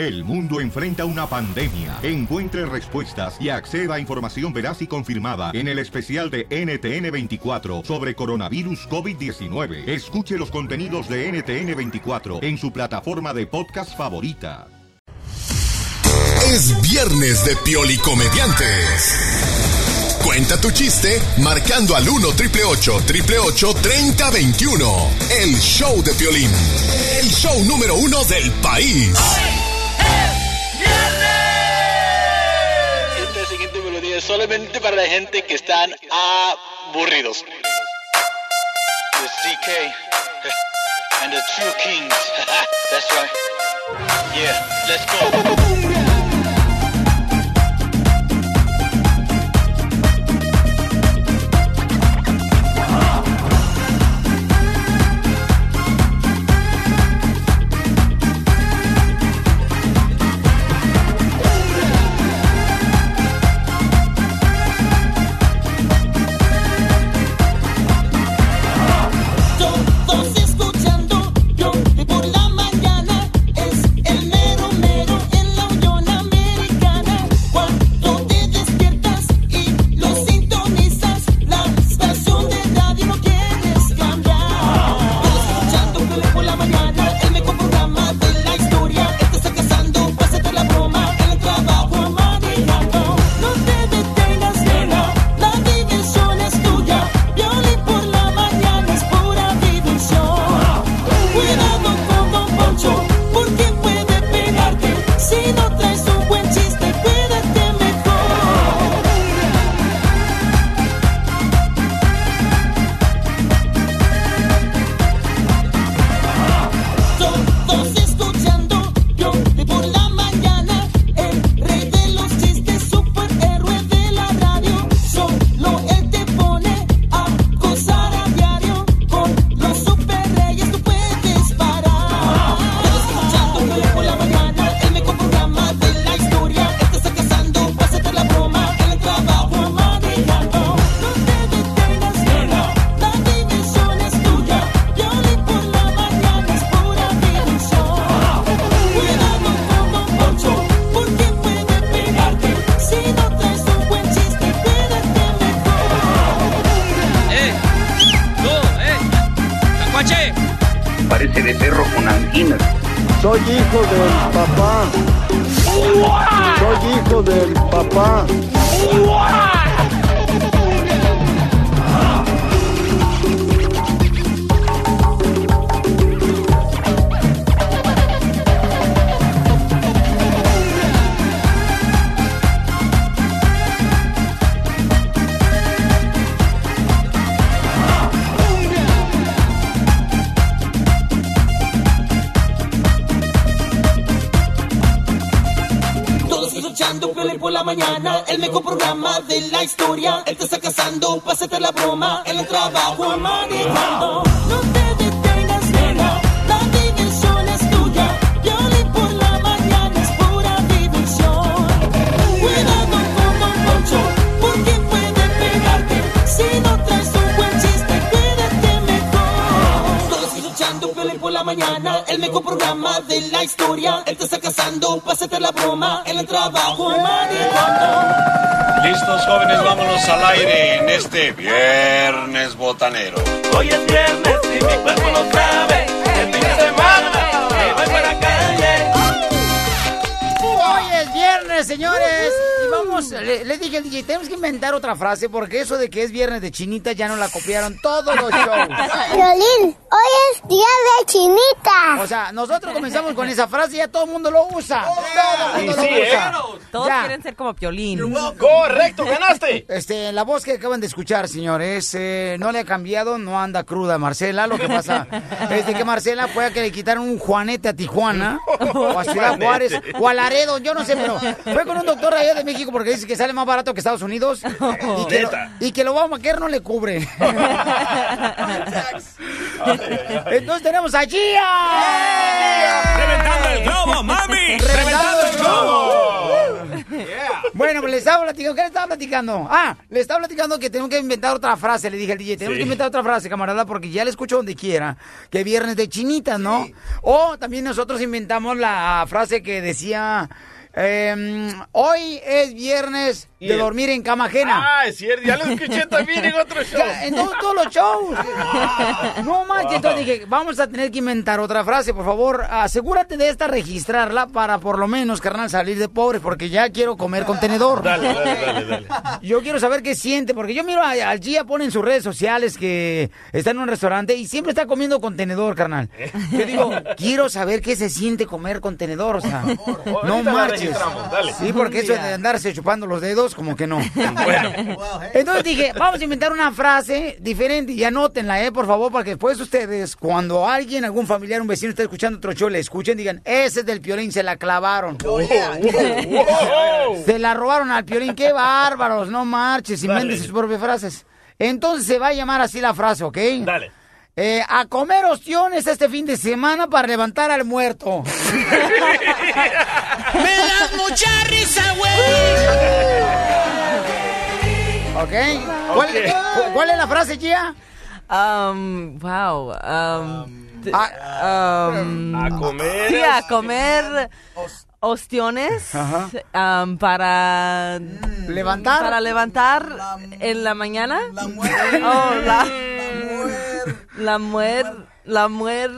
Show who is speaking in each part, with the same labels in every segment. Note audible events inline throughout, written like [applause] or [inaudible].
Speaker 1: El mundo enfrenta una pandemia. Encuentre respuestas y acceda a información veraz y confirmada en el especial de NTN24 sobre coronavirus COVID-19. Escuche los contenidos de NTN24 en su plataforma de podcast favorita.
Speaker 2: Es viernes de Piolicomédiantes. Cuenta tu chiste marcando al 1 triple 888 3021. El show de Piolín. El show número uno del país.
Speaker 3: Esta es solamente para la gente que están aburridos. The CK and the True Kings. [laughs] That's right. Yeah, let's go.
Speaker 4: Él te está casando, pásate la broma, en el trabajo manejando. No te detengas, nena, la diversión es tuya. Piolín por la mañana es pura diversión. Cuidado con Don Poncho, porque puede pegarte. Si no traes un buen chiste, cuídate mejor. Todos escuchando Piolín por la mañana, el mejor programa la historia. Él te está casando, pásate la broma, en el trabajo manejando.
Speaker 5: Listos jóvenes, vámonos al aire en este viernes botanero.
Speaker 6: Hoy es viernes y mi cuerpo lo sabe. El fin de semana me voy para la
Speaker 7: viernes, señores. Y vamos, le, le dije al DJ, tenemos que inventar otra frase porque eso de que es viernes de chinita ya no la copiaron todos los shows. [laughs]
Speaker 8: Violín, hoy es día de chinita.
Speaker 7: O sea, nosotros comenzamos con esa frase y ya todo el mundo lo usa. Todo el mundo
Speaker 9: sí,
Speaker 7: lo
Speaker 9: ¿eh?
Speaker 7: usa.
Speaker 9: Todos
Speaker 7: Ya.
Speaker 9: quieren ser como Piolín.
Speaker 7: Correcto, ganaste. Este, la voz que acaban de escuchar, señores, eh, no le ha cambiado, no anda cruda Marcela. Lo que pasa [laughs] es de que Marcela fue a que le quitaron un juanete a Tijuana, [laughs] o a Ciudad. Juárez, o a Laredo, yo no sé, pero fue con un doctor allá de México porque dice que sale más barato que Estados Unidos [laughs] y que, lo, y que lo Obamacare no le cubre. [laughs] Entonces tenemos a Gia.
Speaker 6: ¡Reventando el globo, mami!
Speaker 7: ¡Reventando el globo! [laughs] Bueno, pues le estaba platicando, ¿qué le estaba platicando? Ah, le estaba platicando que tengo que inventar otra frase, le dije al DJ, tenemos
Speaker 9: Sí.
Speaker 7: que inventar otra frase, camarada, porque ya le escucho donde quiera, que viernes de chinitas, ¿no? O también nosotros inventamos la frase que decía, em, hoy es viernes de
Speaker 9: el-
Speaker 7: dormir en cama ajena.
Speaker 9: Ah, es cierto, ya lo escuché también en otro show.
Speaker 7: Ya, en todos, todos los shows. [laughs] No manches, entonces dije, vamos a tener que inventar otra frase, por favor, asegúrate de esta registrarla para por lo menos, carnal, salir de pobres, porque ya quiero comer contenedor. [laughs]
Speaker 9: Dale, dale, dale, dale.
Speaker 7: Yo quiero saber qué siente, porque yo miro a- al Gia pone en sus redes sociales que está en un restaurante y siempre está comiendo contenedor, carnal. Yo digo, quiero saber qué se siente comer contenedor, o sea, no
Speaker 9: Ahorita dale.
Speaker 7: Sí, porque eso de andarse chupando los dedos, como que no. [laughs] Entonces dije, vamos a inventar una frase diferente y anótenla, eh, por favor, para que después ustedes, cuando alguien, algún familiar, un vecino está escuchando otro show, le escuchen, digan, ese es del Piolín, se la clavaron. [laughs] Se la robaron al Piolín, qué bárbaros, no marches, inventen sus propias frases. Entonces se va a llamar así la frase, ¿ok?
Speaker 9: Dale.
Speaker 7: Eh, a comer ostiones este fin de semana para levantar al muerto. [laughs]
Speaker 4: Me das mucha risa, güey.
Speaker 7: ¿Ok? ¿Cuál, cu- cuál es la frase, Gia?
Speaker 10: Um, wow. Um, um,
Speaker 9: A comer
Speaker 10: Sí, a comer ostiones um, para
Speaker 7: levantar
Speaker 10: para levantar en la mañana. Oh, la la muer la muer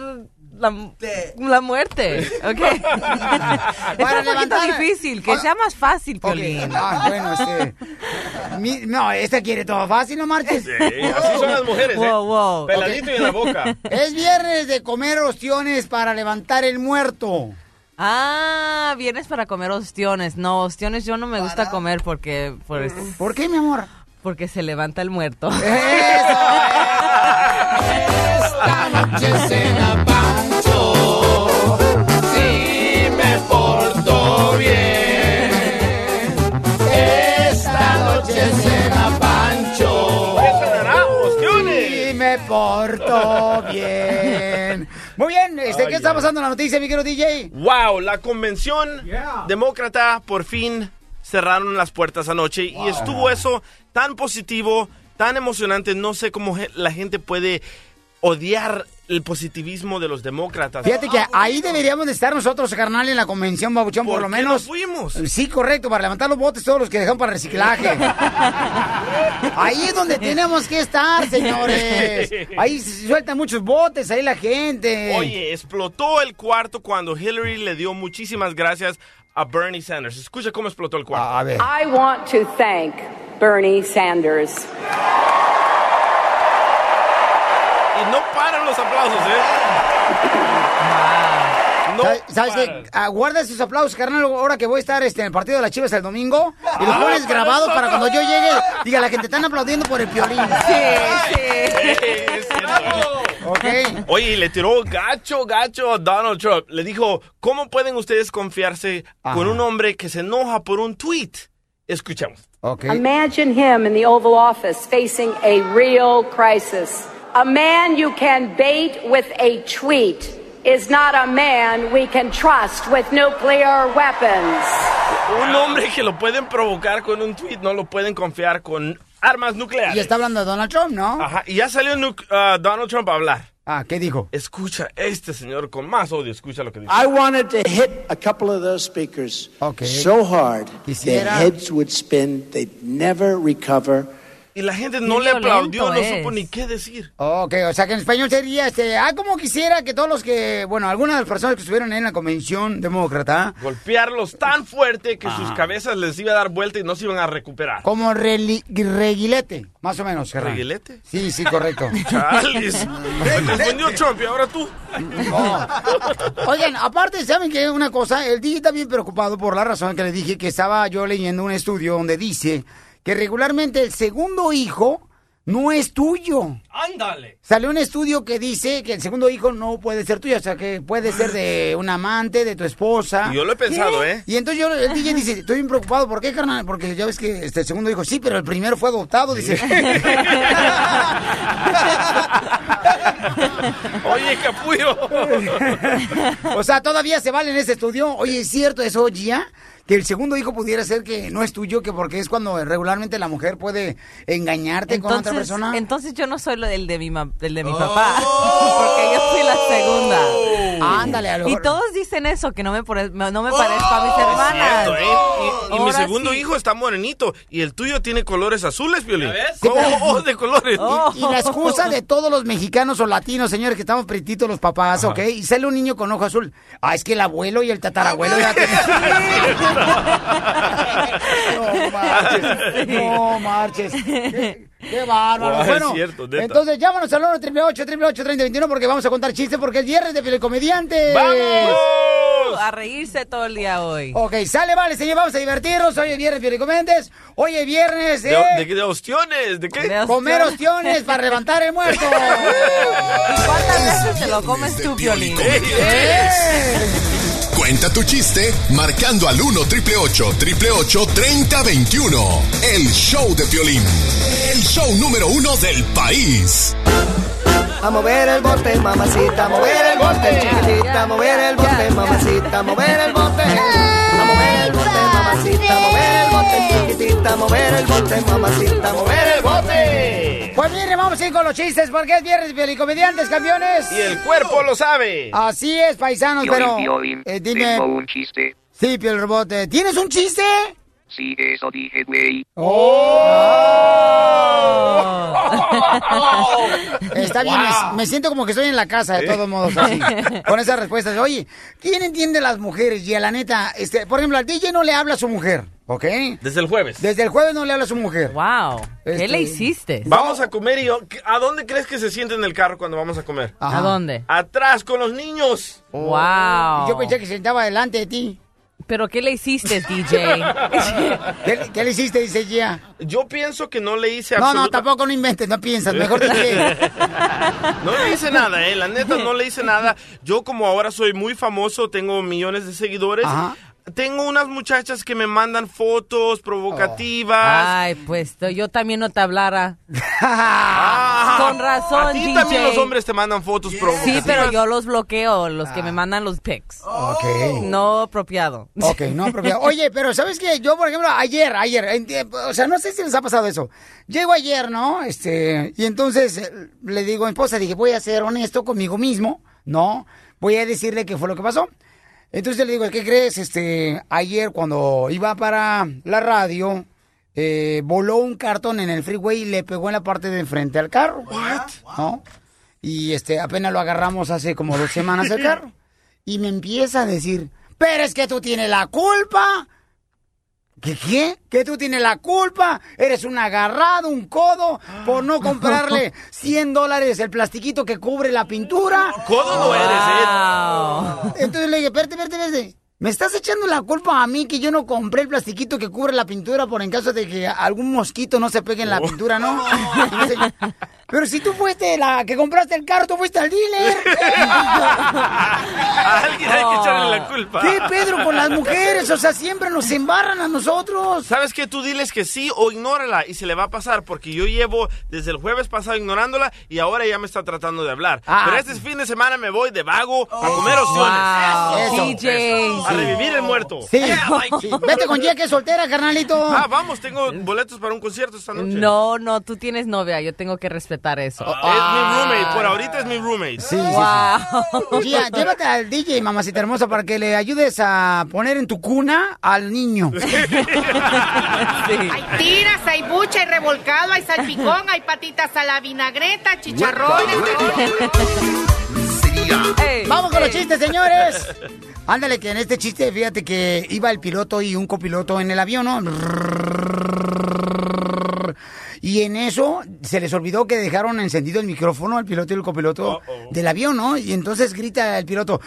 Speaker 10: la, la muerte, ¿ok? [laughs] es un poquito
Speaker 7: levantar-
Speaker 10: difícil, que sea más fácil, Piolín.
Speaker 7: ah, bueno, este... mi- no, esta quiere todo fácil, no marches.
Speaker 9: Sí, así son las mujeres, ¿eh?
Speaker 10: Wow, wow.
Speaker 9: Peladito y en la boca. [laughs]
Speaker 7: Es viernes de comer ostiones para levantar el muerto.
Speaker 10: Ah, vienes para comer ostiones. No, ostiones yo no me gusta comer porque... Pues,
Speaker 7: ¿Por qué, mi amor?
Speaker 10: Porque se levanta el muerto.
Speaker 4: Esta noche cena Pancho. Si me porto bien. Esta noche cena Pancho.
Speaker 7: Y me porto bien. Muy bien, este, ¿qué
Speaker 9: Ay,
Speaker 7: está pasando en la noticia, mi querido DJ?
Speaker 9: Wow, la convención demócrata por fin cerraron las puertas anoche y estuvo eso tan positivo, tan emocionante. No sé cómo la gente puede odiar el positivismo de los demócratas.
Speaker 7: Fíjate que ahí deberíamos de estar nosotros, carnal, en la convención, babuchón, por,
Speaker 9: ¿Por
Speaker 7: lo
Speaker 9: qué
Speaker 7: menos.
Speaker 9: no fuimos?
Speaker 7: Sí, correcto, para levantar los botes todos los que dejan para reciclaje. [laughs] ahí es donde tenemos que estar, señores. [laughs] Ahí se sueltan muchos botes, ahí la gente.
Speaker 9: Oye, explotó el cuarto cuando Hillary le dio muchísimas gracias a Bernie Sanders. Escucha cómo explotó el cuarto.
Speaker 7: A ver.
Speaker 11: I want to thank Bernie Sanders.
Speaker 9: Y no paran los aplausos, ¿eh? No
Speaker 7: ¿Sabes- ¿Sabes qué?
Speaker 9: paran.
Speaker 7: Ah, guarda esos aplausos, carnal, ahora que voy a estar este, en el partido de las Chivas el domingo. Y los
Speaker 9: Ah,
Speaker 7: pones grabados para cuando yo llegue, diga la gente, están aplaudiendo por el piolín. [laughs]
Speaker 9: Es cierto. Oye, le tiró gacho, gacho a Donald Trump. Le dijo, ¿cómo pueden ustedes confiarse con un hombre que se enoja por un tweet? Escuchamos.
Speaker 11: Imagine him in the Oval Office facing a real crisis. A man you can bait with a tweet is not a man we can trust with nuclear weapons.
Speaker 9: Un hombre que lo pueden provocar con un tweet, no lo pueden confiar con armas nucleares.
Speaker 7: Y está hablando de Donald Trump, ¿no?
Speaker 9: Ajá, y ya salió ah, Donald Trump a hablar.
Speaker 7: Ah, ¿qué dijo?
Speaker 9: Escucha, este señor con más odio, escucha lo que dice.
Speaker 12: I wanted to hit a couple of those speakers so hard their
Speaker 9: Quisiera-
Speaker 12: heads would spin, they'd never recover.
Speaker 9: Y la gente no le aplaudió, no supo ni qué decir.
Speaker 7: Ok, o sea que en español sería este, ah, como quisiera que todos los que, bueno, algunas de las personas que estuvieron en la convención demócrata,
Speaker 9: Golpearlos tan fuerte que sus cabezas les iba a dar vuelta y no se iban a recuperar.
Speaker 7: como reguilete, más o menos.
Speaker 9: ¿Reguilete?
Speaker 7: Sí, sí, correcto. [laughs]
Speaker 9: Me confundió Trump y ahora tú.
Speaker 7: Oigan, aparte, ¿saben qué? Una cosa, el DJ está bien preocupado por la razón que le dije que estaba yo leyendo un estudio donde dice que regularmente el segundo hijo no es tuyo.
Speaker 13: Ándale.
Speaker 7: Salió un estudio que dice que el segundo hijo no puede ser tuyo, o sea, que puede ser de un amante, de tu esposa.
Speaker 9: Y yo lo he pensado, ¿eh?
Speaker 7: Y entonces yo, el DJ dice, estoy bien preocupado, ¿por qué, carnal? Porque ya ves que este el segundo hijo, sí, pero el primero fue adoptado, dice. [laughs]
Speaker 9: Oye, capullo. [laughs]
Speaker 7: o sea, todavía se vale en ese estudio. Oye, ¿es cierto eso, Gia? Que el segundo hijo pudiera ser que no es tuyo, que porque es cuando regularmente la mujer puede engañarte con otra persona.
Speaker 10: entonces yo no soy lo del de mi, ma- el de mi papá, [laughs] porque yo fui la segunda.
Speaker 7: Ándale, a lo
Speaker 10: Y todos dicen eso, que no me, pare- no me parezco a mis hermanas.
Speaker 9: Cierto, ¿eh? Y, y mi segundo
Speaker 10: sí.
Speaker 9: hijo está morenito y el tuyo tiene colores azules, Violín.
Speaker 7: Sí,
Speaker 9: ¿Cómo
Speaker 7: pero- [laughs]
Speaker 9: ojos de colores?
Speaker 7: Y, y la excusa de todos los mexicanos o latinos, señores, que estamos pretitos los papás, ¿ok? Y sale un niño con ojo azul. Ah, es que el abuelo y el tatarabuelo ya [laughs] [laughs] No marches, no marches. Qué, bárbaro.
Speaker 9: Es
Speaker 7: bueno,
Speaker 9: cierto, neta.
Speaker 7: entonces llámanos al 1 888 3021 porque vamos a contar chistes porque es viernes de Comediante.
Speaker 10: ¡Vamos! A reírse todo el día hoy.
Speaker 7: Ok, sale, vale, señor, vamos a divertirnos. Hoy es viernes de Comediantes. Hoy es viernes de...
Speaker 9: ¿De, de, qué? ¿De ostiones? ¿De qué?
Speaker 7: Comer ostiones para levantar el muerto. [laughs]
Speaker 10: ¿Cuántas veces te lo comes tú, Piolín? [laughs]
Speaker 2: Cuenta tu chiste marcando al 1 triple 888 3021. El show de violín. El show número uno del país.
Speaker 14: A mover el bote, mamacita, a mover el bote, chiquitita, a mover el bote, mamacita, a mover el bote. A mover el bote, mamacita, a mover el bote, chiquitita, a mover el bote, mamacita, mover el bote.
Speaker 7: Pues miren, vamos a ir con los chistes porque es viernes de Comediantes, campeones.
Speaker 9: Y el cuerpo lo sabe.
Speaker 7: Así es, paisanos,
Speaker 15: Piolín,
Speaker 7: pero...
Speaker 15: Piolín,
Speaker 7: eh, dime...
Speaker 15: tengo un chiste.
Speaker 7: Sí, Piel Rebote. ¿Tienes un chiste?
Speaker 15: Sí, eso dije, güey. [laughs]
Speaker 7: Está bien, me, me siento como que estoy en la casa, de todos modos, así, [laughs] con esas respuestas. Oye, ¿quién entiende las mujeres? Y a la neta, este, por ejemplo, al DJ no le habla a su mujer, ¿ok?
Speaker 9: Desde el jueves.
Speaker 7: Desde el jueves no le habla a su mujer.
Speaker 10: Wow. ¿Qué
Speaker 7: Este-
Speaker 10: le hiciste?
Speaker 9: Vamos a comer y yo, ¿a dónde crees que se siente en el carro cuando vamos a comer?
Speaker 7: Ajá.
Speaker 10: ¿A dónde?
Speaker 9: Atrás con los niños.
Speaker 10: Wow.
Speaker 7: Yo pensé que se sentaba delante de ti.
Speaker 10: ¿Pero qué le hiciste, [laughs] DJ?
Speaker 7: ¿Qué, qué le hiciste, dice Gia?
Speaker 9: Yo pienso que no le hice
Speaker 7: No, no, tampoco no inventes, no piensas, mejor dije. [laughs]
Speaker 9: No le hice nada, eh. La neta, no le hice nada. Yo, como ahora soy muy famoso, tengo millones de seguidores.
Speaker 7: Ajá.
Speaker 9: Tengo unas muchachas que me mandan fotos provocativas.
Speaker 10: Ay, pues yo también no te hablara.
Speaker 9: Ah,
Speaker 10: Con razón,
Speaker 9: A ti
Speaker 10: DJ.
Speaker 9: también los hombres te mandan fotos provocativas.
Speaker 10: Sí, pero yo los bloqueo, los que me mandan los pics.
Speaker 7: Ok.
Speaker 10: No apropiado.
Speaker 7: Ok, no apropiado. Oye, pero ¿sabes qué? Yo, por ejemplo, ayer, ayer, o sea, no sé si les ha pasado eso. Llego ayer, ¿no? Este, y entonces eh, le digo a mi esposa, dije, voy a ser honesto conmigo mismo, ¿no? Voy a decirle qué fue lo que pasó. Entonces le digo, ¿qué crees? Este, ayer cuando iba para la radio, eh, voló un cartón en el freeway y le pegó en la parte de enfrente al carro. ¿No? Y este, apenas lo agarramos hace como dos semanas el carro. Y me empieza a decir, pero es que tú tienes la culpa. ¿Qué qué? Que tú tienes la culpa. Eres un agarrado, un codo, por no comprarle [laughs] 100 dólares el plastiquito que cubre la pintura.
Speaker 9: Codo no eres, ¿eh?
Speaker 7: Entonces le dije, espérate, espérate, espérate. Me estás echando la culpa a mí que yo no compré el plastiquito que cubre la pintura por en caso de que algún mosquito no se pegue en la pintura, ¿no? [laughs] Pero si tú fuiste la que compraste el carro, tú fuiste al dealer.
Speaker 9: A [laughs] alguien hay que echarle la culpa.
Speaker 7: ¿Qué, Pedro, con las mujeres? O sea, siempre nos embarran a nosotros.
Speaker 9: ¿Sabes qué? Tú diles que sí o ignórala y se le va a pasar porque yo llevo desde el jueves pasado ignorándola y ahora ya me está tratando de hablar.
Speaker 7: Ah.
Speaker 9: Pero este fin de semana me voy de vago a comer opciones.
Speaker 7: Wow.
Speaker 9: Eso. A revivir el muerto.
Speaker 7: Sí, [laughs] sí. Vete con Gia que es soltera, carnalito.
Speaker 9: Ah, vamos, tengo boletos para un concierto esta noche.
Speaker 10: No, no, tú tienes novia, yo tengo que respetar eso.
Speaker 9: Es mi roommate, por ahorita es mi roommate.
Speaker 7: Sí, sí, sí. Gia, llévate al DJ, mamacita hermosa, para que le ayudes a poner en tu cuna al niño. [laughs]
Speaker 16: Hay tiras, hay bucha, hay revolcado, hay salpicón, hay patitas a la vinagreta, chicharrones.
Speaker 7: Vamos con los chistes, señores. Ándale, que en este chiste, fíjate que iba el piloto y un copiloto en el avión, ¿no? Y en eso se les olvidó que dejaron encendido el micrófono al piloto y el copiloto del avión, ¿no? Y entonces grita el piloto,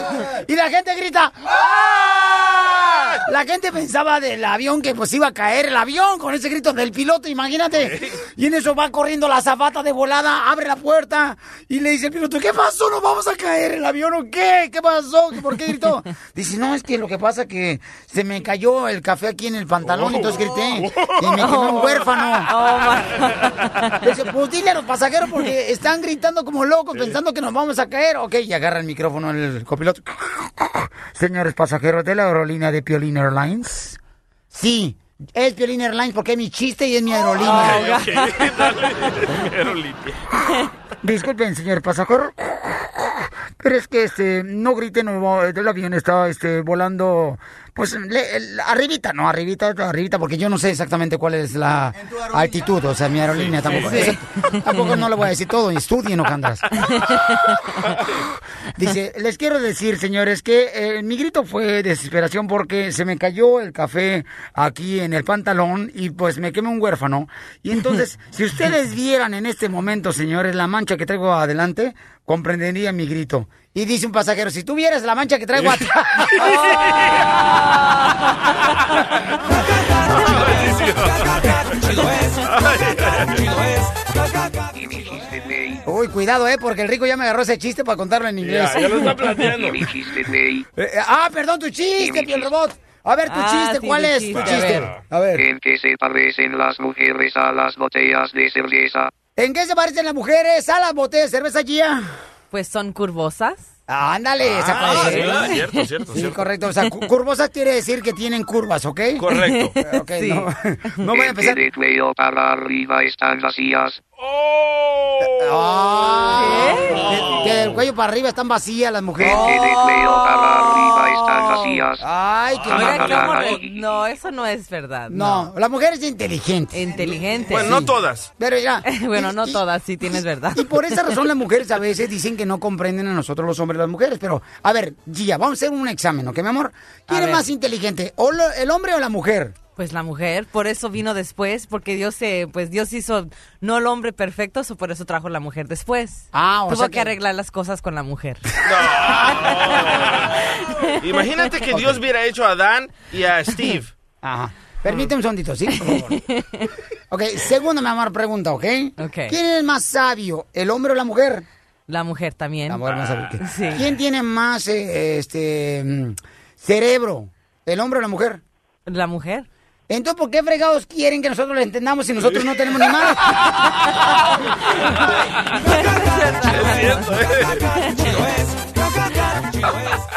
Speaker 7: ¡Ay! Y la gente grita, ¡Ay! La gente pensaba del avión que pues iba a caer el avión con ese grito del piloto, imagínate. Y en eso va corriendo la zapata de volada, abre la puerta y le dice el piloto, ¿qué pasó? ¿Nos vamos a caer el avión o qué? ¿Qué pasó? ¿Por qué gritó? Dice, no, es que lo que pasa que se me cayó el café aquí en el pantalón y entonces grité. Y me quedé un huérfano. Dice, pues dile a los pasajeros porque están gritando como locos pensando que nos vamos a caer. Ok, y agarra el micrófono el copiloto. Señores pasajeros de la aerolínea de Piolín Airlines. Sí, es Piolín Airlines porque es mi chiste y es mi aerolínea. [laughs] Disculpen, señor pasajero. Pero es que este, no griten, el avión está este, volando, pues le- arribita, no, arribita, arribita, porque yo no sé exactamente cuál es la altitud, o sea, mi aerolínea
Speaker 4: Sí,
Speaker 7: tampoco.
Speaker 4: sí.
Speaker 7: tampoco no le voy a decir todo, estudien, Ojandras. [laughs] Dice, les quiero decir, señores, que eh, mi grito fue desesperación porque se me cayó el café aquí en el pantalón y pues me quemé un huérfano. Y entonces, [laughs] si ustedes vieran en este momento, señores, la mancha que traigo adelante, comprenderían mi grito. Y dice un pasajero, si tú vieras la mancha que traigo [laughs] atrás... [laughs] Uy, cuidado, eh, porque el rico ya me agarró ese chiste para contarlo en inglés.
Speaker 15: Ya, ya lo está. [laughs]
Speaker 7: Eh, eh, ah, perdón, tu chiste, piel robot. A ver, tu
Speaker 15: Ah,
Speaker 7: chiste,
Speaker 15: sí,
Speaker 7: ¿cuál es
Speaker 15: chiste,
Speaker 7: tu
Speaker 15: a
Speaker 7: chiste?
Speaker 15: ver.
Speaker 7: A ver.
Speaker 15: ¿En qué se parecen las mujeres a las botellas de cerveza?
Speaker 7: ¿En qué se parecen las mujeres a las botellas de cerveza, Gia?
Speaker 10: Pues son curvosas.
Speaker 7: Ándale, esa
Speaker 9: Ah,
Speaker 7: parece.
Speaker 9: sí, cierto, cierto,
Speaker 7: Sí,
Speaker 9: cierto.
Speaker 7: correcto. O sea, cu- curvosas quiere decir que tienen curvas, ¿ok?
Speaker 9: Correcto. [laughs]
Speaker 7: Ok, no, [laughs] no voy a
Speaker 15: ¿En qué
Speaker 7: empezar.
Speaker 15: para arriba están vacías?
Speaker 7: Ah, que, que del cuello para arriba están vacías las mujeres.
Speaker 15: ¿En qué de cuello para arriba están vacías?
Speaker 7: Ay, qué.
Speaker 10: ¿cómo le- No, eso no es verdad.
Speaker 7: No, la mujer es inteligente.
Speaker 10: Inteligente.
Speaker 9: Bueno, no todas.
Speaker 7: Pero ya. [laughs]
Speaker 10: bueno, no todas, sí tienes verdad.
Speaker 7: Y por esa razón las mujeres a veces dicen que no comprenden a nosotros los hombres las mujeres. Pero, a ver, Gia, vamos a hacer un examen, ¿ok, mi amor? ¿Quién
Speaker 10: A
Speaker 7: es
Speaker 10: ver.
Speaker 7: más inteligente? ¿O lo- ¿El hombre o la mujer?
Speaker 10: Pues la mujer, por eso vino después, porque Dios se, pues Dios hizo no el hombre perfecto, so por eso trajo la mujer después.
Speaker 7: Ah, o
Speaker 10: Tuvo
Speaker 7: sea
Speaker 10: que,
Speaker 7: que-
Speaker 10: arreglar las cosas con la mujer. [laughs]
Speaker 9: Imagínate que Dios hubiera hecho a Adán y a Steve.
Speaker 7: Ajá. Permíteme un sondito, ¿sí? Por favor. [laughs] Ok, segundo, mi amor, pregunta, ¿ok? ¿Quién es más sabio, el hombre o la mujer?
Speaker 10: La mujer también.
Speaker 7: La mujer más sabia que-
Speaker 10: Sí.
Speaker 7: ¿Quién tiene más eh, este mm, cerebro, el hombre o la mujer?
Speaker 10: La mujer.
Speaker 7: Entonces, ¿por qué fregados quieren que nosotros lo entendamos si nosotros no tenemos ni [laughs] más?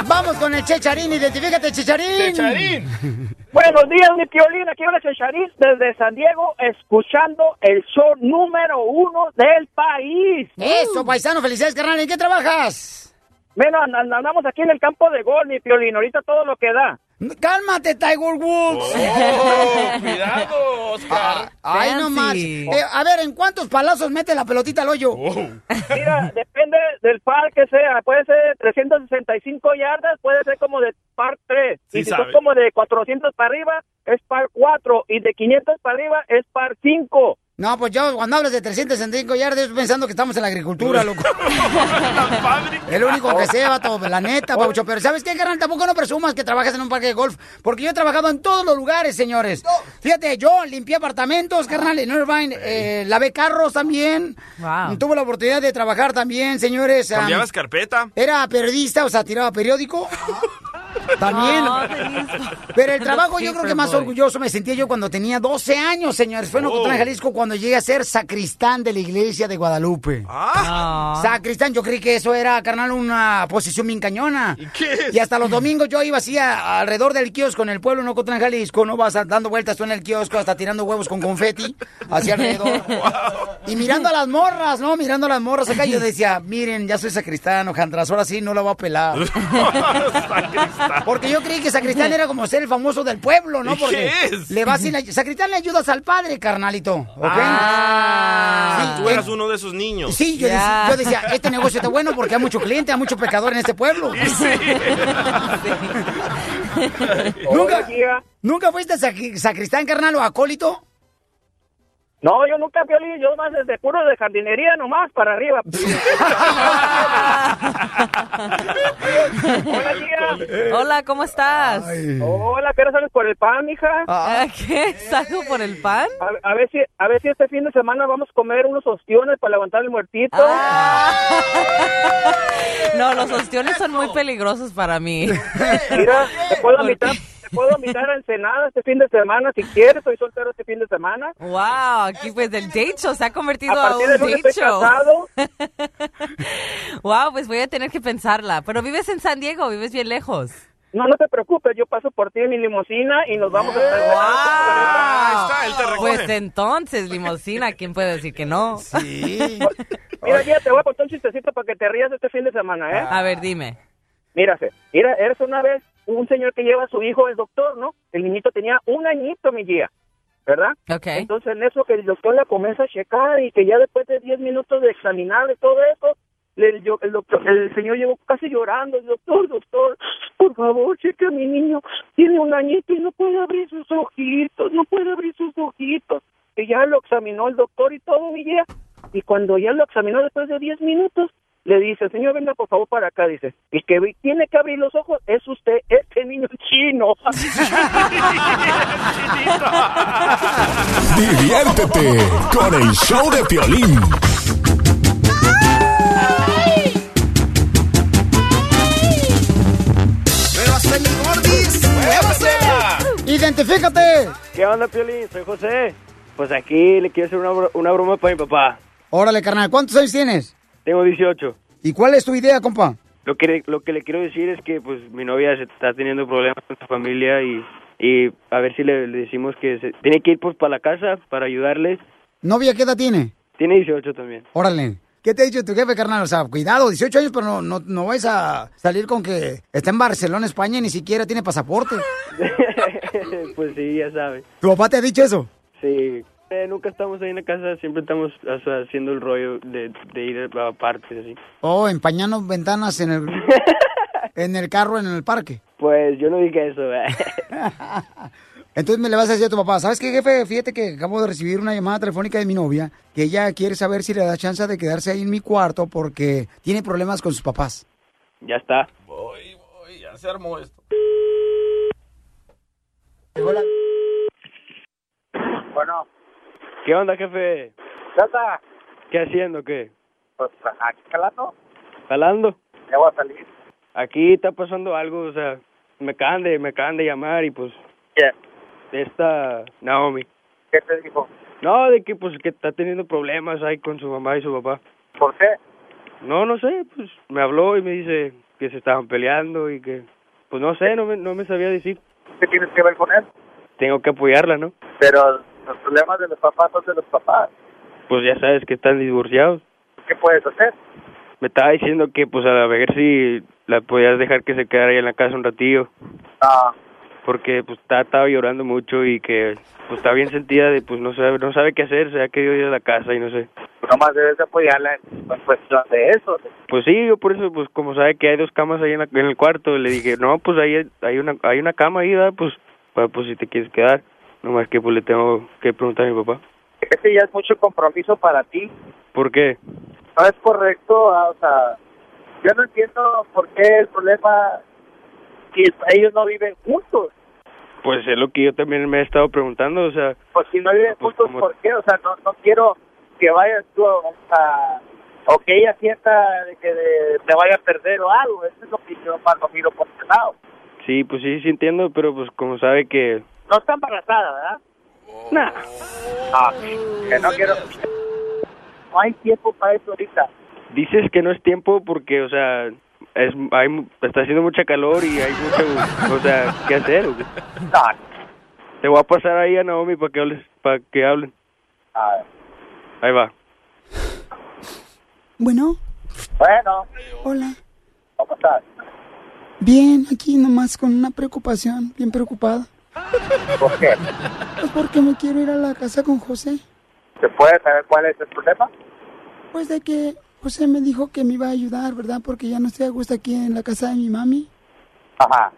Speaker 7: Vamos con el Checharín, identifícate, Checharín.
Speaker 17: Buenos días, mi piolín. Aquí habla Checharín desde San Diego, escuchando el show número uno del país.
Speaker 7: Eso, paisano, felicidades, carnal. ¿En qué trabajas?
Speaker 17: And- andamos aquí en el campo de gol, mi piolín. Ahorita todo lo que da.
Speaker 7: Cálmate, Tiger Woods.
Speaker 9: Oh, cuidado, Oscar.
Speaker 7: Ay, no más. Eh, a ver, ¿en cuántos palazos mete la pelotita al hoyo?
Speaker 17: Mira, depende del par que sea. Puede ser 365 yardas, puede ser como de par 3.
Speaker 9: Sí
Speaker 17: y si
Speaker 9: sabe.
Speaker 17: son como de 400 para arriba, es par 4. Y de 500 para arriba, es par 5.
Speaker 7: No, pues yo cuando hablas de 365 yardas, estoy pensando que estamos en la agricultura, loco. [laughs] Es lo único que sé, vato, la neta, Paucho. Pero ¿sabes qué, carnal? Tampoco no presumas que trabajas en un parque de golf. Porque yo he trabajado en todos los lugares, señores. Fíjate, yo limpié apartamentos, carnal, en Irvine. eh, lavé carros también. Tuve la oportunidad de trabajar también, señores. am,
Speaker 9: ¿Cambiabas carpeta?
Speaker 7: Era periodista, o sea, tiraba periódico. [laughs] También.
Speaker 9: Ah,
Speaker 7: Pero el trabajo yo creo que más orgulloso me sentía yo cuando tenía 12 años, señores. Fue en Ocotlán,
Speaker 9: Oh.
Speaker 7: Jalisco, cuando llegué a ser sacristán de la iglesia de Guadalupe.
Speaker 9: Ah.
Speaker 7: Sacristán, yo creí que eso era, carnal, una posición bien cañona. ¿Y
Speaker 9: qué es?
Speaker 7: Y hasta los domingos yo iba así a- alrededor del kiosco en el pueblo, en Ocotlán, Jalisco, no vas dando vueltas tú en el kiosco, hasta tirando huevos con confeti, hacia [laughs] alrededor. Y mirando a las morras, ¿no? Mirando a las morras acá, yo decía, miren, ya soy sacristán, Ojandras, ahora sí no la voy a pelar. [laughs] [laughs] Porque yo creí que sacristán era como ser el famoso del pueblo, ¿no?
Speaker 9: ¿Y
Speaker 7: Porque
Speaker 9: qué es?
Speaker 7: le vas le, sacristán le ayudas al padre, carnalito, ¿ok?
Speaker 9: Ah,
Speaker 7: Sí,
Speaker 9: tú
Speaker 7: eh,
Speaker 9: eras uno de esos niños.
Speaker 7: Sí, yo, decía, yo decía, este negocio está bueno porque hay mucho cliente, hay mucho pecador en este pueblo. [laughs] [laughs] ¿Nunca, ¿Nunca fuiste sacristán, carnal, o acólito?
Speaker 17: No, yo nunca Piolín, yo más desde puro de jardinería nomás para arriba. [laughs] Hola, tía.
Speaker 10: Hola, ¿cómo estás?
Speaker 17: Hola, ¿qué hora sales por el pan, mija?
Speaker 10: Ah, ¿Qué? ¿Salgo por el pan?
Speaker 17: A, a ver si, a ver si este fin de semana vamos a comer unos ostiones para levantar el muertito.
Speaker 10: Ah. [laughs] No, los ostiones son muy peligrosos para mí.
Speaker 17: Mira, te puedo
Speaker 10: ¿Por
Speaker 17: invitar, te puedo invitar a Ensenada este fin de semana si quieres. Soy soltero este fin de semana.
Speaker 10: Wow, aquí pues el date show se ha convertido
Speaker 17: A
Speaker 10: a, un
Speaker 17: de
Speaker 10: date
Speaker 17: estoy
Speaker 10: show.
Speaker 17: casado. [laughs]
Speaker 10: wow, pues voy a tener que pensarla. Pero vives en San Diego, vives bien lejos.
Speaker 17: No, no te preocupes, yo paso por ti en mi limusina y nos vamos a estar.
Speaker 10: Pues entonces, limosina, ¿quién puede decir que no?
Speaker 7: Sí. [laughs]
Speaker 17: Mira, ya te voy a contar un chistecito para que te rías este fin de semana, ¿eh?
Speaker 10: A ver, dime.
Speaker 17: Mírase, mira, eres una vez un señor que lleva a su hijo al doctor, ¿no? El niñito tenía un añito, mi guía, ¿verdad?
Speaker 10: Ok.
Speaker 17: Entonces, en eso que el doctor la comienza a checar y que ya después de 10 minutos de examinar y todo eso, yo- el, doctor, el señor llegó casi llorando. El doctor, doctor, por favor, cheque a mi niño. Tiene un añito y no puede abrir sus ojitos, no puede abrir sus ojitos. Que ya lo examinó el doctor y todo, mi guía. Y cuando ya lo examinó después de 10 minutos, le dice, señor, venga por favor para acá, dice. El que tiene que abrir los ojos es usted, este niño chino. [laughs]
Speaker 2: Diviértete con el show de Piolín.
Speaker 14: ¡Muévase, mi gordis! ¡Muévase!
Speaker 7: ¡Identifícate!
Speaker 18: ¿Qué onda, Piolín? Soy José. Pues aquí le quiero hacer una, una broma para mi papá.
Speaker 7: Órale, carnal, ¿cuántos años tienes?
Speaker 18: Tengo 18.
Speaker 7: ¿Y cuál es tu idea, compa?
Speaker 18: Lo que, lo que le quiero decir es que pues mi novia se está teniendo problemas con su familia y, y a ver si le, le decimos que se, tiene que ir pues para la casa para ayudarles.
Speaker 7: ¿Novia qué edad tiene?
Speaker 18: Tiene 18 también.
Speaker 7: Órale. ¿Qué te ha dicho tu jefe, carnal? O sea, cuidado, 18 años, pero no, no, no vais a salir con que está en Barcelona, España, y ni siquiera tiene pasaporte. [laughs]
Speaker 18: pues sí, ya sabe.
Speaker 7: ¿Tu papá te ha dicho eso?
Speaker 18: Sí. Eh, nunca estamos ahí en la casa, siempre estamos o sea, haciendo el rollo de, de ir a partes así.
Speaker 7: Oh, empañando ventanas en el, [laughs] en el carro, en el parque.
Speaker 18: Pues yo no dije eso. eh. [laughs]
Speaker 7: Entonces me le vas a decir a tu papá, ¿sabes qué, jefe? Fíjate que acabo de recibir una llamada telefónica de mi novia, que ella quiere saber si le da chance de quedarse ahí en mi cuarto porque tiene problemas con sus papás.
Speaker 18: ya está.
Speaker 9: Voy, voy, ya se armó esto.
Speaker 17: Bueno,
Speaker 18: ¿Qué onda, jefe?
Speaker 17: ¿qué onda?
Speaker 18: ¿Qué haciendo, qué?
Speaker 17: Pues aquí calando,
Speaker 18: ¿Jalando?
Speaker 17: ya voy a salir.
Speaker 18: Aquí está pasando algo, o sea, me acaban de, me acaban de llamar y pues...
Speaker 17: ¿Qué?
Speaker 18: Esta Naomi.
Speaker 17: ¿Qué te dijo?
Speaker 18: No, de que pues que está teniendo problemas ahí con su mamá y su papá.
Speaker 17: ¿Por qué?
Speaker 18: No, no sé, pues me habló y me dice que se estaban peleando y que... Pues no sé, no me, no me sabía decir.
Speaker 17: ¿Qué tienes que ver con él?
Speaker 18: Tengo que apoyarla, ¿no?
Speaker 17: Pero los problemas de los papás son de los papás.
Speaker 18: Pues ya sabes que están divorciados.
Speaker 17: ¿Qué puedes hacer?
Speaker 18: Me estaba diciendo que pues a ver si la podías dejar que se quedara ahí en la casa un ratillo.
Speaker 17: Ah,
Speaker 18: porque pues está, estaba llorando mucho y que pues está bien sentida de pues no sabe no sabe qué hacer se ha querido ir a la casa y no sé
Speaker 17: nomás debes de apoyarla en cuestión de eso.
Speaker 18: pues sí yo por eso pues como sabe que hay dos camas ahí en, la- en el cuarto le dije no pues ahí hay una hay una cama ahí ¿verdad? pues para pues si te quieres quedar nomás que pues le tengo que preguntar a mi papá
Speaker 17: Ese ya es mucho compromiso para ti.
Speaker 18: ¿por qué?
Speaker 17: No es correcto, ah, o sea, yo no entiendo por qué el problema si ellos no viven juntos.
Speaker 18: pues es lo que yo también me he estado preguntando o sea
Speaker 17: Pues si no viven
Speaker 18: Pues
Speaker 17: juntos,
Speaker 18: como-
Speaker 17: ¿por qué? O sea, no, no quiero que vayas tú a... O que ella sienta de que te vaya a perder o algo. Eso es lo que yo lo miro por ese lado.
Speaker 18: sí pues sí sí entiendo pero pues como sabe que
Speaker 17: No está embarazada, ¿verdad? No. Ah, que no quiero... No hay tiempo para eso ahorita.
Speaker 18: dices que no es tiempo porque o sea es hay mu- está haciendo mucha calor y hay mucho o sea qué hacer te voy a pasar ahí a Naomi para que hables para que hablen
Speaker 17: A ver.
Speaker 18: ahí va
Speaker 19: Bueno,
Speaker 17: Bueno,
Speaker 19: hola.
Speaker 17: ¿cómo estás?
Speaker 19: Bien, aquí nomás con una preocupación, bien preocupada.
Speaker 17: ¿Por qué?
Speaker 19: Pues porque me quiero ir a la casa con José.
Speaker 17: ¿Se puede saber cuál es el problema?
Speaker 19: Pues de que José me dijo que me iba a ayudar, ¿verdad? Porque ya no estoy a gusto aquí en la casa de mi mami.
Speaker 17: Ajá.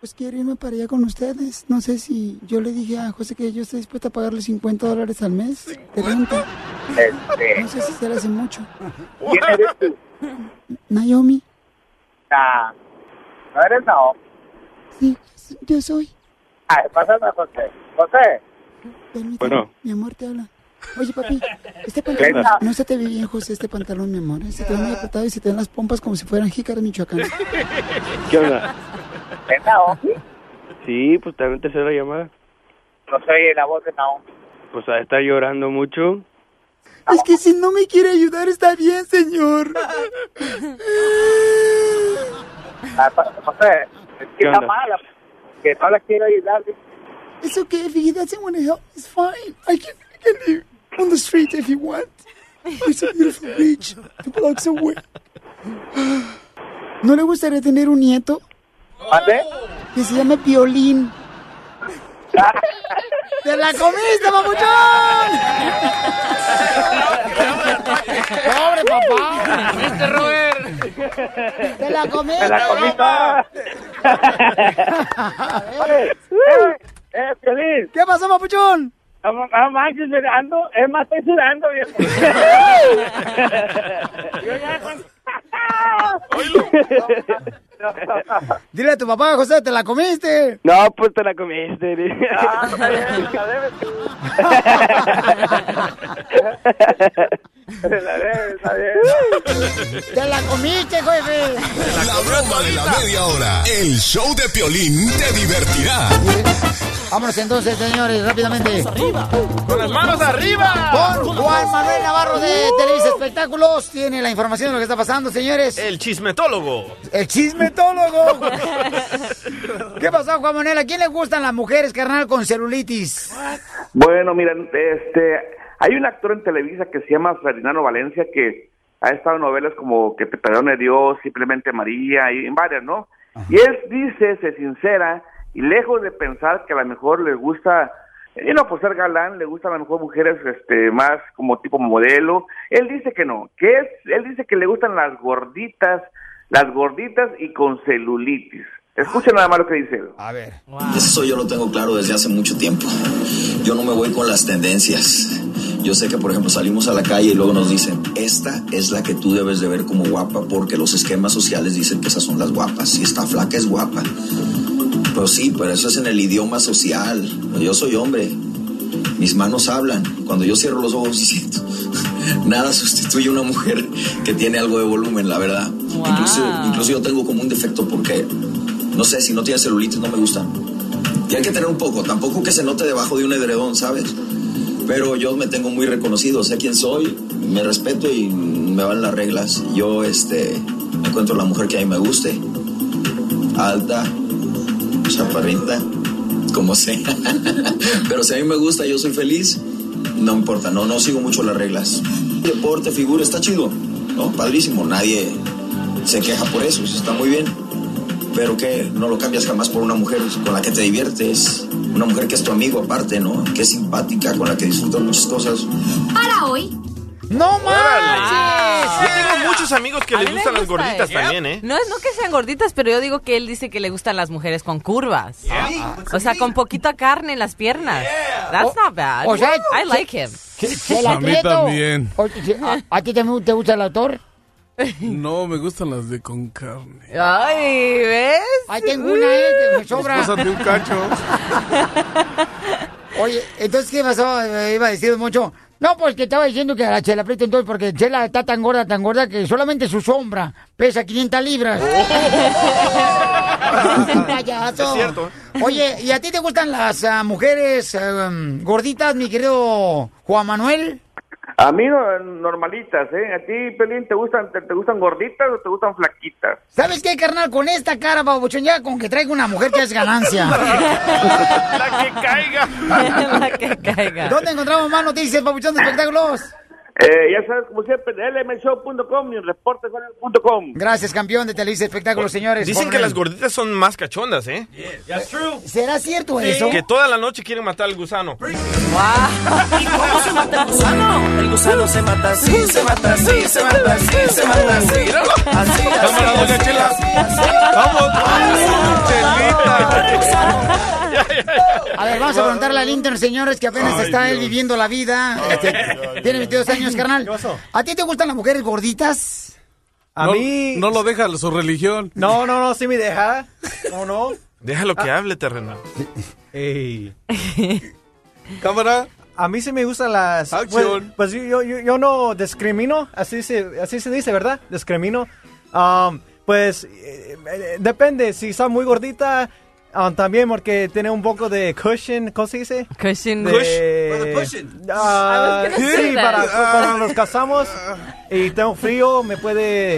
Speaker 19: pues quiero irme para allá con ustedes. No sé si yo le dije a José que yo estoy dispuesta a pagarle 50 dólares al mes de renta.
Speaker 20: Este,
Speaker 19: No sé si se le hace mucho.
Speaker 20: ¿Quién eres tú?
Speaker 19: Naomi,
Speaker 20: Ah, no eres Naomi.
Speaker 19: sí, yo soy.
Speaker 20: Ah, pásame a José. José.
Speaker 19: Permíteme,
Speaker 20: Bueno.
Speaker 19: mi amor te habla. Oye, papi, este
Speaker 20: ¿Qué
Speaker 19: pantalón,
Speaker 20: tal?
Speaker 19: no se te ve bien, José, este pantalón, mi amor. Se te ve muy apretado y se te ven las pompas como si fueran jícaras michoacanas. [laughs]
Speaker 18: ¿Qué onda?
Speaker 20: ¿Es Naomi?
Speaker 18: Sí, pues también te la llamada.
Speaker 20: No soy la voz de Naomi.
Speaker 18: Pues a estar llorando mucho.
Speaker 19: Es que si no me quiere ayudar, está bien, señor.
Speaker 20: Ah, pa- José, es que
Speaker 18: ¿Qué
Speaker 20: está mala. Que no la quiero ayudar.
Speaker 19: It's okay if he doesn't want to help. It's fine. I can, I can live on the street if you want. It's a beautiful beach. Two blocks away. ¿No le gustaría tener un nieto?
Speaker 20: ¿Mande?
Speaker 19: Que se llame Piolín. ¡Te la comiste, papuchón! ¡Pobre papá!
Speaker 6: ¡Viste, Robert!
Speaker 19: ¡Te la comiste!
Speaker 20: ¡Me la! [laughs] Oye, eh, eh, Piolín.
Speaker 19: ¿Qué pasó, papuchón?
Speaker 20: No manches, sudando. Es más, estoy sudando, viejo. [laughs] Yo ya [laughs]
Speaker 7: Dile a tu papá, José, ¿te la comiste?
Speaker 18: No, pues te la comiste.
Speaker 20: Ah, está bien, la debes. La debes, está bien.
Speaker 7: ¡Te la comiste, jefe!
Speaker 2: La broma de la media hora. El show de Piolín te divertirá.
Speaker 7: Vámonos entonces, señores, rápidamente.
Speaker 9: ¡Con las manos arriba!
Speaker 7: Con Juan Manuel Navarro de Televisa Espectáculos. Tiene la información de lo que está pasando, señores.
Speaker 9: El chismetólogo.
Speaker 7: El ¿Qué pasó, Juan Manuel? ¿A quién le gustan las mujeres, carnal, con celulitis?
Speaker 20: Bueno, miren, este, hay un actor en Televisa que se llama Ferdinando Valencia que ha estado en novelas como Que te perdone Dios, Simplemente María y en varias, ¿no? Y él dice, se sincera y lejos de pensar que a lo mejor le gusta, y no por ser galán, le gustan a lo mejor mujeres este más como tipo modelo. Él dice que no, que es, él dice que le gustan las gorditas, las gorditas y con celulitis. Escuchen nada más lo que dice.
Speaker 7: A ver.
Speaker 21: Eso yo lo tengo claro desde hace mucho tiempo. Yo no me voy con las tendencias. Yo sé que, por ejemplo, salimos a la calle y luego nos dicen, esta es la que tú debes de ver como guapa, porque los esquemas sociales dicen que esas son las guapas. Si está flaca es guapa. Pues sí, pero eso es en el idioma social. Yo soy hombre. Mis manos hablan. Cuando yo cierro los ojos y siento, [laughs] nada sustituye a una mujer que tiene algo de volumen, la verdad. Incluso, incluso yo tengo como un defecto porque, no sé, si no tiene celulitis no me gusta. Tiene que tener un poco, tampoco que se note debajo de un edredón, ¿sabes? Pero yo me tengo muy reconocido, sé quién soy, me respeto y me van las reglas. Yo, este, encuentro la mujer que a mí me guste. Alta, chaparrita, como sea. [laughs] Pero si a mí me gusta, yo soy feliz, no importa, no, no sigo mucho las reglas. Deporte, figura, está chido, ¿no? Padrísimo, nadie se queja por eso, eso está muy bien. Pero que no lo cambias jamás por una mujer con la que te diviertes, una mujer que es tu amigo aparte, ¿no? Que es simpática, con la que disfrutas muchas cosas.
Speaker 16: Para hoy.
Speaker 7: ¡No
Speaker 9: manches! Yo tengo muchos amigos que les gustan las
Speaker 10: gusta,
Speaker 9: gorditas
Speaker 10: ¿eh?
Speaker 9: también, ¿eh?
Speaker 10: No es no que sean gorditas, pero yo digo que él dice que le gustan las mujeres con curvas. O sea, con poquita carne en las piernas. That's not bad.
Speaker 7: o sea,
Speaker 10: I like him.
Speaker 7: ¿El
Speaker 22: A mí también.
Speaker 7: O- ¿A, a ti también te gusta el autor?
Speaker 22: No, me gustan las de con carne.
Speaker 10: Ay, ¿ves?
Speaker 7: Ahí tengo una, ¿eh? Que me sobra.
Speaker 22: Pásate un cacho. [laughs]
Speaker 7: Oye, entonces, ¿qué pasó? Eh, Iba a decir mucho. No, pues que estaba diciendo que a la Chela Prieto entonces, porque Chela está tan gorda, tan gorda, que solamente su sombra pesa 500 libras. [laughs] Payaso.
Speaker 9: Es cierto.
Speaker 7: Oye, ¿y a ti te gustan las ah, mujeres ah, gorditas, mi querido Juan Manuel?
Speaker 20: A mí no- normalitas, ¿eh? ¿A ti, Pelín, te gustan, te, te gustan gorditas o te gustan flaquitas?
Speaker 7: ¿Sabes qué, carnal? Con esta cara, babuchón, ya con que traiga una mujer que es ganancia. [laughs]
Speaker 9: La que caiga. [laughs]
Speaker 10: La que caiga.
Speaker 7: ¿Dónde encontramos más noticias, babuchón de espectáculos?
Speaker 20: Eh, ya sabes, como siempre, lmshow.com y reportesonel.com.
Speaker 7: Gracias, campeón de Televisa Espectáculos, señores.
Speaker 9: Dicen que las gorditas son más cachondas, ¿eh?
Speaker 7: ¿Será cierto eso?
Speaker 9: Que toda la noche quieren matar al gusano.
Speaker 6: ¿Y cómo se mata el gusano? El gusano se mata así, se mata así, se mata así, se mata así. Así,
Speaker 9: Cámara, doña Chela.
Speaker 6: así.
Speaker 9: Vamos, chelita. [laughs]
Speaker 7: A ver, vamos a preguntarle al intern, señores, que apenas
Speaker 22: Ay,
Speaker 7: está él viviendo la vida. Este, tiene 22 años, carnal.
Speaker 22: ¿Qué pasó?
Speaker 7: ¿A ti te gustan las mujeres gorditas?
Speaker 22: A mí... No lo deja su religión.
Speaker 23: No, no, no, sí me deja. ¿Cómo no?
Speaker 9: Déjalo que hable, terrenal.
Speaker 23: Ey. [laughs]
Speaker 22: Cámara.
Speaker 23: A mí sí me gustan las...
Speaker 22: Acción.
Speaker 23: Pues, pues yo, yo, yo no discrimino, así se, así se dice, ¿verdad? Discrimino. Um, pues eh, eh, depende, si está muy gordita, um, también porque tiene un poco de cushion, ¿cómo se dice?
Speaker 10: Cushion.
Speaker 23: De- sí, para cuando nos casamos y tengo frío, me puede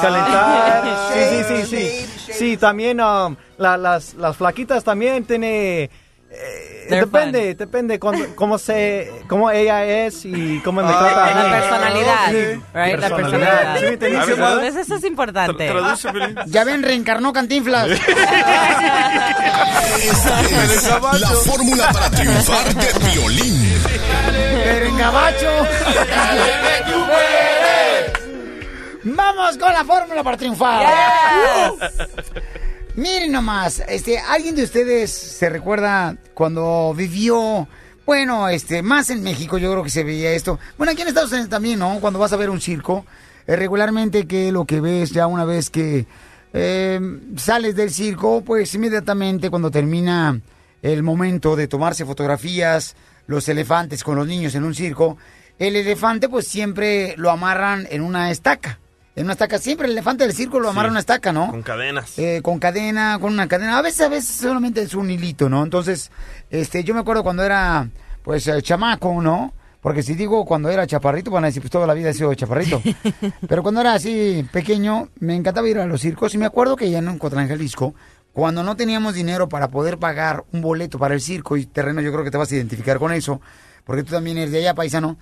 Speaker 23: calentar.
Speaker 10: ah,
Speaker 23: sí, sí, sí, sí. Sí, también um, la- las, las flaquitas también tiene... eh, depende, depende cuando- cómo se, cómo ella es y cómo me trata.
Speaker 10: la personalidad,
Speaker 23: Sí.
Speaker 10: right? La personalidad.
Speaker 23: ¿Sí?
Speaker 10: Pues eso es importante. [laughs]
Speaker 7: Ya ven, reencarnó Cantinflas. [laughs]
Speaker 2: Es la fórmula para triunfar de violín.
Speaker 7: Pero en gabacho. [laughs] Vamos con la fórmula para triunfar. Miren nomás, este, ¿alguien de ustedes se recuerda cuando vivió, bueno, este, más en México, yo creo que se veía esto. Bueno, aquí en Estados Unidos también, ¿no? Cuando vas a ver un circo, eh, regularmente que lo que ves ya una vez que eh, sales del circo, pues inmediatamente cuando termina el momento de tomarse fotografías, los elefantes con los niños en un circo, el elefante pues siempre lo amarran en una estaca. En una estaca, siempre el elefante del circo lo amarra en una estaca, ¿no?
Speaker 9: Con cadenas.
Speaker 7: Eh, con cadena, con una cadena. A veces, a veces solamente es un hilito, ¿no? Entonces, este, yo me acuerdo cuando era, pues, eh, chamaco, ¿no? Porque si digo cuando era chaparrito, van a decir, pues toda la vida he sido chaparrito. [laughs] Pero cuando era así pequeño, me encantaba ir a los circos. Y me acuerdo que ya en Cotlán, Jalisco, cuando no teníamos dinero para poder pagar un boleto para el circo, y terreno, yo creo que te vas a identificar con eso, porque tú también eres de allá, paisano,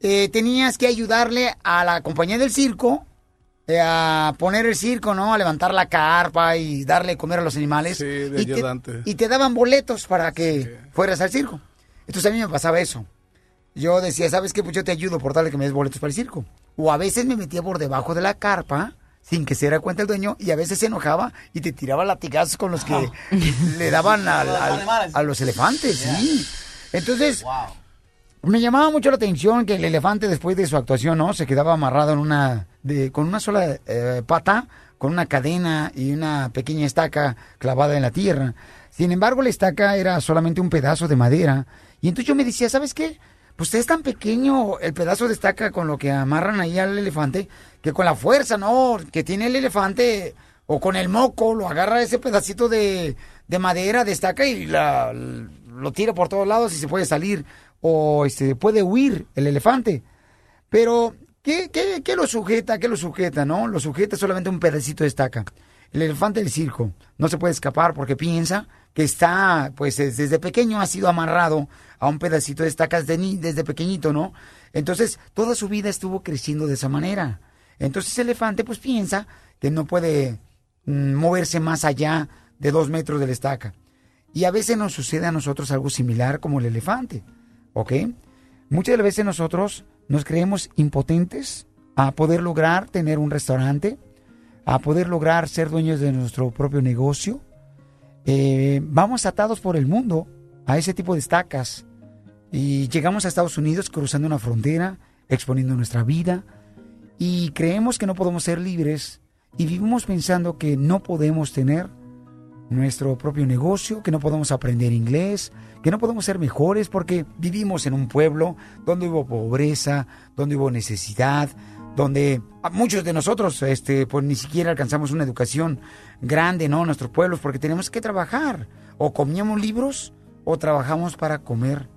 Speaker 7: eh, tenías que ayudarle a la compañía del circo a poner el circo, ¿no? A levantar la carpa y darle comer a los animales.
Speaker 22: Sí, de
Speaker 7: y, te,
Speaker 22: ayudante.
Speaker 7: y te daban boletos para que fueras al circo. Entonces a mí me pasaba eso. Yo decía, ¿sabes qué? Pues yo te ayudo por darle que me des boletos para el circo. O a veces me metía por debajo de la carpa sin que se diera cuenta el dueño y a veces se enojaba y te tiraba latigazos con los que [laughs] le daban al- al- a los elefantes, sí. Entonces, me llamaba mucho la atención que el elefante después de su actuación, ¿no? Se quedaba amarrado en una, de, con una sola eh, pata, con una cadena y una pequeña estaca clavada en la tierra. Sin embargo, la estaca era solamente un pedazo de madera. Y entonces yo me decía, ¿sabes qué? Pues es tan pequeño el pedazo de estaca con lo que amarran ahí al elefante, que con la fuerza, ¿no? Que tiene el elefante, o con el moco, lo agarra ese pedacito de, de madera, de estaca y la, lo tira por todos lados y se puede salir. O este, puede huir el elefante. Pero, ¿qué, qué, qué lo sujeta? ¿Qué lo sujeta, no? Lo sujeta solamente un pedacito de estaca. El elefante del circo no se puede escapar porque piensa que está, pues es- desde pequeño ha sido amarrado a un pedacito de estacas de ni- desde pequeñito, ¿no? Entonces, toda su vida estuvo creciendo de esa manera. Entonces, el elefante, pues piensa que no puede mm, moverse más allá de dos metros de la estaca. Y a veces nos sucede a nosotros algo similar como el elefante, ¿ok? Muchas veces nosotros nos creemos impotentes a poder lograr tener un restaurante, a poder lograr ser dueños de nuestro propio negocio. Eh, vamos atados por el mundo a ese tipo de estacas y llegamos a Estados Unidos cruzando una frontera, exponiendo nuestra vida y creemos que no podemos ser libres y vivimos pensando que no podemos tener nuestro propio negocio, que no podemos aprender inglés, que no podemos ser mejores porque vivimos en un pueblo donde hubo pobreza, donde hubo necesidad, donde muchos de nosotros este pues ni siquiera alcanzamos una educación grande, ¿no? En nuestros pueblos porque tenemos que trabajar o comíamos libros o trabajamos para comer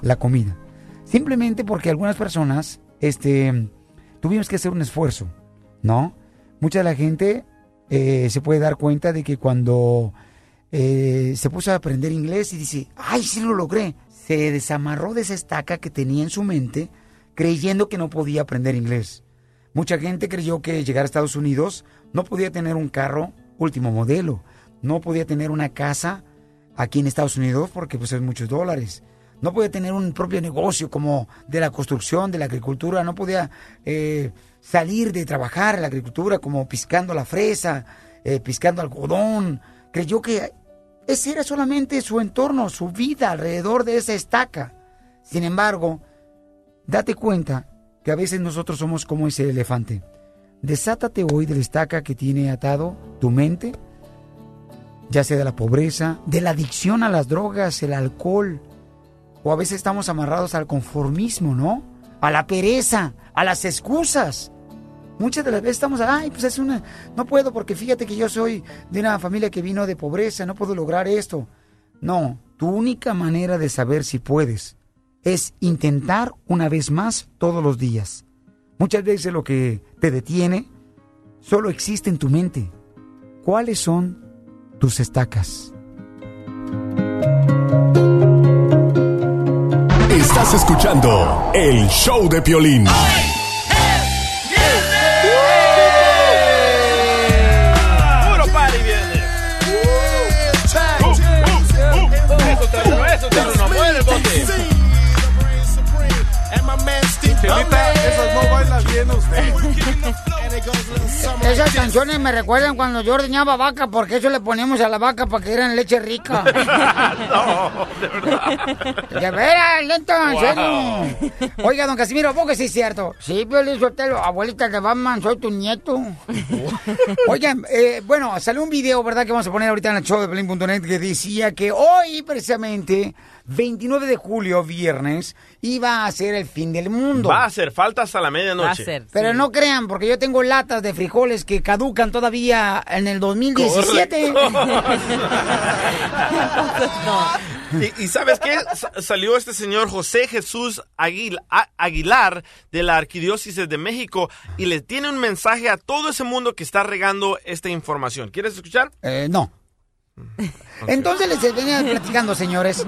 Speaker 7: la comida. Simplemente porque algunas personas este tuvimos que hacer un esfuerzo, ¿no? Mucha de la gente eh, se puede dar cuenta de que cuando eh, se puso a aprender inglés y dice, ay, sí lo logré, se desamarró de esa estaca que tenía en su mente creyendo que no podía aprender inglés. Mucha gente creyó que llegar a Estados Unidos no podía tener un carro último modelo, no podía tener una casa aquí en Estados Unidos porque pues es muchos dólares. No podía tener un propio negocio como de la construcción, de la agricultura, no podía eh, salir de trabajar en la agricultura como piscando la fresa, eh, piscando algodón. Creyó que ese era solamente su entorno, su vida alrededor de esa estaca. Sin embargo, date cuenta que a veces nosotros somos como ese elefante. Desátate hoy de la estaca que tiene atado tu mente, ya sea de la pobreza, de la adicción a las drogas, el alcohol, o a veces estamos amarrados al conformismo, ¿no? A la pereza, a las excusas. Muchas de las veces estamos, ay, pues es una, no puedo porque fíjate que yo soy de una familia que vino de pobreza, no puedo lograr esto. No, tu única manera de saber si puedes es intentar una vez más todos los días. Muchas veces lo que te detiene solo existe en tu mente. ¿Cuáles son tus estacas?
Speaker 2: Estás escuchando el show de Piolín. [laughs]
Speaker 22: Esas
Speaker 7: canciones me recuerdan cuando yo ordeñaba vaca, porque eso le poníamos a la vaca para que dieran leche rica. [laughs]
Speaker 9: No, de verdad.
Speaker 7: De veras, lento, en
Speaker 9: Wow.
Speaker 7: serio. Oiga, don Casimiro, ¿a poco que sí es cierto? Sí, Piolín Sotelo, abuelita de Batman, soy tu nieto. [laughs] Oigan, eh, bueno, salió un video, ¿verdad? Que vamos a poner ahorita en el show de Pelín.net que decía que hoy, precisamente, 29 de julio, viernes, iba a ser el fin del mundo.
Speaker 9: Va a hacer falta hasta la medianoche.
Speaker 7: Pero no crean, porque yo tengo latas de frijoles que caducan todavía en el 2017. [laughs]
Speaker 9: Y, y ¿sabes qué? Sa- salió este señor José Jesús Aguil- A- Aguilar de la Arquidiócesis de México y le tiene un mensaje a todo ese mundo que está regando esta información. ¿Quieres escuchar?
Speaker 7: Eh, no. Entonces les venía platicando, señores,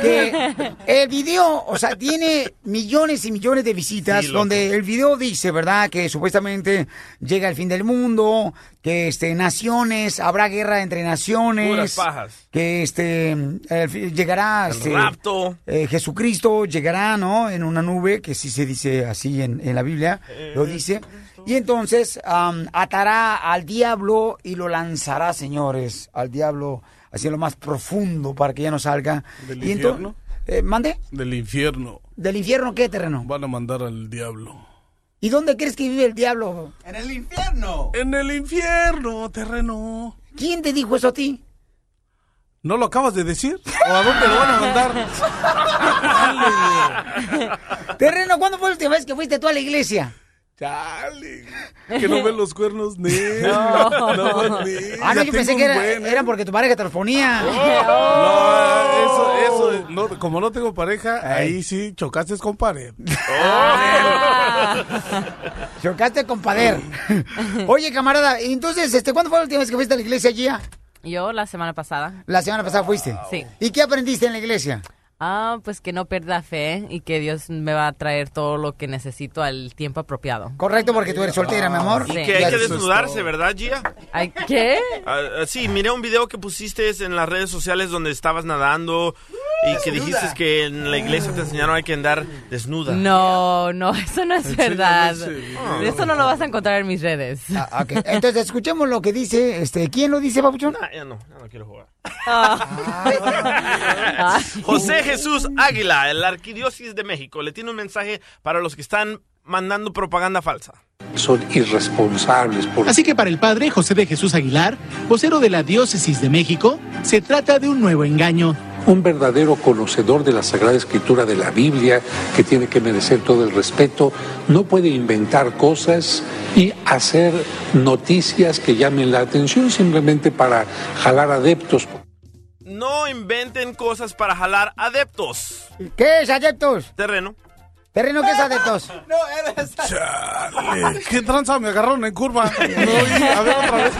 Speaker 7: que el video, o sea, tiene millones y millones de visitas,
Speaker 9: Sí,
Speaker 7: donde el video dice, ¿verdad?, que supuestamente llega el fin del mundo, que este naciones, habrá guerra entre naciones,
Speaker 9: pajas.
Speaker 7: que este el llegará
Speaker 9: El
Speaker 7: este,
Speaker 9: rapto.
Speaker 7: eh, Jesucristo llegará, ¿no? En una nube, que sí se dice así en, en la Biblia, lo dice. Y entonces atará al diablo y lo lanzará, señores, al diablo hacia lo más profundo para que ya no salga.
Speaker 22: ¿Del
Speaker 7: y
Speaker 22: infierno?
Speaker 7: eh, ¿Mande?
Speaker 22: Del infierno.
Speaker 7: ¿Del infierno qué terreno?
Speaker 22: Van a mandar al diablo.
Speaker 7: ¿Y dónde crees que vive el diablo?
Speaker 22: En el infierno. En el infierno, terreno.
Speaker 7: ¿Quién te dijo eso a ti?
Speaker 22: ¿No lo acabas de decir? ¿O a dónde lo van a mandar? [laughs]
Speaker 7: Terreno, ¿cuándo fue la última vez que fuiste tú a la iglesia?
Speaker 22: Chale. Que no ven los cuernos, [laughs] Nel.
Speaker 7: No.
Speaker 22: No, Nel.
Speaker 7: Ah, no, yo pensé que era,
Speaker 22: buen, ¿eh?
Speaker 7: eran porque tu pareja te los ponía. [laughs]
Speaker 22: No, eso, eso, no, como no tengo pareja, ahí sí chocaste con pared.
Speaker 7: Chocaste con pader. [laughs] Oye, camarada, entonces, este, ¿cuándo fue la última vez que fuiste a la iglesia, Gia?
Speaker 10: Yo la semana pasada.
Speaker 7: La semana pasada fuiste.
Speaker 10: Sí.
Speaker 7: ¿Y qué aprendiste en la iglesia?
Speaker 10: Ah, pues que no pierda fe y que Dios me va a traer todo lo que necesito al tiempo apropiado.
Speaker 7: Correcto, porque tú eres soltera, mi amor.
Speaker 9: Y que hay que desnudarse, ¿verdad, Gia?
Speaker 10: ¿Ay, ¿Qué?
Speaker 9: Ah, ah, sí, miré un video que pusiste en las redes sociales donde estabas nadando y que dijiste que en la iglesia te enseñaron hay que andar desnuda.
Speaker 10: No, no, [laughs] eso no es verdad.
Speaker 9: video.
Speaker 10: Eso no lo vas a encontrar en mis redes.
Speaker 7: Ah. Entonces, escuchemos lo que dice, este, ¿quién lo dice, papuchón?
Speaker 9: Ah, ya no, ya no quiero jugar.
Speaker 10: Ah. [laughs]
Speaker 9: José Jesús Águila, el arquidiócesis de México, le tiene un mensaje para los que están mandando propaganda falsa.
Speaker 24: son irresponsables. Por...
Speaker 25: Así que para el padre José de Jesús Aguilar, vocero de la Diócesis de México, se trata de un nuevo engaño.
Speaker 24: Un verdadero conocedor de la Sagrada Escritura de la Biblia, que tiene que merecer todo el respeto, no puede inventar cosas y hacer noticias que llamen la atención simplemente para jalar adeptos.
Speaker 9: No inventen cosas para jalar adeptos.
Speaker 7: ¿Qué es adeptos?
Speaker 9: Terreno.
Speaker 7: ¿Terreno qué es adeptos? [laughs]
Speaker 22: No, eres... Chale. [laughs] ¿Qué tranza me agarraron en curva? [laughs] No, a ver otra vez.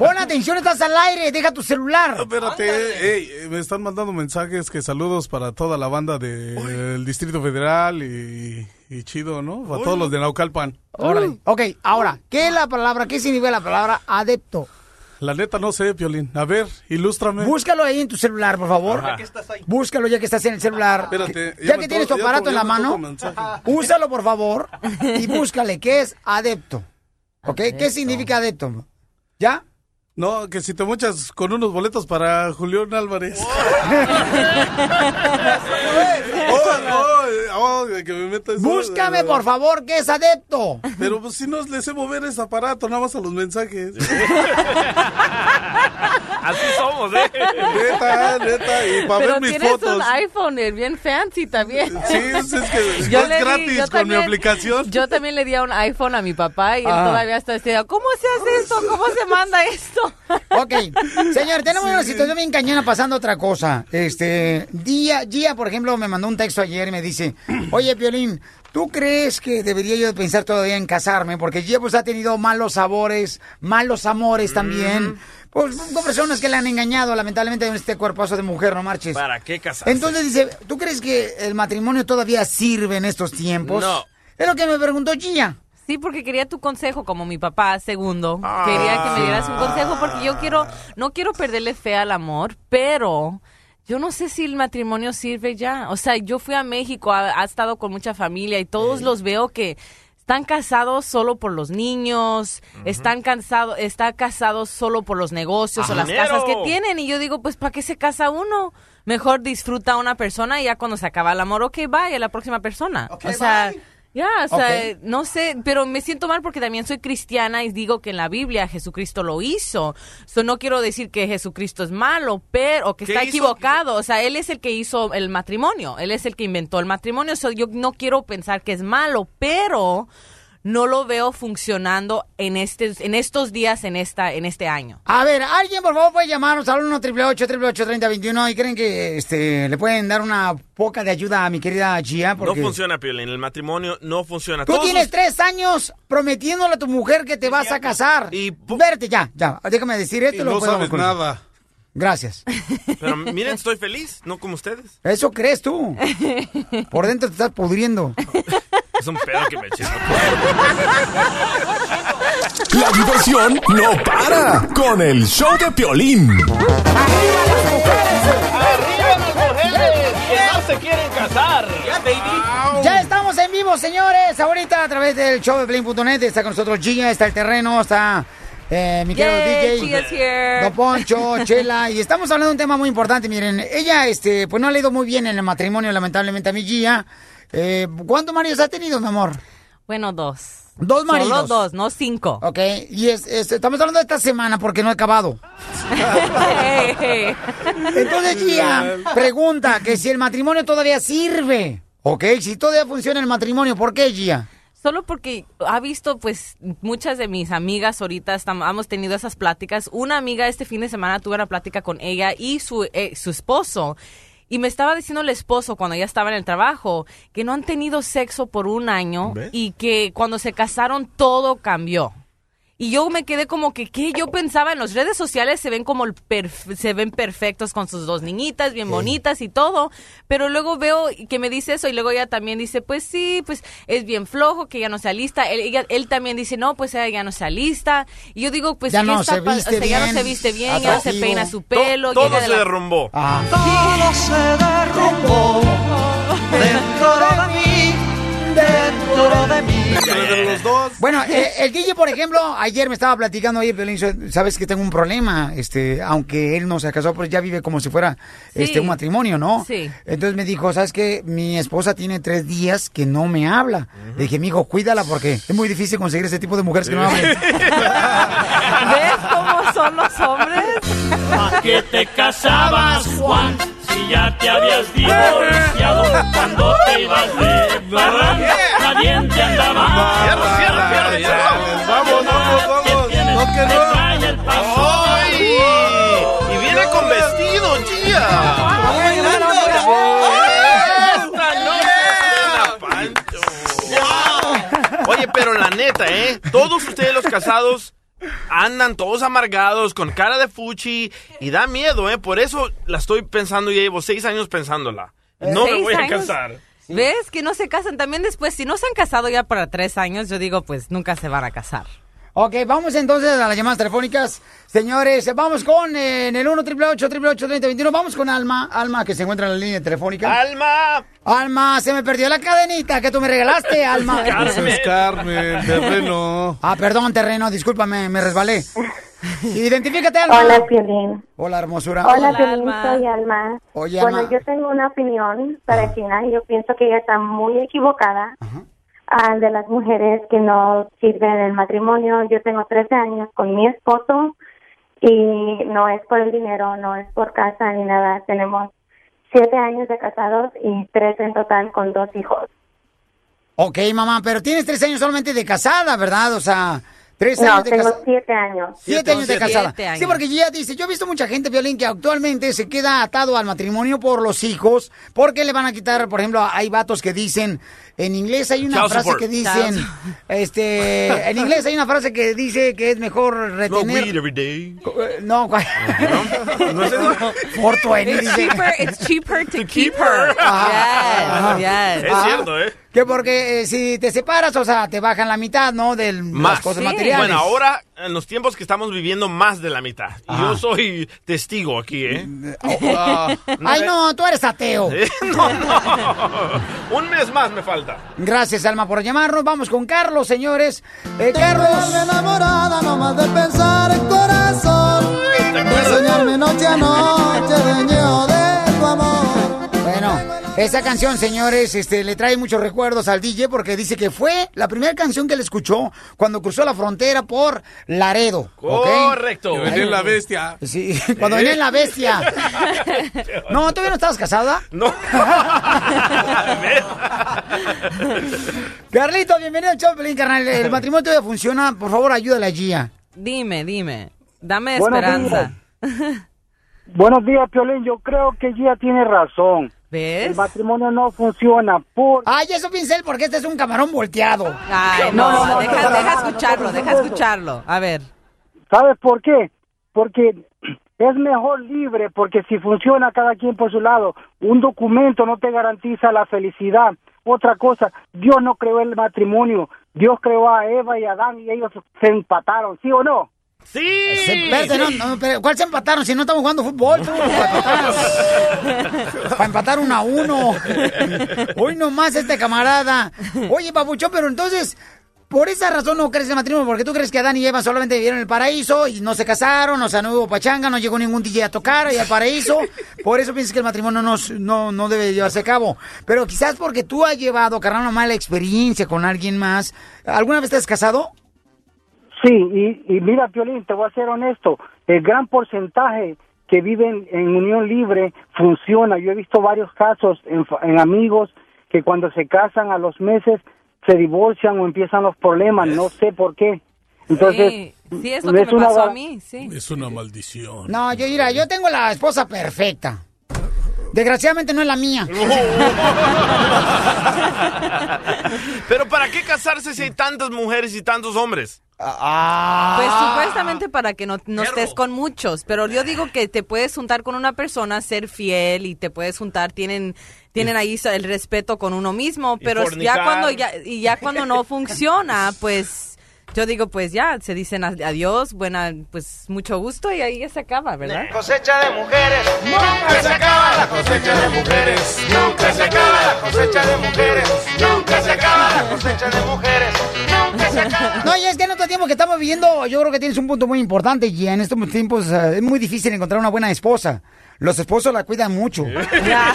Speaker 7: Pon atención, estás al aire, deja tu celular.
Speaker 22: Espérate, ey, eh, me están mandando mensajes que saludos para toda la banda del Distrito Federal y, y chido, ¿no? Para todos los de Naucalpan.
Speaker 7: Órale. Ok, ahora, ¿qué es la palabra, qué significa la palabra adepto?
Speaker 22: La neta no sé, Piolín. A ver, ilústrame.
Speaker 7: Búscalo ahí en tu celular, por favor.
Speaker 22: Ajá.
Speaker 7: Búscalo ya que estás en el celular.
Speaker 22: Espérate,
Speaker 7: ya
Speaker 22: ya
Speaker 7: que tienes tu aparato
Speaker 22: to-
Speaker 7: en la mano, úsalo, por favor, [laughs] y búscale qué es adepto. ¿Ok? ¿Qué significa adepto? ¿Ya?
Speaker 22: No, que si te muchas con unos boletos para Julián Álvarez. [laughs] [laughs] Oh, que me metas-
Speaker 7: Búscame, por favor, que es adepto.
Speaker 22: Pero pues si no les sé mover ese aparato, nada más a los mensajes. [laughs]
Speaker 9: Así somos, ¿eh?
Speaker 22: Neta, neta, y para
Speaker 10: Pero
Speaker 22: ver mis
Speaker 10: tienes
Speaker 22: fotos.
Speaker 10: un iPhone eh, bien fancy también.
Speaker 22: Sí, es que [laughs]
Speaker 10: Yo
Speaker 22: es
Speaker 10: le di-
Speaker 22: gratis
Speaker 10: yo
Speaker 22: con mi
Speaker 10: también-
Speaker 22: aplicación.
Speaker 10: Yo también le di a un iPhone a mi papá y él
Speaker 7: Ah.
Speaker 10: todavía está diciendo, ¿cómo se hace esto? ¿Cómo se manda esto? [laughs]
Speaker 7: Ok, señor, tenemos una situación bien cañona pasando otra cosa. Este, Gia, Gia, por ejemplo, me mandó un texto ayer y me dice, oye, Piolín, ¿tú crees que debería yo pensar todavía en casarme? Porque Gia pues ha tenido malos sabores, malos amores también. Pues con personas que le han engañado, lamentablemente, en este cuerpazo de mujer, no marches.
Speaker 9: ¿Para qué casarse?
Speaker 7: Entonces dice, ¿tú crees que el matrimonio todavía sirve en estos tiempos?
Speaker 9: No.
Speaker 7: Es lo que me preguntó Gia.
Speaker 10: Sí, porque quería tu consejo como mi papá, segundo. Quería que me dieras un consejo porque yo quiero, no quiero perderle fe al amor, pero yo no sé si el matrimonio sirve ya. O sea, yo fui a México, ha, ha estado con mucha familia y todos los veo que están casados solo por los niños, están cansados, está casados solo por los negocios o las casas que tienen. Y yo digo, pues, ¿para qué se casa uno? Mejor disfruta a una persona y ya cuando se acaba el amor, ok, vaya la próxima persona. o sea, ya, o sea, no sé, pero me siento mal porque también soy cristiana y digo que en la Biblia Jesucristo lo hizo. So, no quiero decir que Jesucristo es malo, pero o que
Speaker 9: ¿Qué
Speaker 10: está
Speaker 9: hizo?
Speaker 10: equivocado. O sea, él es el que hizo el matrimonio, él es el que inventó el matrimonio. So, yo no quiero pensar que es malo, pero no lo veo funcionando en este, en estos días, en esta, en este año.
Speaker 7: A ver, alguien por favor puede llamarnos al 1 888 3021 y creen que este le pueden dar una poca de ayuda a mi querida Gia
Speaker 9: No
Speaker 7: porque
Speaker 9: funciona, Piolín. El matrimonio no funciona.
Speaker 7: tú
Speaker 9: Todos
Speaker 7: tienes
Speaker 9: sus-
Speaker 7: tres años prometiéndole a tu mujer que te vas a casar. Y verte ya, ya, déjame decir esto.
Speaker 22: Y
Speaker 7: lo
Speaker 22: no
Speaker 7: puedo
Speaker 22: sabes
Speaker 7: concluir.
Speaker 22: nada.
Speaker 7: Gracias.
Speaker 9: Pero miren, estoy feliz, no como ustedes.
Speaker 7: Eso crees tú. Por dentro te estás pudriendo. [laughs]
Speaker 9: Es un pedo que me eché.
Speaker 2: La diversión no para con el show de Piolín.
Speaker 9: ¡Arriba las mujeres que no se quieren casar!
Speaker 7: Ya estamos en vivo, señores. Ahorita a través del show de Blink.net está con nosotros Gia, está el terreno, está eh, mi querido
Speaker 10: Yay,
Speaker 7: DJ. Don Poncho, Chela, y estamos hablando de un tema muy importante. Miren, ella, este, pues no ha leído muy bien en el matrimonio, lamentablemente, a mi Gia. Eh, ¿Cuántos maridos ha tenido, mi amor?
Speaker 10: Bueno, dos.
Speaker 7: Dos maridos.
Speaker 10: Solo dos, no cinco.
Speaker 7: Ok, y es, es- estamos hablando de esta semana porque no he acabado. [laughs] Entonces, Gia, pregunta que si el matrimonio todavía sirve. Ok, si todavía funciona el matrimonio, ¿por qué, Gia?
Speaker 10: Solo porque ha visto, pues, muchas de mis amigas ahorita estamos, hemos tenido esas pláticas. Una amiga este fin de semana tuve una plática con ella y su, eh, su esposo. Y me estaba diciendo el esposo cuando ella estaba en el trabajo que no han tenido sexo por un año
Speaker 9: ¿Ves?
Speaker 10: y que cuando se casaron todo cambió. Y yo me quedé como que, ¿qué? Yo pensaba en las redes sociales se ven como el perf- se ven perfectos con sus dos niñitas, bien bonitas y todo. Pero luego veo que me dice eso y luego ella también dice, pues sí, pues es bien flojo, que ya no sea lista. Él, ella- él también dice, no, pues ella ya no sea lista. Y yo digo, pues
Speaker 7: Ya
Speaker 10: ¿qué
Speaker 7: no
Speaker 10: está
Speaker 7: se viste
Speaker 10: o sea, ya no
Speaker 7: bien,
Speaker 10: se viste bien, ya no se peina su
Speaker 9: To-
Speaker 10: pelo.
Speaker 9: todo
Speaker 10: llega de
Speaker 9: se
Speaker 10: la-
Speaker 9: derrumbó.
Speaker 4: Todo se derrumbó [laughs] dentro de mí, dentro de mí.
Speaker 7: Bueno, eh, el DJ, por ejemplo, ayer me estaba platicando, oye, Piolín, sabes que tengo un problema, este, aunque él no se casó, pues ya vive como si fuera este un matrimonio, ¿no?
Speaker 10: Sí.
Speaker 7: Entonces me dijo, ¿sabes qué? Mi esposa tiene tres días que no me habla. Le dije, mijo, cuídala porque es muy difícil conseguir ese tipo de mujeres que no hablen. [laughs]
Speaker 10: ¿Ves cómo son los hombres?
Speaker 4: ¿Pa' qué te casabas, Juan? Si ya te habías divorciado cuando te ibas de parranda, nadie te andaba.
Speaker 9: Cierra, cierra, cierra, cierra. Vamos, vamos, vamos.
Speaker 4: No que
Speaker 9: el paso. ¡Ay! Y viene con vestido, Pancho. Oye, pero la neta, ¿eh? Todos ustedes los casados andan todos amargados, con cara de fuchi, y da miedo, ¿eh? Por eso la estoy pensando, ya llevo seis años pensándola. No me
Speaker 10: ¿Seis
Speaker 9: voy a casar.
Speaker 10: ¿Ves? Que no se casan. También después, si no se han casado ya para tres años, yo digo, pues nunca se van a casar.
Speaker 7: Ok, vamos entonces a las llamadas telefónicas. Señores, vamos con eh, en el 1 888 3021 Vamos con Alma. Alma, que se encuentra en la línea telefónica.
Speaker 9: ¡Alma!
Speaker 7: Alma, se me perdió la cadenita que tú me regalaste, [laughs] Alma.
Speaker 22: Eso es Carmen, terreno.
Speaker 7: Ah, perdón, terreno, discúlpame, me resbalé. [laughs] Identifícate, Alma.
Speaker 26: Hola, Piolín.
Speaker 7: Hola, hermosura.
Speaker 26: Hola, Piolín, soy Alma.
Speaker 7: Oye,
Speaker 26: bueno,
Speaker 7: Alma.
Speaker 26: yo tengo una opinión para China y yo pienso que ella está muy equivocada ah, de las mujeres que no sirven en el matrimonio. Yo tengo 13 años con mi esposo y no es por el dinero, no es por casa ni nada. Tenemos 7 años de casados y 3 en total con dos hijos.
Speaker 7: Ok, mamá, pero tienes tres años solamente de casada, ¿verdad? O sea, tres
Speaker 26: No,
Speaker 7: años de
Speaker 26: tengo
Speaker 7: casada.
Speaker 26: 7 años.
Speaker 7: Siete años de casada.
Speaker 26: Siete años.
Speaker 7: Sí, porque ella dice, yo he visto mucha gente, Violín, que actualmente se queda atado al matrimonio por los hijos, porque le van a quitar, por ejemplo, hay vatos que dicen, en inglés hay una
Speaker 9: Child
Speaker 7: frase
Speaker 9: support.
Speaker 7: que dicen, este, en inglés hay una frase que dice que es mejor retener...
Speaker 9: weed every day.
Speaker 7: Eh, No, ¿cuál?
Speaker 9: ¿No es eso?
Speaker 7: Por tu
Speaker 10: It's cheaper, it's cheaper to keep her.
Speaker 7: Ajá.
Speaker 10: Yes, yes.
Speaker 9: Es cierto, ¿eh?
Speaker 7: Que porque eh, si te separas, o sea, te bajan la mitad, ¿no? De las
Speaker 9: Más.
Speaker 7: cosas materiales.
Speaker 9: Bueno, ahora, en los tiempos que estamos viviendo, más de la mitad. Yo soy testigo aquí, ¿eh?
Speaker 7: Ah. [laughs] Ay, no, tú eres ateo. [laughs]
Speaker 9: no, no. [laughs] Un mes más me falta.
Speaker 7: Gracias, Alma, por llamarnos. Vamos con Carlos, señores. Eh, Carlos.
Speaker 4: enamorada nomás de pensar el corazón. De soñarme noche a noche, de.
Speaker 7: Bueno, esa canción, señores, este, le trae muchos recuerdos al DJ porque dice que fue la primera canción que él escuchó cuando cruzó la frontera por Laredo.
Speaker 9: Correcto.
Speaker 22: Que venía la bestia.
Speaker 7: Sí, [laughs] cuando venía en la bestia. [laughs] No, ¿todavía no estabas casada?
Speaker 9: No. [laughs]
Speaker 7: Carlito, bienvenido al show, Pelín, carnal. El matrimonio todavía funciona. Por favor, ayúdale a Gia.
Speaker 10: Dime, dime. Dame
Speaker 27: Buenos
Speaker 10: esperanza.
Speaker 27: Buenos días, Piolín. Yo creo que Gia tiene razón.
Speaker 10: ¿Ves?
Speaker 27: El matrimonio no funciona por...
Speaker 7: Ay, eso piensa él porque este es un camarón volteado.
Speaker 10: Ay, no, deja, deja escucharlo, deja escucharlo. A ver.
Speaker 27: ¿Sabes por qué? Porque es mejor libre, porque si funciona cada quien por su lado, un documento no te garantiza la felicidad. Otra cosa, Dios no creó el matrimonio, Dios creó a Eva y a Adán y ellos se empataron, ¿sí o no?
Speaker 9: ¡Sí!
Speaker 7: Espérate, no, no, ¿cuál se empataron? Si no estamos jugando fútbol, tú, para. Para empatar uno a uno. Hoy nomás este camarada. Oye, papuchón, pero entonces, por esa razón no crees el matrimonio, porque tú crees que Adán y Eva solamente vivieron en el paraíso y no se casaron, o sea, no hubo pachanga, no llegó ningún DJ a tocar ahí al paraíso. Por eso piensas que el matrimonio no, no, no debe llevarse a cabo. Pero quizás porque tú has llevado, carnal, una mala experiencia con alguien más. ¿Alguna vez te has casado?
Speaker 27: Sí, y, y mira, Piolín, te voy a ser honesto, el gran porcentaje que viven en unión libre funciona. Yo he visto varios casos en, fa- en amigos que cuando se casan a los meses se divorcian o empiezan los problemas, no sé por qué. Entonces,
Speaker 10: sí, sí, es lo que me
Speaker 27: una
Speaker 10: pasó a
Speaker 27: gar-
Speaker 10: mí, sí.
Speaker 22: Es una maldición.
Speaker 7: No, yo mira, yo tengo la esposa perfecta. Desgraciadamente no es la mía. [laughs]
Speaker 9: Pero ¿para qué casarse si hay tantas mujeres y tantos hombres?
Speaker 7: Ah.
Speaker 10: Pues supuestamente para que no, no estés con muchos, pero yo digo que te puedes juntar con una persona, ser fiel y te puedes juntar, tienen tienen ahí el respeto con uno mismo, pero ya cuando ya y ya cuando no [laughs] funciona, pues yo digo pues ya se dicen ad- adiós, buena pues mucho gusto y ahí ya se acaba, ¿verdad?
Speaker 4: Cosecha de mujeres, nunca se acaba la cosecha de mujeres, nunca se acaba la cosecha de mujeres, nunca se acaba la cosecha de mujeres, nunca se acaba.
Speaker 7: No, y es que en otro tiempo que estamos viviendo, yo creo que tienes un punto muy importante, y en estos tiempos eh, es muy difícil encontrar una buena esposa. Los esposos la cuidan mucho. [laughs]
Speaker 10: Ya.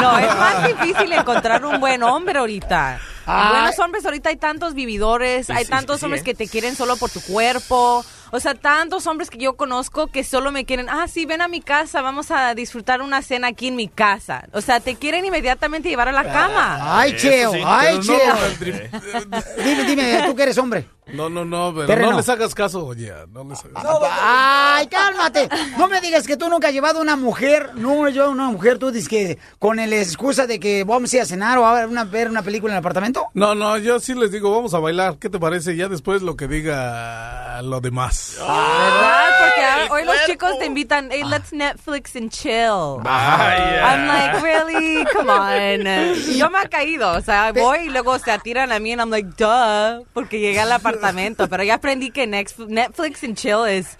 Speaker 10: No, es más difícil encontrar un buen hombre ahorita.
Speaker 7: Ay.
Speaker 10: Buenos hombres, ahorita hay tantos vividores, hay
Speaker 7: sí,
Speaker 10: tantos
Speaker 7: sí,
Speaker 10: hombres
Speaker 7: ¿eh?
Speaker 10: que te quieren solo por tu cuerpo. O sea, tantos hombres que yo conozco que solo me quieren, ah, sí, ven a mi casa, vamos a disfrutar una cena aquí en mi casa. O sea, te quieren inmediatamente llevar a la cama.
Speaker 7: Ay, Cheo, ay,
Speaker 22: no,
Speaker 7: Cheo.
Speaker 22: el tri-
Speaker 7: Dime, dime, tú que eres hombre.
Speaker 22: No, no, no, pero
Speaker 7: Terreno.
Speaker 22: no les hagas caso, oye, no les hagas
Speaker 7: Ay, cálmate. No me digas que tú nunca has llevado una mujer, no, yo una mujer, tú dices que con la excusa de que vamos a ir a cenar o a ver una, ver una película en el apartamento.
Speaker 22: No, no, yo sí les digo, vamos a bailar. ¿Qué te parece? Ya después lo que diga lo demás.
Speaker 10: ¿Verdad? porque ah, hoy los chicos te invitan, hey, let's Netflix and chill.
Speaker 9: Vaya.
Speaker 10: I'm like, really? Come on. Yo me ha caído, o sea, voy y luego se atiran a mí y I'm like, duh, porque llegué al apartamento. Pero ya aprendí que Netflix and chill es...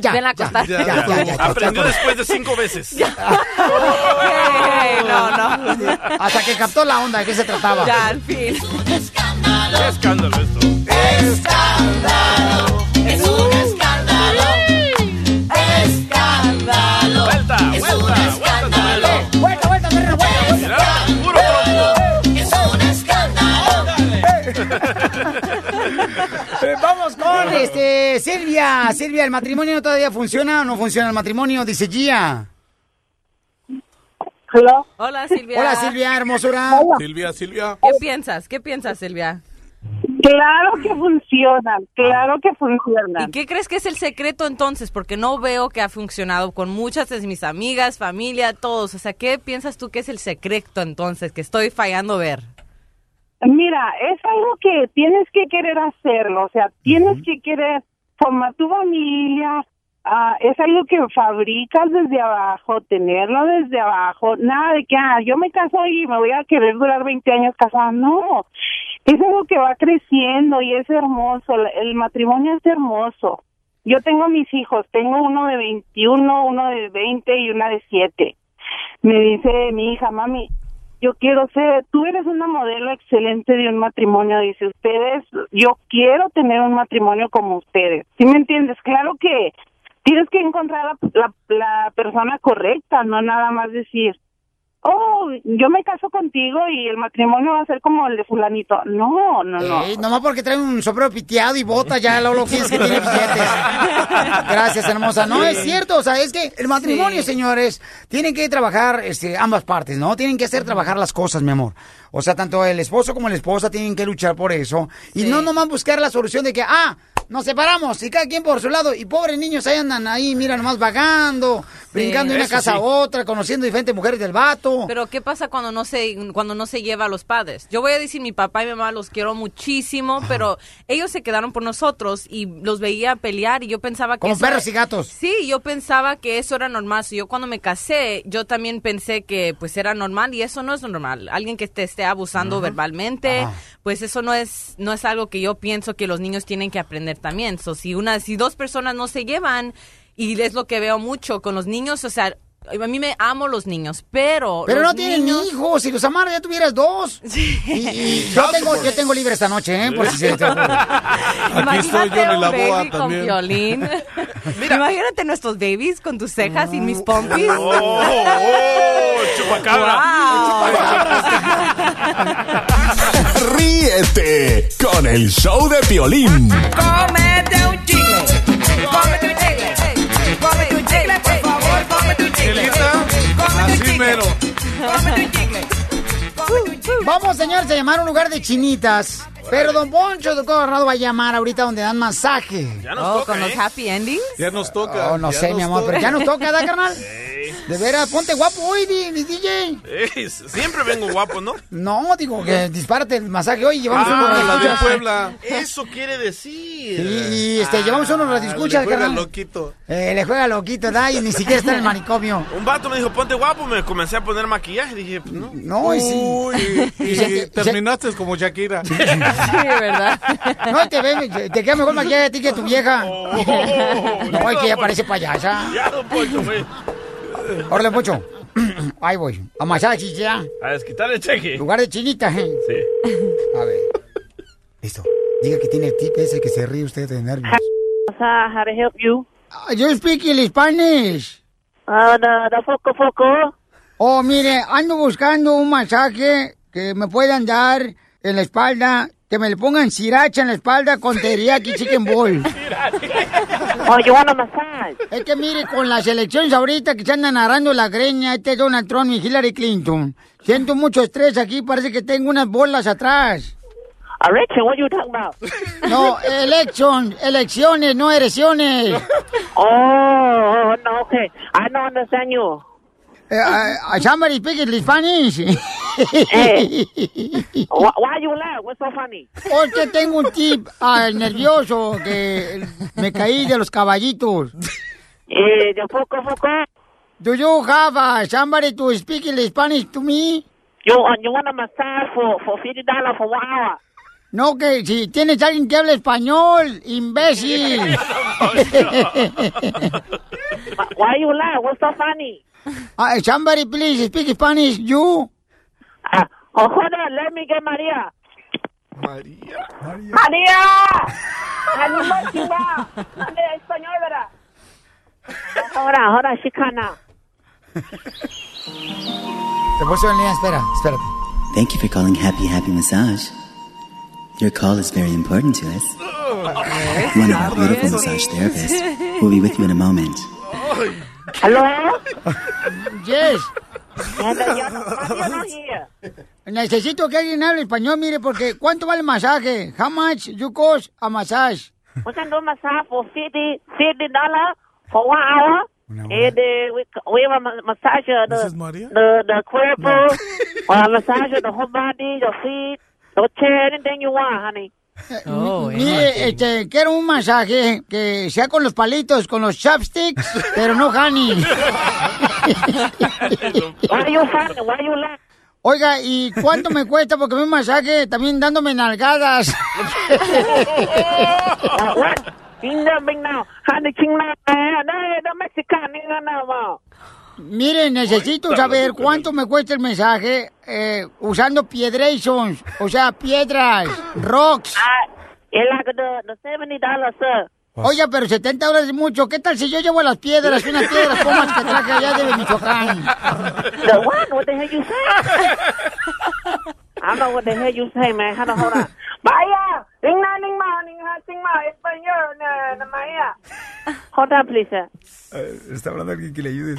Speaker 7: ya,
Speaker 10: ven a acostar.
Speaker 9: Ya, ya, ya. Aprendió después de cinco veces.
Speaker 10: Hey, [laughs] no, no.
Speaker 7: Hasta que captó la onda de qué se trataba.
Speaker 10: Ya, al fin.
Speaker 9: Qué escándalo esto.
Speaker 4: Escándalo, es un escándalo. Escándalo.
Speaker 9: Vuelta,
Speaker 4: es
Speaker 9: vuelta,
Speaker 4: un escándalo.
Speaker 7: Vuelta, vuelta, vuelta, [laughs] Este Silvia. Silvia, ¿el matrimonio todavía funciona o no funciona el matrimonio? Dice Gia.
Speaker 10: Hola, Silvia.
Speaker 7: Hola, Silvia, hermosura.
Speaker 22: Silvia, Silvia.
Speaker 10: ¿Qué piensas? ¿Qué piensas, Silvia?
Speaker 28: Claro que funcionan, claro que funcionan.
Speaker 10: ¿Y qué crees que es el secreto entonces? Porque no veo que ha funcionado con muchas de mis amigas, familia, todos. O sea, ¿qué piensas tú que es el secreto entonces que estoy fallando ver?
Speaker 28: Mira, es algo que tienes que querer hacerlo, o sea, tienes que querer formar tu familia, ah, es algo que fabricas desde abajo, tenerlo desde abajo, nada de que, ah, yo me caso y me voy a querer durar 20 años casada, no, es algo que va creciendo y es hermoso, el- el matrimonio es hermoso. Yo tengo mis hijos, tengo uno de 21, uno de 20 y una de 7. Me dice mi hija, mami, yo quiero ser, tú eres una modelo excelente de un matrimonio, dice ustedes, yo quiero tener un matrimonio como ustedes. ¿Sí me entiendes? Claro que tienes que encontrar la, la, la persona correcta, no nada más decir, oh, yo me caso contigo y el matrimonio va a ser como el de fulanito. No, no, no.
Speaker 7: Ey, nomás porque trae un sombrero piteado y bota ya, lo, lo que es que tiene [laughs] billetes. Gracias, hermosa. No, es cierto, o sea, es que el matrimonio,
Speaker 10: Sí.
Speaker 7: señores, tienen que trabajar este, ambas partes, ¿no? Tienen que hacer trabajar las cosas, mi amor. O sea, tanto el esposo como la esposa tienen que luchar por eso. Y no nomás buscar la solución de que, ah, nos separamos y cada quien por su lado. Y pobres niños ahí andan ahí, mira, nomás vagando, brincando de una casa a
Speaker 10: sí.
Speaker 7: otra, conociendo diferentes mujeres del vato.
Speaker 10: Pero ¿qué pasa cuando no se cuando no se lleva a los padres? Yo voy a decir mi papá y mi mamá los quiero muchísimo, pero ellos se quedaron por nosotros y los veía pelear y yo pensaba que
Speaker 7: Como
Speaker 10: eso-
Speaker 7: perros y gatos.
Speaker 10: Sí, yo pensaba que eso era normal. So, yo cuando me casé, yo también pensé que pues era normal y eso no es normal. Alguien que te esté abusando verbalmente, pues eso no es no es algo que yo pienso que los niños tienen que aprender también. So, si una si dos personas no se llevan y es lo que veo mucho con los niños, o sea, a mí me amo los niños, pero
Speaker 7: Pero no tienen
Speaker 10: niños-
Speaker 7: hijos, si los amaras ya tuvieras dos. [laughs] Y, y yo tengo, yo tengo libre esta noche, ¿eh? Por si se te ocurre. [laughs]
Speaker 10: Imagínate un baby con violín. [laughs] Imagínate nuestros babies con tus cejas y mis pompis.
Speaker 9: Oh, oh, chupacabra.
Speaker 2: Ríete con el show de Piolín.
Speaker 4: Cómete un chicle, un chicle.
Speaker 7: Vamos, señores, a llamar a un lugar de chinitas. Pero don Poncho de Colorado va a llamar ahorita donde dan masaje.
Speaker 9: Ya
Speaker 10: Oh, con los happy endings.
Speaker 22: Ya nos toca.
Speaker 7: Oh, no
Speaker 22: ya
Speaker 7: sé,
Speaker 22: nos
Speaker 7: mi amor,
Speaker 22: toca.
Speaker 7: pero ya nos toca, ¿da, carnal? [laughs] De veras, ponte guapo hoy, DJ.
Speaker 9: Ey, siempre vengo guapo, ¿no?
Speaker 7: No, digo que dispárate el masaje hoy y llevamos
Speaker 9: Ah,
Speaker 7: unos
Speaker 9: la de.
Speaker 22: Puebla.
Speaker 9: Eso quiere decir.
Speaker 7: Sí, y este, llevamos unos radioescuchas,
Speaker 22: Le juega
Speaker 7: carnal.
Speaker 22: loquito.
Speaker 7: Eh, le juega loquito, da, y ni siquiera está en el manicomio. [laughs]
Speaker 9: Un vato me dijo, ponte guapo, me comencé a poner maquillaje. Dije, no.
Speaker 7: No, y sí.
Speaker 22: Uy, [laughs] y,
Speaker 7: Y se-
Speaker 22: terminaste como Shakira.
Speaker 10: Sí, ¿verdad? [laughs]
Speaker 7: No, te, ve, te queda mejor maquillaje a ti que tu vieja. No, es que ya parece payasa.
Speaker 9: Ya, don Poncho, güey.
Speaker 7: Órale. [clears throat] Ahí voy. A masaje ya.
Speaker 9: A desquitar el cheque.
Speaker 7: Lugar de chinita, ¿eh?
Speaker 9: Sí.
Speaker 7: A ver. Listo. Diga que tiene el tip ese que se ríe usted de nervios.
Speaker 28: how to help you?
Speaker 7: Ah, Yo speak el Spanish.
Speaker 28: Ah, da, da foco, foco.
Speaker 7: Oh, mire, ando buscando un masaje que me puedan dar en la espalda, que me le pongan sriracha en la espalda con teriyaki chicken ball.
Speaker 28: Oh, you want a massage?
Speaker 7: Es que mire, con las elecciones ahorita que se andan agarrando la greña, este Donald Trump y Hillary Clinton. Siento mucho estrés aquí, parece que tengo unas bolas atrás.
Speaker 28: Erection, what you talking about? [laughs]
Speaker 7: No, election, elecciones, no erecciones.
Speaker 28: Oh, oh, no, okay. I don't understand you.
Speaker 7: Uh, somebody speak Spanish.
Speaker 29: Eh. Why, why you laugh? What's so funny?
Speaker 7: Porque tengo un tip al nervioso que me caí de los caballitos.
Speaker 29: Eh, de poco, poco.
Speaker 7: Do you have uh, somebody to speak in Spanish to me?
Speaker 29: You, uh, you want a massage for, for $50 for one hour?
Speaker 7: No, que si tienes alguien que hable español, imbécil. [laughs]
Speaker 29: Why you laugh? What's so funny?
Speaker 7: Ah, somebody please speak Spanish, you.
Speaker 29: Oh, hold on. Let me get María.
Speaker 22: María.
Speaker 29: María. Animal chiva. Ande español, ¿verdad? Ahora, ahora, chicana.
Speaker 7: Te puedo en línea, espera, espérate.
Speaker 30: Thank you for calling Happy Happy Massage. Your call is very important to us. One of our beautiful massage therapists will be with you in a moment.
Speaker 29: Hello?
Speaker 7: Yes.
Speaker 29: No.
Speaker 7: Necesito que alguien hable español, mire, porque ¿cuánto vale el masaje? How much you cost a massage?
Speaker 29: We can do massage for 50 $50 for one hour. And uh, we, we have a ma- massage the, the, the cuerpo, uh, massage the whole body, your feet, your chair, anything you want, honey.
Speaker 7: Mire, este, quiero un masaje que sea con los palitos, con los chopsticks, pero no honey.
Speaker 29: Why you funny? Why you laugh?
Speaker 7: Oiga, ¿y cuánto me cuesta? Porque me un masaje también dándome nalgadas.
Speaker 29: Uh, what? You never been now. Honey, king now. Uh, no, the Mexican, nigga, now, uh.
Speaker 7: Mire, necesito saber cuánto me cuesta el mensaje eh, usando piedrations, o sea, piedras, rocks.
Speaker 29: The $70, sir.
Speaker 7: Oiga, pero 70 dólares es mucho. ¿Qué tal si yo llevo las piedras, unas piedras comas que traje allá de Michoacán?
Speaker 29: The what? What the hell you say? I don't know what the hell you say, man. Hold on, hold on. Vaya, ning na ning ma, ning ha ting ma, español, na, na Maya. Hold on, please, sir.
Speaker 7: Está hablando alguien que le ayude.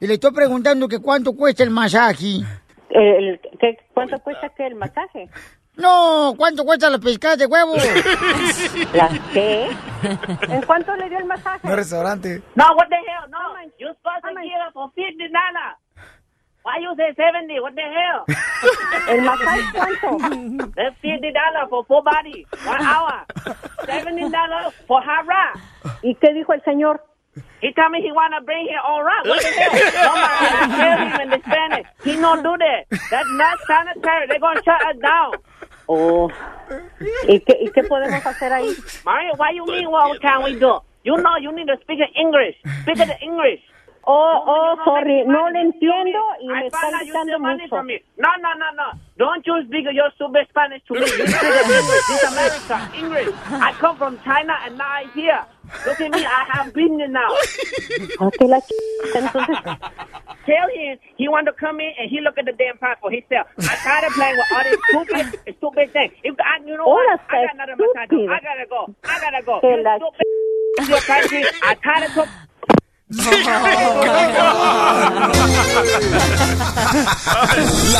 Speaker 7: Y le estoy preguntando que cuánto cuesta el masaje.
Speaker 28: El, ¿qué, ¿Cuánto cuesta que el masaje?
Speaker 7: No, ¿cuánto cuesta la pescada de huevo? [laughs]
Speaker 28: ¿Las qué? ¿En cuánto le dio el masaje?
Speaker 7: No restaurante.
Speaker 29: No, what the hell? No, you supposed to give for fifty dollars. Why you say seventy? What the hell? [laughs]
Speaker 28: ¿El masaje cuánto?
Speaker 29: That's fifty dollars for full body, one hour. Seventy dollars for hot rock. [laughs]
Speaker 28: ¿Y qué dijo el señor?
Speaker 29: He told me he wanna bring here all rock. What the hell? [laughs] No man, I tell him in the Spanish. He don't do that. That's not sanitary. They're gonna shut us down.
Speaker 28: Oh. [laughs] ¿Y qué, ¿Y qué podemos hacer ahí?
Speaker 29: Mario, why you mean what can we do? You know you need to speak in English. Speak the English.
Speaker 28: Oh, oh, sorry, no le entiendo y me está
Speaker 29: found out you
Speaker 28: gritando mucho.
Speaker 29: No, no, no, no. Don't you speak your stupid Spanish to me. You speak English. This America. English. I come from China and now I'm here. Look at me. I have been here now.
Speaker 28: Ah, que la ch... Entonces,
Speaker 29: Tell him he want to come in and he look at the damn pot for himself. I of playing with all this stupid, stupid thing. If I, you know what?
Speaker 28: Hola,
Speaker 29: I got another massage. I gotta go. I gotta go.
Speaker 28: Que
Speaker 29: You
Speaker 28: la
Speaker 29: stupid your country. I tired of talk-
Speaker 2: La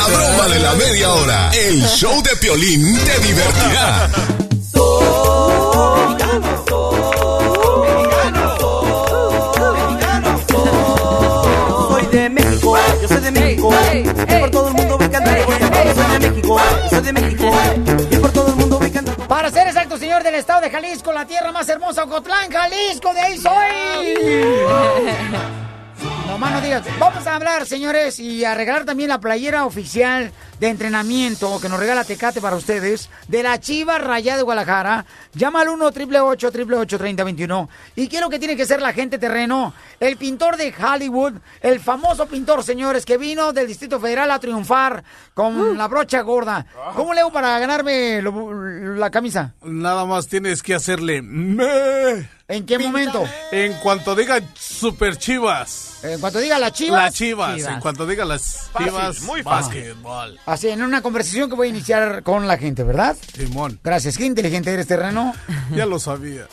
Speaker 2: broma de la media hora. El show de Piolín te divertirá.
Speaker 6: Soy de México, yo soy de México. Por todo el mundo voy cantando. Soy de México, yo soy de México.
Speaker 7: Para ser exacto, señor del estado de Jalisco, la tierra más hermosa, Ocotlán, Jalisco, de ahí soy. No más no digas. Vamos a hablar, señores, y a regalar también la playera oficial de entrenamiento que nos regala Tecate para ustedes de la Chiva Rayada de Guadalajara. Llama al 1 888 888 3021 Y quiero que tiene que ser la gente terreno, el pintor de Hollywood, el famoso pintor, señores, que vino del Distrito Federal a triunfar con la brocha gorda. ¿Cómo le hago para ganarme lo- la camisa?
Speaker 22: Nada más tienes que hacerle me.
Speaker 7: ¿En qué momento?
Speaker 22: En cuanto diga super chivas.
Speaker 7: En cuanto diga las chivas.
Speaker 22: Las chivas.
Speaker 7: Chivas.
Speaker 22: En cuanto diga las
Speaker 7: Fácil,
Speaker 22: chivas.
Speaker 7: muy fácil.
Speaker 22: básquetbol.
Speaker 7: Así, en una conversación que voy a iniciar con la gente, ¿verdad?
Speaker 22: Simón.
Speaker 7: Gracias. Qué inteligente eres, terreno. [laughs]
Speaker 22: Ya lo sabía.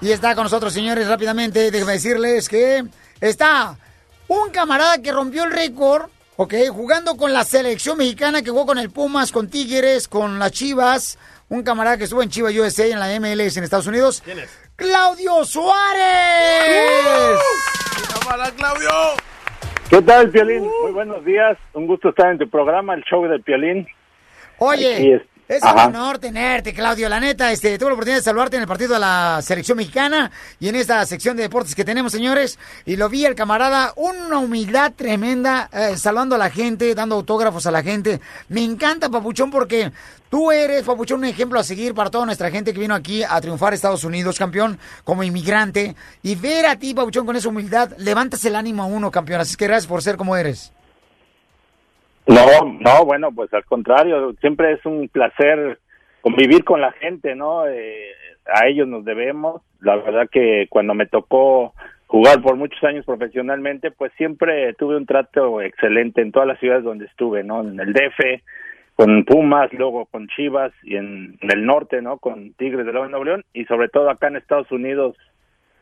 Speaker 7: Y está con nosotros, señores, rápidamente. Déjenme decirles que está un camarada que rompió el récord, ¿ok? Jugando con la selección mexicana que jugó con el Pumas, con Tigres, con las Chivas. Un camarada que estuvo en Chivas USA en la MLS en Estados Unidos.
Speaker 9: ¿Quién es?
Speaker 7: ¡Claudio Suárez!
Speaker 22: ¡Para Claudio!
Speaker 31: ¿Qué tal, Piolín? Muy buenos días. Un gusto estar en tu programa, el show del Piolín.
Speaker 7: Oye,
Speaker 31: es- Ajá.
Speaker 7: un honor tenerte, Claudio. La neta, este, tuve la oportunidad de saludarte en el partido de la selección mexicana y en esta sección de deportes que tenemos, señores. Y lo vi el camarada, una humildad tremenda, eh, saludando a la gente, dando autógrafos a la gente. Me encanta, Papuchón, porque tú eres, Papuchón, un ejemplo a seguir para toda nuestra gente que vino aquí a triunfar a Estados Unidos, campeón, como inmigrante. Y ver a ti, Papuchón, con esa humildad, levantas el ánimo a uno, campeón. Así que gracias por ser como eres.
Speaker 31: No, no, bueno, pues al contrario, siempre es un placer convivir con la gente, ¿no? Eh, a ellos nos debemos. La verdad que cuando me tocó jugar por muchos años profesionalmente, pues siempre tuve un trato excelente en todas las ciudades donde estuve, ¿no? En el DF, con Pumas, luego con Chivas y en, el norte, ¿no? Con Tigres de Nuevo León y sobre todo acá en Estados Unidos,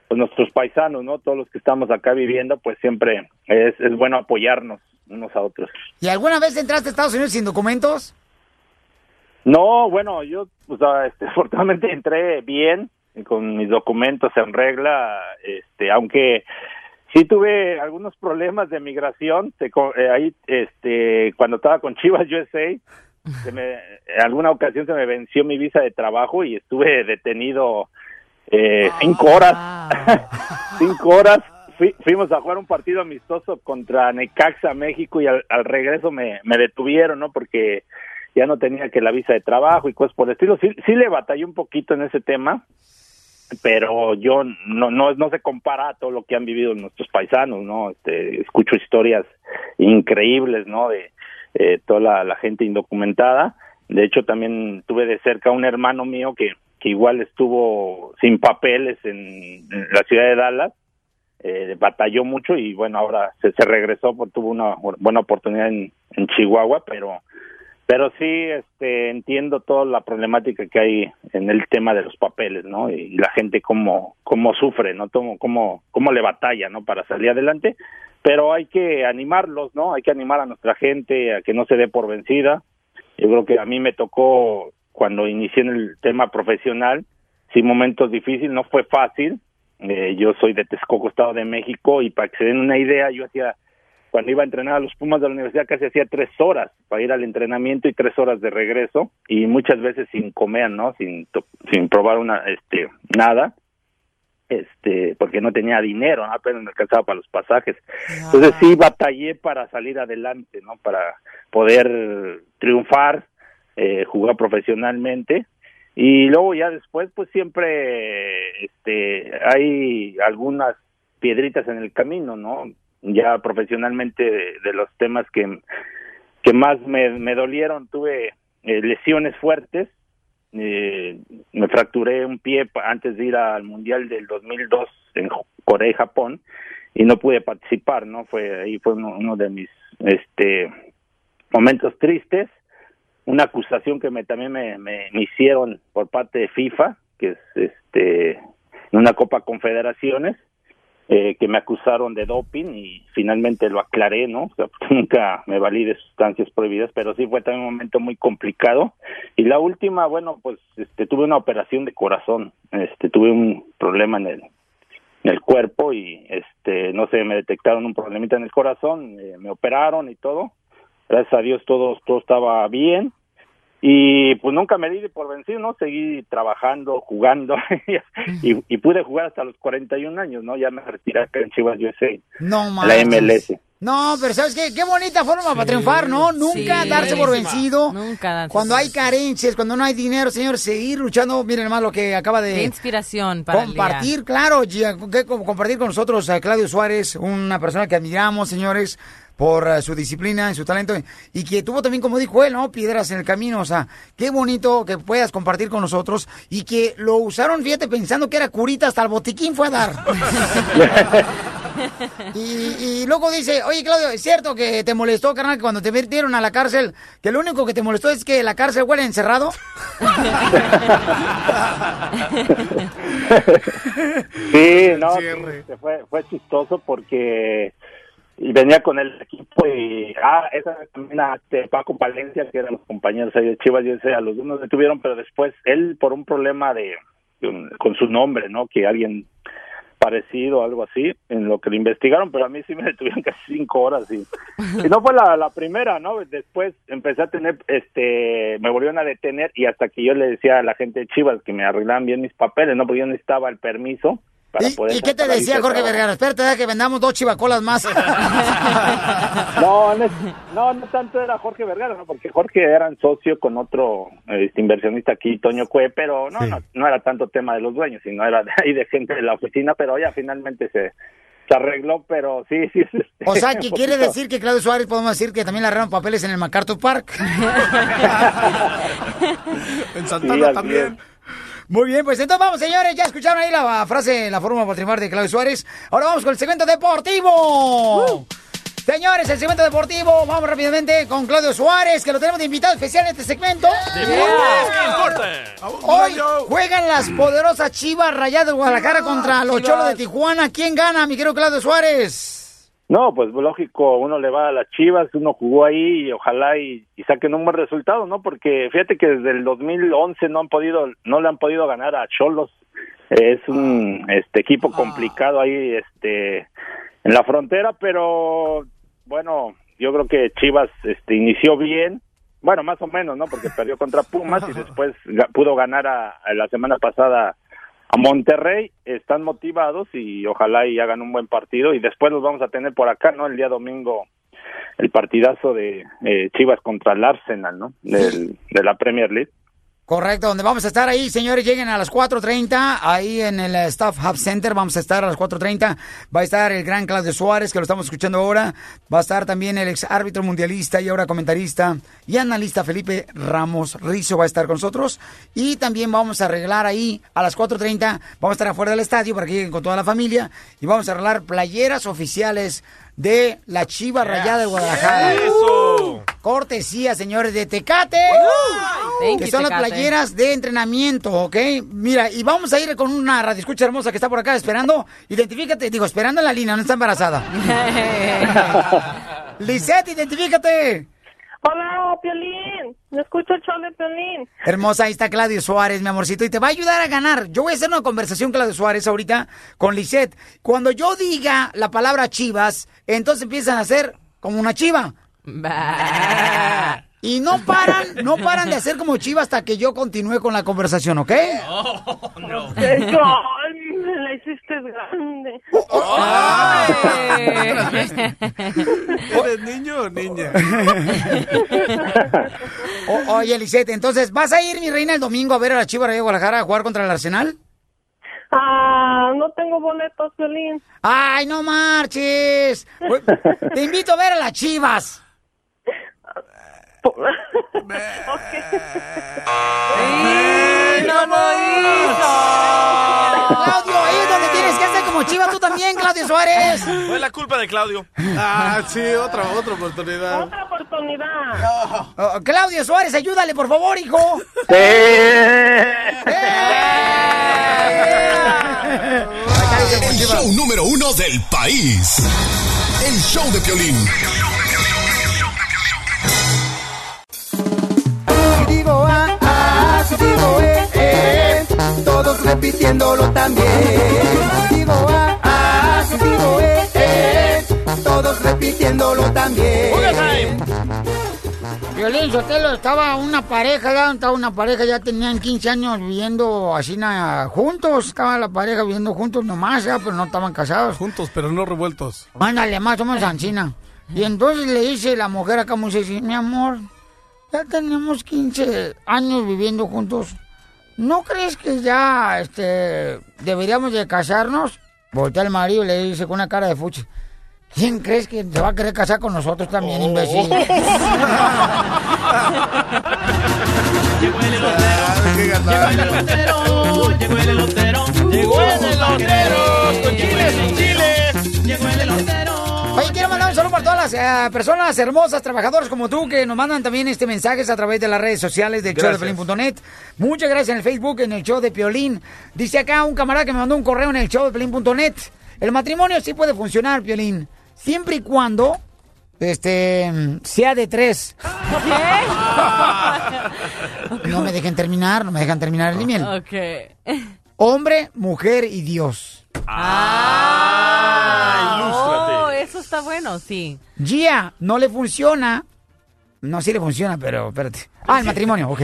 Speaker 31: pues nuestros paisanos, ¿no? Todos los que estamos acá viviendo, pues siempre es, es bueno apoyarnos unos a otros.
Speaker 7: ¿Y alguna vez entraste a Estados Unidos sin documentos?
Speaker 31: No, bueno, yo, pues, [laughs] este, afortunadamente entré bien, con mis documentos en regla, este, aunque sí tuve algunos problemas de migración, co- eh, ahí, este, cuando estaba con Chivas [laughs] USA, se me, en alguna ocasión se me venció mi visa de trabajo y estuve detenido eh, cinco horas, [laughs] cinco horas. Fui- fuimos a jugar un partido amistoso contra Necaxa, México, y al, al regreso me, me detuvieron, ¿no? Porque ya no tenía que la visa de trabajo y cosas por el estilo. Sí, sí le batallé un poquito en ese tema, pero yo no, no, no se compara a todo lo que han vivido nuestros paisanos, ¿no? Este, escucho historias increíbles, ¿no? De eh, toda la, la gente indocumentada. De hecho, también tuve de cerca un hermano mío que, que igual estuvo sin papeles en, la ciudad de Dallas. Eh, batalló mucho y bueno, ahora se, se regresó, porque tuvo una buena oportunidad en, en Chihuahua, pero pero sí este entiendo toda la problemática que hay en el tema de los papeles no y la gente cómo cómo sufre no cómo cómo cómo le batalla no para salir adelante pero hay que animarlos no hay que animar a nuestra gente a que no se dé por vencida. Yo creo que a mí me tocó cuando inicié en el tema profesional sí momentos difíciles no fue fácil Eh, yo soy de Texcoco Estado de México y para que se den una idea yo hacía cuando iba a entrenar a los Pumas de la universidad casi hacía tres horas para ir al entrenamiento y tres horas de regreso y muchas veces sin comer, ¿no? Sin sin probar una este nada, este porque no tenía dinero, ¿no? apenas me alcanzaba para los pasajes. Entonces sí batallé para salir adelante, ¿no? Para poder triunfar, eh, jugar profesionalmente y luego ya después pues siempre este hay algunas piedritas en el camino, ¿no? Ya profesionalmente de, los temas que, que más me, dolieron, tuve eh, lesiones fuertes, eh, me fracturé un pie antes de ir al Mundial del 2002 en Corea y Japón y no pude participar, ¿no? Fue ahí fue uno, uno de mis este momentos tristes, una acusación que me también me, me, hicieron por parte de FIFA, que es este en una Copa Confederaciones, eh, que me acusaron de doping y finalmente lo aclaré, ¿no? [laughs] Porque nunca me valí de sustancias prohibidas, pero sí fue también un momento muy complicado. Y la última, bueno, pues este, tuve una operación de corazón, este, tuve un problema en el, en el cuerpo y este, no sé, me detectaron un problemita en el corazón, eh, me operaron y todo. Gracias a Dios todo, todo estaba bien. Y pues nunca me di por vencido, ¿no? Seguí trabajando, jugando [laughs] y, y pude jugar hasta los 41 años, ¿no? Ya me retiré acá en Chivas USA,
Speaker 7: No
Speaker 31: la. MLS.
Speaker 7: No, pero ¿sabes qué? Qué bonita forma para triunfar, ¿no? Nunca
Speaker 10: Sí.
Speaker 7: darse por vencido.
Speaker 10: Nunca darse
Speaker 7: Cuando hay carencias, cuando no hay dinero, señor, seguir luchando. Miren más lo que acaba de...
Speaker 10: Qué inspiración para el día.
Speaker 7: Compartir, claro, compartir con nosotros a Claudio Suárez, una persona que admiramos, señores, por eh, su disciplina y su talento, y que tuvo también, como dijo él, ¿no? Piedras en el camino, o sea, qué bonito que puedas compartir con nosotros, y que lo usaron, fíjate, pensando que era curita, hasta el botiquín fue a dar. [laughs] y, y luego dice, oye, Claudio, ¿es cierto que te molestó, carnal, que cuando te metieron a la cárcel, que lo único que te molestó es que la cárcel huele encerrado? [laughs]
Speaker 31: Sí, no, sí, fue, fue chistoso porque y venía con el equipo y ah esa también a Paco Palencia que eran los compañeros ahí de Chivas yo sé a los dos nos detuvieron pero después él por un problema de con, su nombre no que alguien desaparecido, algo así, en lo que lo investigaron, pero a mí sí me [laughs] detuvieron casi cinco horas y, y no fue la, la primera, ¿no? Después empecé a tener, este, me volvieron a detener y hasta que yo le decía a la gente de Chivas que me arreglaran bien mis papeles, ¿no? Porque yo necesitaba el permiso para poder...
Speaker 7: ¿Y qué te decía Jorge. Vergara? Espérate, deja que vendamos dos chivacolas más. [laughs]
Speaker 31: No, no, no, no tanto era Jorge Vergara, ¿no? porque Jorge era socio con otro este, inversionista aquí, Toño Cue, pero no, no, no era tanto tema de los dueños, sino era de ahí de gente de la oficina, pero ya finalmente se, se arregló, pero sí, sí. es, este,
Speaker 7: O sea, ¿qué
Speaker 31: un
Speaker 7: quiere decir que Claudio Suárez podemos decir que también le arreglaron papeles en el MacArthur Park? [laughs]
Speaker 22: En
Speaker 7: Santana también. Muy bien, pues entonces vamos, señores. Ya escucharon ahí la frase, la forma patrimar de Claudio Suárez. Ahora vamos con el segmento deportivo. Señores, el segmento deportivo. Vamos rápidamente con Claudio Suárez, que lo tenemos de invitado especial en este segmento. Hoy juegan las poderosas Chivas Rayadas de Guadalajara contra los. Cholos de Tijuana. ¿Quién gana, mi querido Claudio Suárez?
Speaker 31: No, pues lógico, uno le va a las Chivas, uno jugó ahí y ojalá y, y saquen un buen resultado, ¿no? Porque fíjate que desde el 2011 no han podido, no le han podido ganar a Cholos. Es un este equipo complicado ahí, este, en la frontera, pero bueno, yo creo que Chivas, este, inició bien, bueno, más o menos, ¿no? Porque perdió contra Pumas y [laughs] después pudo ganar a, a la semana pasada a Monterrey, están motivados y ojalá y hagan un buen partido y después los vamos a tener por acá, ¿no? El día domingo el partidazo de eh, Chivas contra el Arsenal, ¿no? Del, de la Premier League.
Speaker 7: Correcto, donde vamos a estar ahí, señores, lleguen a las 4.30, ahí en el eh, Staff Hub Center, vamos a estar a las 4.30, va a estar el gran Claudio Suárez, que lo estamos escuchando ahora, va a estar también el ex árbitro mundialista y ahora comentarista y analista Felipe Ramos Rizo va a estar con nosotros, y también vamos a arreglar ahí a las 4.30, vamos a estar afuera del estadio para que lleguen con toda la familia, y vamos a arreglar playeras oficiales de la Chiva Rayada de Guadalajara.
Speaker 9: ¡Eso!
Speaker 7: Cortesía, señores, de Tecate.
Speaker 10: Thank
Speaker 7: que
Speaker 10: you,
Speaker 7: son las playeras de entrenamiento, ¿ok? Mira, y vamos a ir con una radioescucha hermosa que está por acá esperando. Identifícate, digo, esperando en la línea, no está embarazada. [laughs] [laughs] Lisette, identifícate.
Speaker 32: Hola, Piolín. Me escucho el show de Piolín.
Speaker 7: Hermosa, ahí está Claudio Suárez, mi amorcito, y te va a ayudar a ganar. Yo voy a hacer una conversación, Claudio Suárez, ahorita con Lisette. Cuando yo diga la palabra chivas, entonces empiezan a hacer como una chiva. Y no paran, no paran de hacer como chiva hasta que yo continúe con la conversación, ¿ok?
Speaker 32: Eso, ay, me la hiciste grande.
Speaker 22: ¿Eres niño o niña? [laughs]
Speaker 7: O- oye, Lisette, entonces, ¿vas a ir, mi reina, el domingo a ver a la Chiva de Guadalajara a jugar contra el Arsenal?
Speaker 32: Ah, no tengo boletos, Piolín.
Speaker 7: ¡Ay, no marches! Te invito a ver a las Chivas.
Speaker 10: ¡No lo hizo!
Speaker 7: Claudio, ahí es donde tienes que hacer como Chivas tú también, Claudio Suárez.
Speaker 9: Fue la culpa de Claudio.
Speaker 22: Ah, sí, otra, otra oportunidad.
Speaker 32: Otra oportunidad.
Speaker 7: Oh, Claudio Suárez, ayúdale, por favor, hijo.
Speaker 2: El show número uno del país. El show de Piolín.
Speaker 6: A, si digo E, E, todos repitiéndolo también. Si digo A, A, si digo E, E, todos repitiéndolo también.
Speaker 7: Violín Sotelo, estaba una pareja, ya estaba una pareja, ya tenían 15 años viviendo así na- juntos, estaba la pareja viviendo juntos nomás, ya, pero no estaban casados.
Speaker 22: Juntos, pero no revueltos.
Speaker 7: Ándale, más o menos ancina. Y entonces le dice la mujer acá muy sencilla, mi amor, ya tenemos 15 años viviendo juntos. ¿No crees que ya este, deberíamos de casarnos? Voltea el marido y le dice con una cara de fuchi. ¿Quién crees que se va a querer casar con nosotros también, imbécil? [laughs] eh, personas hermosas, trabajadoras como tú, que nos mandan también este mensajes a través de las redes sociales del show de. Pelín.net. Muchas gracias en el Facebook, en el show de Piolín. Dice acá un camarada que me mandó un correo en el show de Pelín.net. El matrimonio sí puede funcionar, Piolín, siempre y cuando este sea de tres. [laughs] No me dejen terminar, no me dejan terminar el email.
Speaker 10: Ok.
Speaker 7: Hombre, mujer y Dios.
Speaker 10: Ah, eso está bueno, sí.
Speaker 7: Gia, no le funciona. No, sí le funciona, pero espérate. Ah, el matrimonio, ok.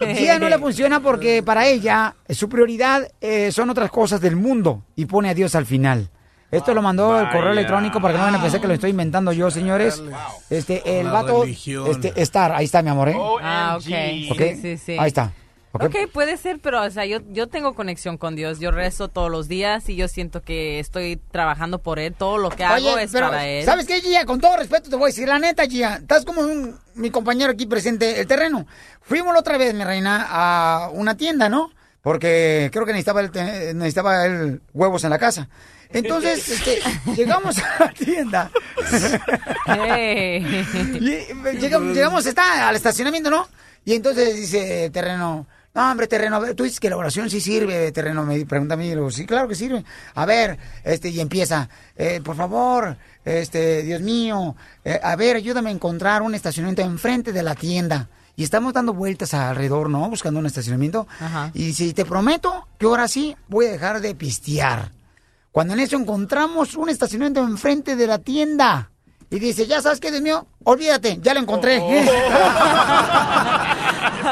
Speaker 7: [laughs] Gia no le funciona porque para ella eh, su prioridad eh, son otras cosas del mundo y pone a Dios al final. Esto lo mandó el correo electrónico para que no vayan a pensar que lo estoy inventando yo, señores. Este, el
Speaker 22: La
Speaker 7: vato,
Speaker 22: religión.
Speaker 7: este, Star, ahí está, mi amor, ¿eh?
Speaker 10: Ah, ok.
Speaker 7: Ok,
Speaker 10: Sí, sí, sí.
Speaker 7: Ahí está.
Speaker 10: Ok, puede ser, pero o sea, yo, yo tengo conexión con Dios. Yo rezo todos los días y yo siento que estoy trabajando por Él. Todo lo que hago es
Speaker 7: pero,
Speaker 10: para Él.
Speaker 7: ¿sabes qué, Gia? Con todo respeto te voy a decir, la neta, Gia, estás como un- mi compañero aquí presente, el terreno. Fuimos la otra vez, mi reina, a una tienda, ¿no? Porque creo que necesitaba el, necesitaba el huevos en la casa. Entonces, [laughs] este, llegamos a la tienda. [laughs] Y, eh, llegamos, llegamos está, al estacionamiento, ¿no? Y entonces dice el terreno, no, hombre, terreno, a ver, tú dices que la oración sí sirve, terreno, me pregunta a mí, digo, sí, claro que sirve. A ver, este, y empieza, eh, por favor, este, Dios mío, eh, a ver, ayúdame a encontrar un estacionamiento enfrente de la tienda. Y estamos dando vueltas alrededor, ¿no? Buscando un estacionamiento.
Speaker 10: Ajá.
Speaker 7: Y si te prometo que ahora sí voy a dejar de pistear. Cuando en eso encontramos un estacionamiento enfrente de la tienda. Y dice, ya sabes qué, Dios mío, olvídate, ya lo encontré. [laughs]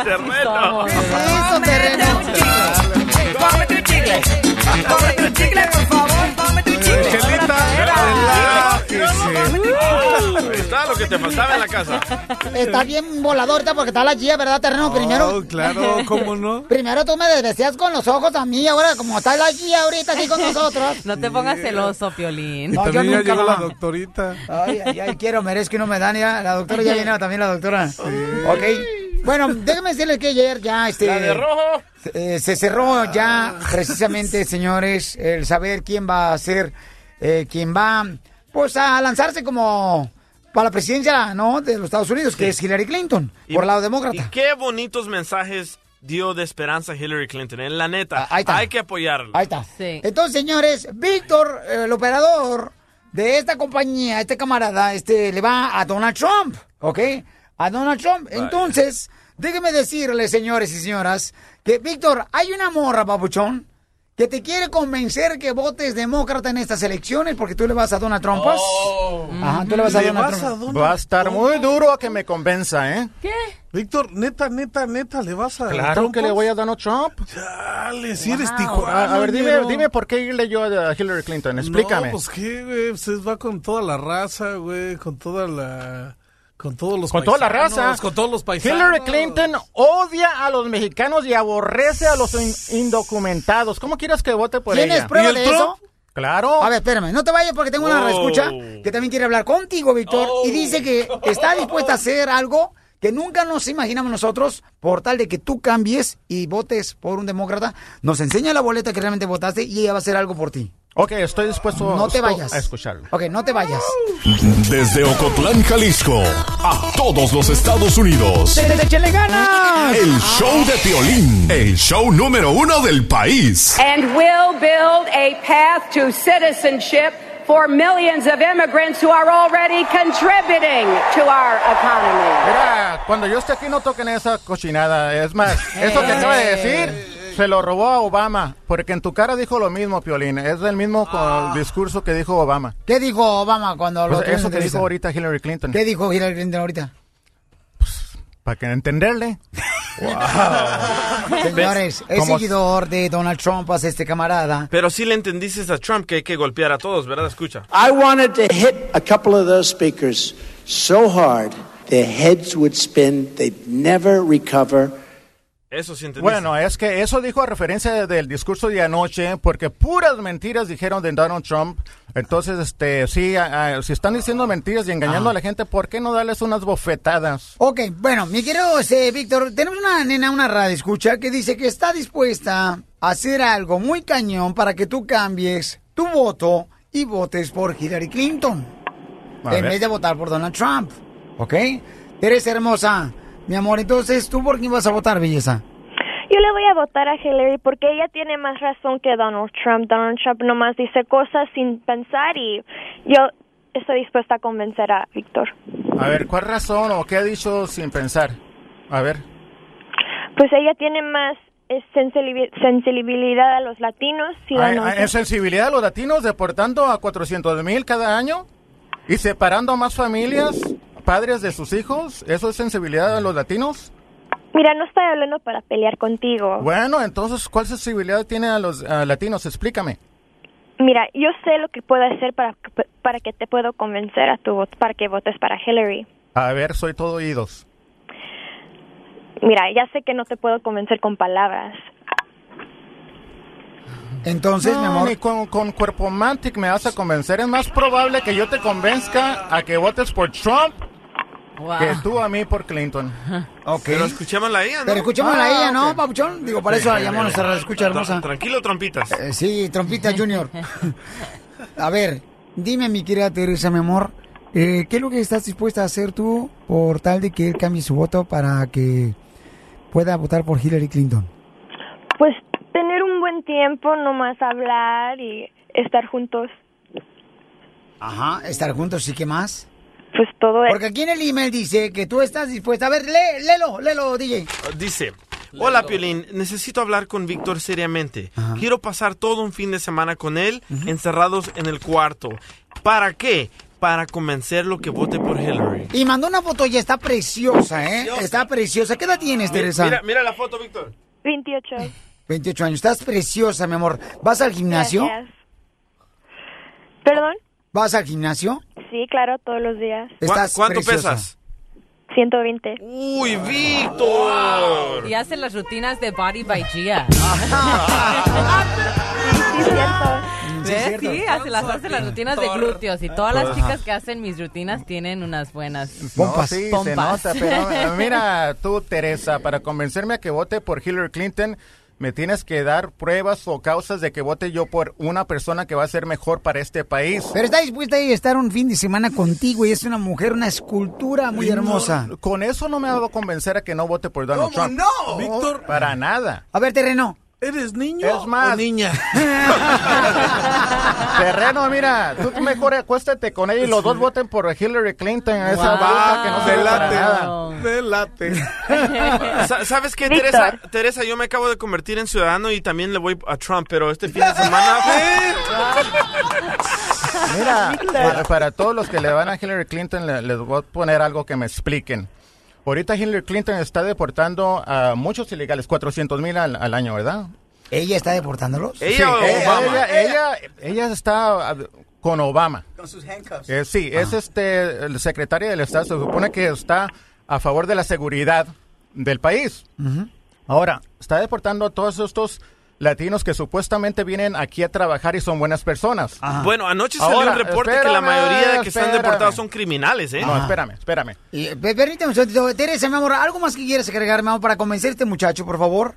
Speaker 9: Terreno.
Speaker 7: Eso, terreno.
Speaker 4: Cómete un chicle. Cómete un chicle, por favor. Un chicle.
Speaker 9: Que te faltaba en la casa.
Speaker 7: Está bien volador ahorita porque está la Gia, ¿verdad, terreno? Primero.
Speaker 22: Oh, claro, [laughs] ¿cómo no?
Speaker 7: Primero tú me desvestías con los ojos a mí, ahora como está la Gia ahorita aquí con nosotros.
Speaker 10: No te pongas celoso, Piolín.
Speaker 22: Y
Speaker 7: No, yo
Speaker 22: ya
Speaker 7: nunca,
Speaker 22: llegó la doctorita.
Speaker 7: Ay, ay, ay, quiero, merezco y no me dan ya. La doctora ya [laughs] vino también, la doctora. Ok. Bueno, déjame decirles que ayer ya este.
Speaker 9: La de rojo.
Speaker 7: eh, se cerró ya precisamente, [laughs] señores, el saber quién va a ser, eh, quién va, pues, a lanzarse como para la presidencia, ¿no? De los Estados Unidos, que es Hillary Clinton, por el lado demócrata.
Speaker 9: Y qué bonitos mensajes dio de esperanza Hillary Clinton. En la neta,
Speaker 7: Ah, ahí está.
Speaker 9: hay que apoyarla.
Speaker 7: Ahí está. Entonces, señores, Víctor, eh, el operador de esta compañía, este camarada, este, le va a Donald Trump, ¿ok? A Donald Trump. Entonces, déjenme decirles, señores y señoras, que Víctor, hay una morra, papuchón, que te quiere convencer que votes demócrata en estas elecciones porque tú le vas a Donald Trump. pues. Ajá, tú le vas a
Speaker 22: ¿Le
Speaker 7: Donald
Speaker 22: vas a
Speaker 7: Trump.
Speaker 22: Donald
Speaker 33: Va a estar muy duro a que me convenza, ¿eh?
Speaker 10: ¿Qué?
Speaker 22: Víctor, neta, neta, neta, ¿le vas a
Speaker 33: Claro
Speaker 22: Trump,
Speaker 33: que le voy a Donald Trump.
Speaker 22: Dale, si eres
Speaker 33: Wow.
Speaker 22: Tijuana.
Speaker 33: A, a ver, dime, dime por qué irle yo a Hillary Clinton. Explícame.
Speaker 22: No, pues qué, güey, es- va con toda la raza, güey, con toda la... Con todos los
Speaker 33: Con toda la raza.
Speaker 22: Con todos los paisanos.
Speaker 33: Hillary Clinton odia a los mexicanos y aborrece a los in- indocumentados. ¿Cómo quieres que vote por ella?
Speaker 7: ¿Tienes prueba de eso?
Speaker 33: Claro.
Speaker 7: A ver, espérame, no te vayas porque tengo una
Speaker 33: Oh.
Speaker 7: reescucha que también quiere hablar contigo, Víctor, y dice que está dispuesta a hacer algo que nunca nos imaginamos nosotros por tal de que tú cambies y votes por un demócrata. Nos enseña la boleta que realmente votaste y ella va a hacer algo por ti.
Speaker 33: Ok, estoy dispuesto
Speaker 7: No te
Speaker 33: a
Speaker 7: vayas.
Speaker 33: escucharlo.
Speaker 7: Ok, no te vayas.
Speaker 2: Desde Ocotlán, Jalisco, a todos los Estados Unidos.
Speaker 7: ¡Échale ganas!
Speaker 2: El show de Piolín, el show número uno del país.
Speaker 34: and will build a path to citizenship for millions of immigrants who are already contributing to our economy.
Speaker 33: Mira, cuando yo esté aquí no toquen esa cochinada. Es más, eso que acaba de decir se lo robó a Obama. Porque en tu cara dijo lo mismo, Piolín. Es el mismo co- discurso que dijo Obama.
Speaker 7: ¿Qué dijo Obama cuando lo
Speaker 33: Pues eso que dijo ahorita Hillary Clinton.
Speaker 7: ¿Qué dijo Hillary Clinton ahorita?
Speaker 33: Para que entenderle. [laughs] [laughs]
Speaker 7: Señores, es seguidor de Donald Trump, hace este camarada.
Speaker 9: Pero sí le entendiste a Trump que hay que golpear a todos, ¿verdad? Escucha.
Speaker 35: I wanted to hit a couple of those speakers so hard their heads would spin, they'd never recover.
Speaker 9: Eso sí entendiste.
Speaker 33: Bueno, es que eso dijo a referencia del discurso de anoche, porque puras mentiras dijeron de Donald Trump. Entonces, este, sí, a- a- si están diciendo mentiras y engañando
Speaker 7: Ah.
Speaker 33: a la gente, ¿por qué no darles unas bofetadas?
Speaker 7: Ok, bueno, mi querido este, Víctor, tenemos una nena, una radio escucha que dice que está dispuesta a hacer algo muy cañón para que tú cambies tu voto y votes por Hillary Clinton
Speaker 33: A
Speaker 7: en
Speaker 33: ver.
Speaker 7: vez de votar por Donald Trump. ¿Ok? Eres hermosa, mi amor. Entonces, ¿tú por quién vas a votar, belleza?
Speaker 36: Yo le voy a votar a Hillary porque ella tiene más razón que Donald Trump. Donald Trump nomás dice cosas sin pensar y yo estoy dispuesta a convencer a Víctor.
Speaker 33: A ver, ¿cuál razón o qué ha dicho sin pensar? A ver.
Speaker 36: Pues ella tiene más sensibil- sensibilidad a los latinos,
Speaker 33: ¿Hay,
Speaker 36: ciudadanos.
Speaker 33: hay sensibilidad a los latinos deportando a 400 mil cada año y separando a más familias, padres de sus hijos? ¿Eso es sensibilidad a los latinos?
Speaker 36: Mira, no estoy hablando para pelear contigo.
Speaker 33: Bueno, entonces, ¿cuál sensibilidad tiene a los a latinos? Explícame.
Speaker 36: Mira, yo sé lo que puedo hacer para, para que te puedo convencer a tu voto, para que votes para Hillary.
Speaker 33: A ver, soy todo oídos.
Speaker 36: Mira, ya sé que no te puedo convencer con palabras.
Speaker 7: Entonces,
Speaker 33: No,
Speaker 7: mi amor.
Speaker 33: ni con, con Cuerpo Mantic me vas a convencer. Es más probable que yo te convenzca a que votes por Trump que tú a mí por Clinton.
Speaker 7: Ok.
Speaker 9: Pero escuchémosla a ella, ¿no?
Speaker 7: Pero escuchémosla a
Speaker 9: Ah,
Speaker 7: ella, ¿no,
Speaker 9: ok.
Speaker 7: Papuchón? Digo, para eso la llamamos nuestra escucha hermosa.
Speaker 9: Tra- Tranquilo, trompitas.
Speaker 7: Eh, sí, Trompita Junior. [laughs] a ver, dime, mi querida Teresa, mi amor, eh, ¿qué es lo que estás dispuesta a hacer tú por tal de que él cambie su voto para que pueda votar por Hillary Clinton?
Speaker 36: Pues tener un buen tiempo, nomás hablar y estar juntos.
Speaker 7: Ajá, estar juntos, ¿y qué más?
Speaker 36: Pues todo
Speaker 7: Porque aquí en el email dice que tú estás dispuesta. A ver, lee, léelo, léelo, DJ.
Speaker 9: Dice, hola Piolín, necesito hablar con Víctor seriamente. Quiero pasar todo un fin de semana con él, encerrados en el cuarto. ¿Para qué? Para convencerlo que vote por Hillary.
Speaker 7: Y mandó una foto y está preciosa, ¿eh? Está preciosa. ¿Qué edad tienes, Teresa?
Speaker 9: Mira, mira la foto, Víctor.
Speaker 36: 28.
Speaker 7: 28 años. Estás preciosa, mi amor. ¿Vas al gimnasio?
Speaker 36: Gracias. ¿Perdón?
Speaker 7: ¿Vas al gimnasio?
Speaker 36: Sí, claro, todos los días.
Speaker 7: Estás
Speaker 9: ¿Cuánto
Speaker 7: preciosa.
Speaker 9: pesas?
Speaker 36: 120.
Speaker 9: Uy, Víctor.
Speaker 10: Y hace las rutinas de Body by Gia. ¿Ves? Sí, hace las, hace las rutinas de glúteos y todas las chicas que hacen mis rutinas tienen unas buenas
Speaker 33: No, sí, se
Speaker 10: pompas.
Speaker 33: nota, pero eh, mira, tú, Teresa, para convencerme a que vote por Hillary Clinton, me tienes que dar pruebas o causas de que vote yo por una persona que va a ser mejor para este país.
Speaker 7: Pero está dispuesta a estar un fin de semana contigo y es una mujer, una escultura muy hermosa.
Speaker 33: No, con eso no me va a convencer a que no vote por Donald
Speaker 7: ¿Cómo
Speaker 33: Trump.
Speaker 7: no?
Speaker 33: Víctor. Para nada.
Speaker 7: A ver, terreno.
Speaker 22: ¿Eres niño
Speaker 33: Es más,
Speaker 22: o niña? [laughs]
Speaker 33: Terreno, mira, tú mejor acuéstate con ella y los dos voten por Hillary Clinton. Esa
Speaker 22: Wow.
Speaker 33: bruja que no nada.
Speaker 22: Delate. Delate. [laughs]
Speaker 9: Sa- ¿Sabes qué. Teresa? Teresa, yo me acabo de convertir en ciudadano y también le voy a Trump, pero este fin de semana... [laughs]
Speaker 33: Mira, para, para todos los que le van a Hillary Clinton, le- les voy a poner algo que me expliquen. Ahorita Hillary Clinton está deportando a muchos ilegales, 400 mil al, al año, ¿verdad?
Speaker 7: ¿Ella está deportándolos?
Speaker 33: Sí, ella, ella, ella está ah, con Obama.
Speaker 37: Con sus handcuffs.
Speaker 33: Eh, sí, es este el secretario del Estado. Se supone que está a favor de la seguridad del país. Ahora, está deportando a todos estos latinos que supuestamente vienen aquí a trabajar y son buenas personas.
Speaker 9: Bueno, anoche salió
Speaker 33: Ahora,
Speaker 9: un reporte que la mayoría de que están deportados son criminales, ¿eh?
Speaker 33: No, espérame, espérame.
Speaker 7: Y, pe- permíteme un segundito. Teresa, mi amor, ¿algo más que quieres agregar, mi amor, para convencer a este muchacho, por favor?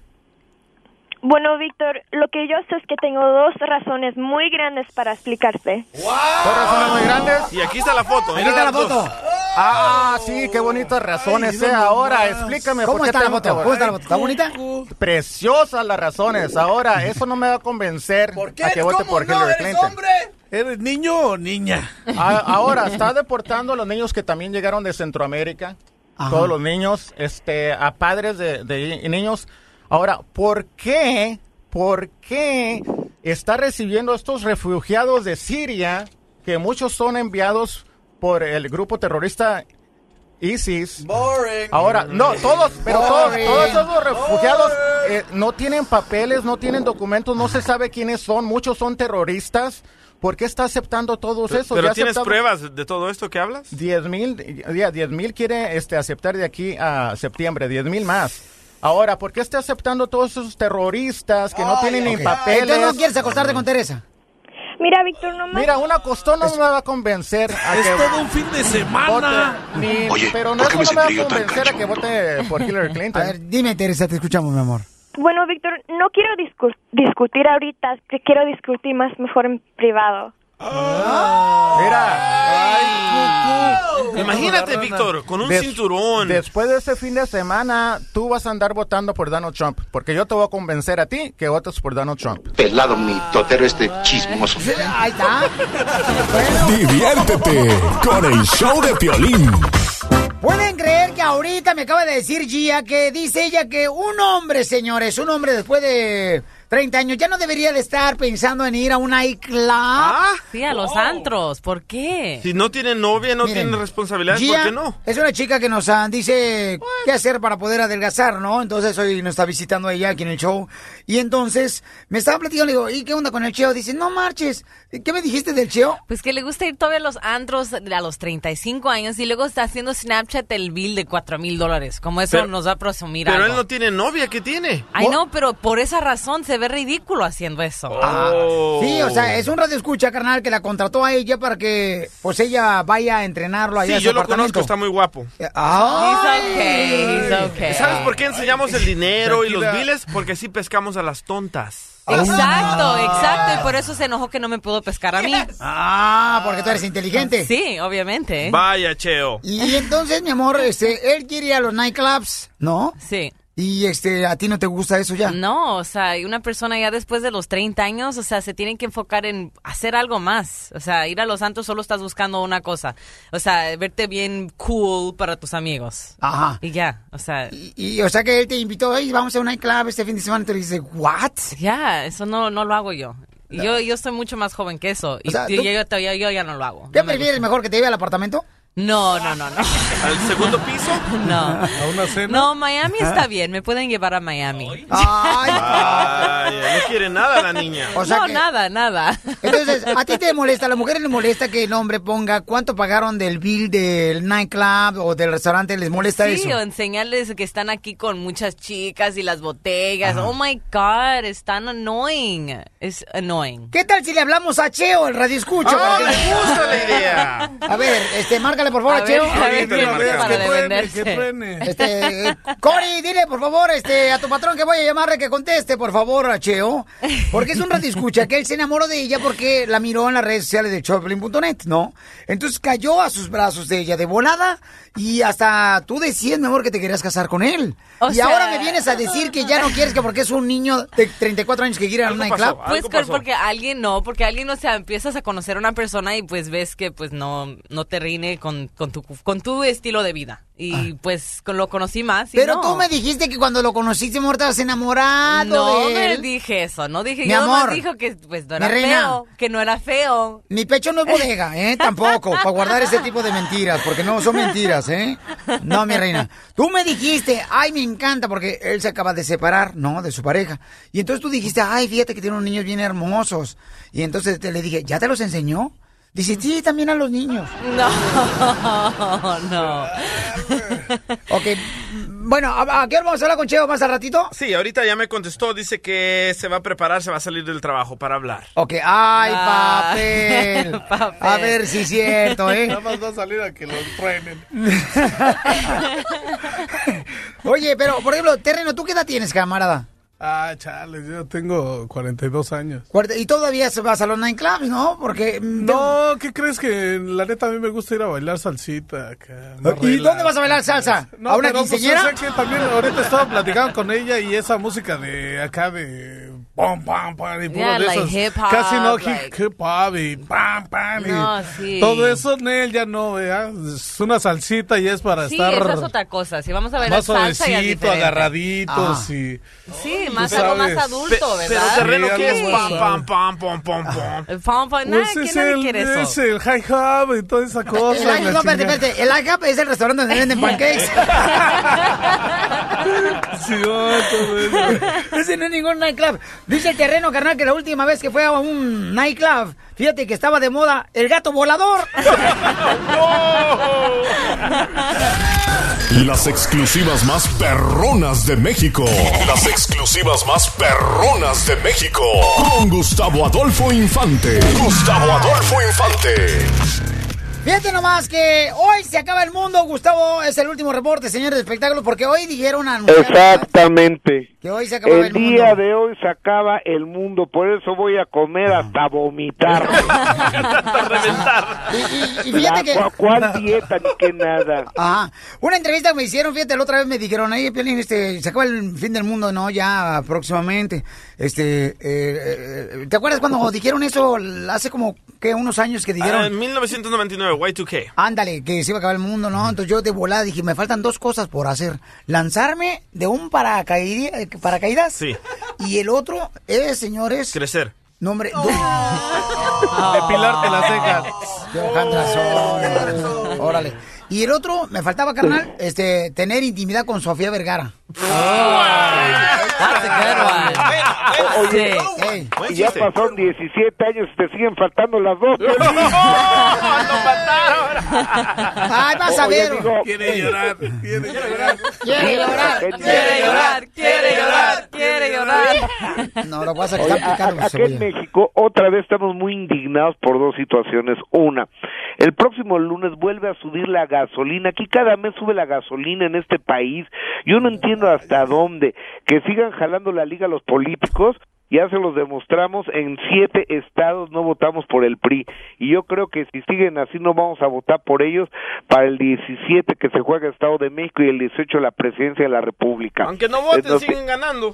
Speaker 36: Bueno, Víctor, lo que yo sé es que tengo dos razones muy grandes para explicarte.
Speaker 33: ¿Dos razones muy grandes?
Speaker 9: Y aquí está la foto.
Speaker 33: Aquí
Speaker 9: mira
Speaker 33: está la
Speaker 9: las dos.
Speaker 33: foto. Ah, sí, qué bonitas razones. eh. Ahora, explícame
Speaker 7: ¿Cómo
Speaker 33: por qué
Speaker 7: está la foto? ¿Cómo está la foto? ¿Está bonita?
Speaker 33: Preciosas las razones. Ahora, eso no me va a convencer a que vote por Hillary Clinton.
Speaker 22: ¿Eres niño o niña?
Speaker 33: A- ahora, está deportando a los niños que también llegaron de Centroamérica.
Speaker 22: Ajá.
Speaker 33: Todos los niños, este, a padres de, de niños. Ahora, ¿por qué, por qué está recibiendo estos refugiados de Siria, que muchos son enviados por el grupo terrorista ISIS?
Speaker 37: Boring.
Speaker 33: Ahora, no, todos, pero todos, todos esos refugiados eh, no tienen papeles, no tienen documentos, no se sabe quiénes son, muchos son terroristas. ¿Por qué está aceptando todos esos?
Speaker 9: ¿Pero
Speaker 33: Ya
Speaker 9: tienes
Speaker 33: aceptado-
Speaker 9: pruebas de todo esto que hablas?
Speaker 33: 10 mil, ya, 10 mil quiere este, aceptar de aquí a septiembre, 10 mil más. Ahora, ¿por qué está aceptando todos esos terroristas que no tienen ni papeles?
Speaker 7: Entonces no quieres acostarte con Teresa.
Speaker 36: Mira, Víctor, no
Speaker 33: Mira, una costón no me va a convencer a
Speaker 22: Es
Speaker 33: que
Speaker 22: todo un fin de semana.
Speaker 33: vote, ni-
Speaker 22: Oye,
Speaker 33: pero no,
Speaker 22: ¿por qué
Speaker 33: eso
Speaker 22: me
Speaker 33: no me va a
Speaker 22: tan
Speaker 33: convencer a que vote por Hillary [laughs] Clinton.
Speaker 7: A ver, dime, Teresa, te escuchamos, mi amor.
Speaker 36: Bueno, Víctor, no quiero discu- discutir ahorita, te quiero discutir más mejor en privado.
Speaker 9: Imagínate, Víctor, con un
Speaker 33: Des-
Speaker 9: cinturón.
Speaker 33: Después de ese fin de semana, tú vas a andar votando por Donald Trump, porque yo te voy a convencer a ti que votes por Donald Trump.
Speaker 38: Pelado mi totero este chismoso.
Speaker 7: Ahí está.
Speaker 2: Diviértete con el show de Piolín.
Speaker 7: ¿Pueden creer que ahorita me acaba de decir Gia que dice ella que un hombre, señores, un hombre después de 30 años ya no debería de estar pensando en ir a un iClub?
Speaker 10: Sí, a los antros. ¿Por qué?
Speaker 9: Si no tiene novia, no
Speaker 7: Miren,
Speaker 9: tiene responsabilidades,
Speaker 7: Gia
Speaker 9: ¿por qué no?
Speaker 7: Es una chica que nos ah, dice qué hacer para poder adelgazar, ¿no? Entonces hoy nos está visitando ella aquí en el show. Y entonces me estaba platicando, le digo, ¿y qué onda con el cheo? Dice, no marches. ¿Qué me dijiste del cheo?
Speaker 10: Pues que le gusta ir todavía a los antros a los 35 años y luego está haciendo Snapchat el bill de 4 mil dólares. Como eso
Speaker 9: Pero-
Speaker 10: nos va a presumir
Speaker 9: Pero
Speaker 10: algo.
Speaker 9: él no tiene novia, ¿qué tiene?
Speaker 10: Ay, no, pero por esa razón se ve ridículo haciendo eso.
Speaker 7: Ah, Sí, o sea, es un radio escucha, carnal, que la contrató a ella para que, pues, ella vaya a entrenarlo allá
Speaker 9: Sí,
Speaker 7: a su
Speaker 9: yo lo conozco, está muy guapo.
Speaker 10: He's okay, he's okay.
Speaker 9: ¿Sabes por qué enseñamos el dinero y los biles? Porque así pescamos a las tontas.
Speaker 10: Exacto, exacto. Y por eso se enojó que no me pudo pescar a mí.
Speaker 7: Ah, porque tú eres inteligente.
Speaker 10: Sí, obviamente.
Speaker 9: Vaya, Cheo.
Speaker 7: Y entonces, mi amor, este, él quiere ir a los nightclubs, ¿no?
Speaker 10: Sí.
Speaker 7: Y este, ¿a ti no te gusta eso ya?
Speaker 10: No, o sea, y una persona ya después de los 30 años, o sea, se tiene que enfocar en hacer algo más. O sea, ir a los santos solo estás buscando una cosa. O sea, verte bien cool para tus amigos.
Speaker 7: Ajá.
Speaker 10: Y ya, o sea.
Speaker 7: Y, o sea que él te invitó, hey, vamos a un nightclub este fin de semana, y tú le dices, ¿what?
Speaker 10: Ya, eso no, no lo hago yo. Yo, yo soy mucho más joven que eso. Y
Speaker 7: sea,
Speaker 10: yo, yo, yo- yo ya no lo hago.
Speaker 7: ¿Qué
Speaker 10: No me
Speaker 7: prefieres, mejor que te lleve al apartamento?
Speaker 10: No, no, no, no.
Speaker 9: ¿Al segundo piso? [laughs]
Speaker 10: No.
Speaker 22: ¿A una cena?
Speaker 10: No, Miami está bien. Me pueden llevar a Miami.
Speaker 7: Ay, [laughs]
Speaker 9: Vaya, no quiere nada la niña.
Speaker 7: O sea
Speaker 10: no,
Speaker 7: que-
Speaker 10: nada, nada.
Speaker 7: Entonces, ¿a ti te molesta, a la mujer les molesta que el hombre ponga cuánto pagaron del bill del nightclub o del restaurante? ¿Les molesta
Speaker 10: sí,
Speaker 7: eso?
Speaker 10: o enseñarles que están aquí con muchas chicas y las botellas. Oh my God, es tan annoying. Es annoying.
Speaker 7: ¿Qué tal si le hablamos a Cheo, el radio escucho?
Speaker 10: Ah,
Speaker 7: que-
Speaker 10: me gusta la idea.
Speaker 7: A ver, este, por favor a,
Speaker 10: A
Speaker 7: Cheo. Este, eh, Cory, dile por favor este, a tu patrón que voy a llamarle que conteste, por favor, a Cheo. Porque es un radio escucha que él se enamoró de ella porque la miró en las redes sociales de Choplin.net, ¿no? Entonces cayó a sus brazos de ella de volada y hasta tú decías, mi amor, que te querías casar con él.
Speaker 10: O
Speaker 7: y
Speaker 10: sea-
Speaker 7: ahora me vienes a decir que ya no quieres que porque es un niño de 34 años que quiere ir a un nightclub.
Speaker 10: Pues que- porque alguien no, porque alguien, o sea, empiezas a conocer a una persona y pues ves que pues no, no te rine con, con, tu, con tu estilo de vida. Y pues con- lo conocí más. y
Speaker 7: Pero
Speaker 10: no.
Speaker 7: tú me dijiste que cuando lo conociste, amor, estabas enamorado
Speaker 10: No
Speaker 7: de
Speaker 10: me dije eso, no dije,
Speaker 7: Mi
Speaker 10: yo nomás
Speaker 7: amor,
Speaker 10: dijo que pues no era
Speaker 7: reina.
Speaker 10: feo, que no era feo.
Speaker 7: Mi pecho no es bodega, [laughs] ¿eh? Tampoco, para guardar ese tipo de mentiras, porque no son mentiras, ¿eh? No, mi reina. Tú me dijiste, ay, me encanta, porque él se acaba de separar, ¿no? De su pareja. Y entonces tú dijiste, ay, fíjate que tiene unos niños bien hermosos. Y entonces te le dije, ¿ya te los enseñó? Dice, sí, también a los niños. [laughs]
Speaker 10: No, no. [laughs]
Speaker 7: Ok, bueno, ¿a, a qué hora vamos a hablar con Cheo más al ratito?
Speaker 9: Sí, ahorita ya me contestó, dice que se va a preparar, se va a salir del trabajo para hablar.
Speaker 7: Ok, ay,
Speaker 9: Ah.
Speaker 7: papel. [laughs] A ver si es cierto, ¿eh?
Speaker 22: Nada más va a salir a que los truenen.
Speaker 7: Oye, pero, por ejemplo, Terreno, ¿tú qué edad tienes, camarada?
Speaker 22: Ah, chale, yo tengo 42 años.
Speaker 7: Y todavía se vas a los nightclubs, ¿no? Porque... mm,
Speaker 22: No, ¿qué crees que la neta a mí me gusta ir a bailar salsita acá?
Speaker 7: ¿Y dónde vas a bailar salsa?
Speaker 22: No,
Speaker 7: ¿A una
Speaker 22: pero, pues, yo sé que también ahorita estaba platicando con ella y esa música de acá de pam pam pam y puro
Speaker 10: Yeah,
Speaker 22: de
Speaker 10: like
Speaker 22: esos
Speaker 10: hip hop,
Speaker 22: casi no hip,
Speaker 10: like-
Speaker 22: hip hop y pam pam y
Speaker 10: No, sí.
Speaker 22: todo eso Nel ya no ¿verdad? es una salsita y es para
Speaker 10: Sí,
Speaker 22: estar
Speaker 10: esa es otra cosa. Si vamos a ver
Speaker 22: más suavecito, agarraditos
Speaker 10: Ah.
Speaker 22: y
Speaker 10: Sí, más algo más adulto,
Speaker 9: Pe-
Speaker 10: ¿verdad?
Speaker 9: Pero terreno,
Speaker 22: Sí,
Speaker 9: ¿qué es? Pam, pam, pam, pam, pam, pam.
Speaker 10: El pom, pom, nada,
Speaker 22: Pues
Speaker 10: ¿quién
Speaker 22: el,
Speaker 10: quiere eso?
Speaker 22: es el high hop y toda esa [laughs] cosa.
Speaker 7: El,
Speaker 22: la
Speaker 7: no, espérate,
Speaker 22: chingada.
Speaker 7: espérate. El IHOP es el restaurante donde venden pancakes. [laughs]
Speaker 22: Sí, oh, todo eso. [laughs]
Speaker 7: Ese no es ningún nightclub. Dice el terreno, carnal, que la última vez que fue a un nightclub, fíjate que estaba de moda el gato volador. [laughs]
Speaker 2: Las exclusivas más perronas de México. Las exclusivas más perronas de México. Con Gustavo Adolfo Infante. Gustavo Adolfo Infante.
Speaker 7: Fíjate nomás que hoy se acaba el mundo, Gustavo. Es el último reporte, señores de espectáculos, porque hoy dijeron a
Speaker 37: Exactamente.
Speaker 7: Que hoy se acababa
Speaker 37: el,
Speaker 7: el
Speaker 37: día
Speaker 7: mundo.
Speaker 37: de hoy se acaba el mundo, por eso voy a comer hasta vomitar. [laughs]
Speaker 7: Y fíjate
Speaker 37: La-
Speaker 7: que...
Speaker 37: ¿cuál- ¿Cuál dieta ni qué nada?
Speaker 7: Ajá. Una entrevista que me hicieron, fíjate, la otra vez me dijeron, ahí, Piolín, este, se acaba el fin del mundo, ¿no? Ya próximamente. Este, eh, eh, ¿te acuerdas cuando dijeron eso hace como, que unos años que
Speaker 9: Ah,
Speaker 7: dijeron?
Speaker 9: en 1999, Y2K.
Speaker 7: Ándale, que se iba a acabar el mundo, ¿no? Entonces yo de volada dije, me faltan dos cosas por hacer. Lanzarme de un paracaidi- eh, paracaídas.
Speaker 9: Sí.
Speaker 7: Y el otro es, señores...
Speaker 9: Crecer.
Speaker 7: Nombre... [laughs]
Speaker 9: Depilarte las cejas.
Speaker 7: Razón. Órale. Y el otro, me faltaba, carnal, este, tener intimidad con Sofía Vergara.
Speaker 37: Oye, y ya pasaron 17 años y te siguen faltando las dos. [laughs]
Speaker 7: Ay, vas a ver.
Speaker 22: Quiere llorar, quiere llorar.
Speaker 7: Quiere llorar,
Speaker 10: quiere llorar, quiere llorar, quiere llorar.
Speaker 7: No, lo picando
Speaker 37: a- a- aquí en. México otra vez estamos muy indignados por dos situaciones. Una, el próximo lunes vuelve a subir la gasolina. Aquí cada mes sube la gasolina en este país. Yo no entiendo hasta dónde. Que sigan jalando la liga los políticos. Ya se los demostramos, en siete estados no votamos por el PRI. Y yo creo que si siguen así no vamos a votar por ellos para el 17 que se juega Estado de México y el 18 la presidencia de la República.
Speaker 9: Aunque no voten,
Speaker 37: Entonces,
Speaker 9: siguen ganando.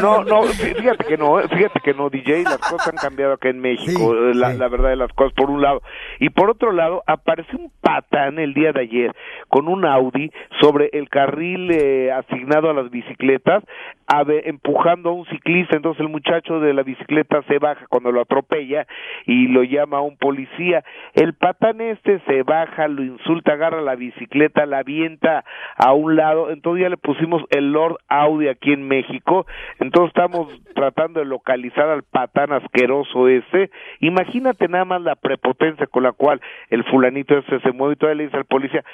Speaker 37: no, no, fí- fíjate que no, eh, fíjate que no, DJ, las cosas han cambiado acá en México, eh, la, la verdad de las cosas, por un lado. Y por otro lado, apareció un patán el día de ayer con un Audi sobre el carril eh, asignado a las bicicletas, a ver, empujando a un ciclista, entonces el muchacho de la bicicleta se baja cuando lo atropella y lo llama a un policía. El patán este se baja, lo insulta, agarra la bicicleta, la avienta a un lado, entonces ya le pusimos el Lord Audi aquí en México, entonces estamos tratando de localizar al patán asqueroso ese. Imagínate nada más la prepotencia con la cual el fulanito ese se mueve y todavía le dice al policía,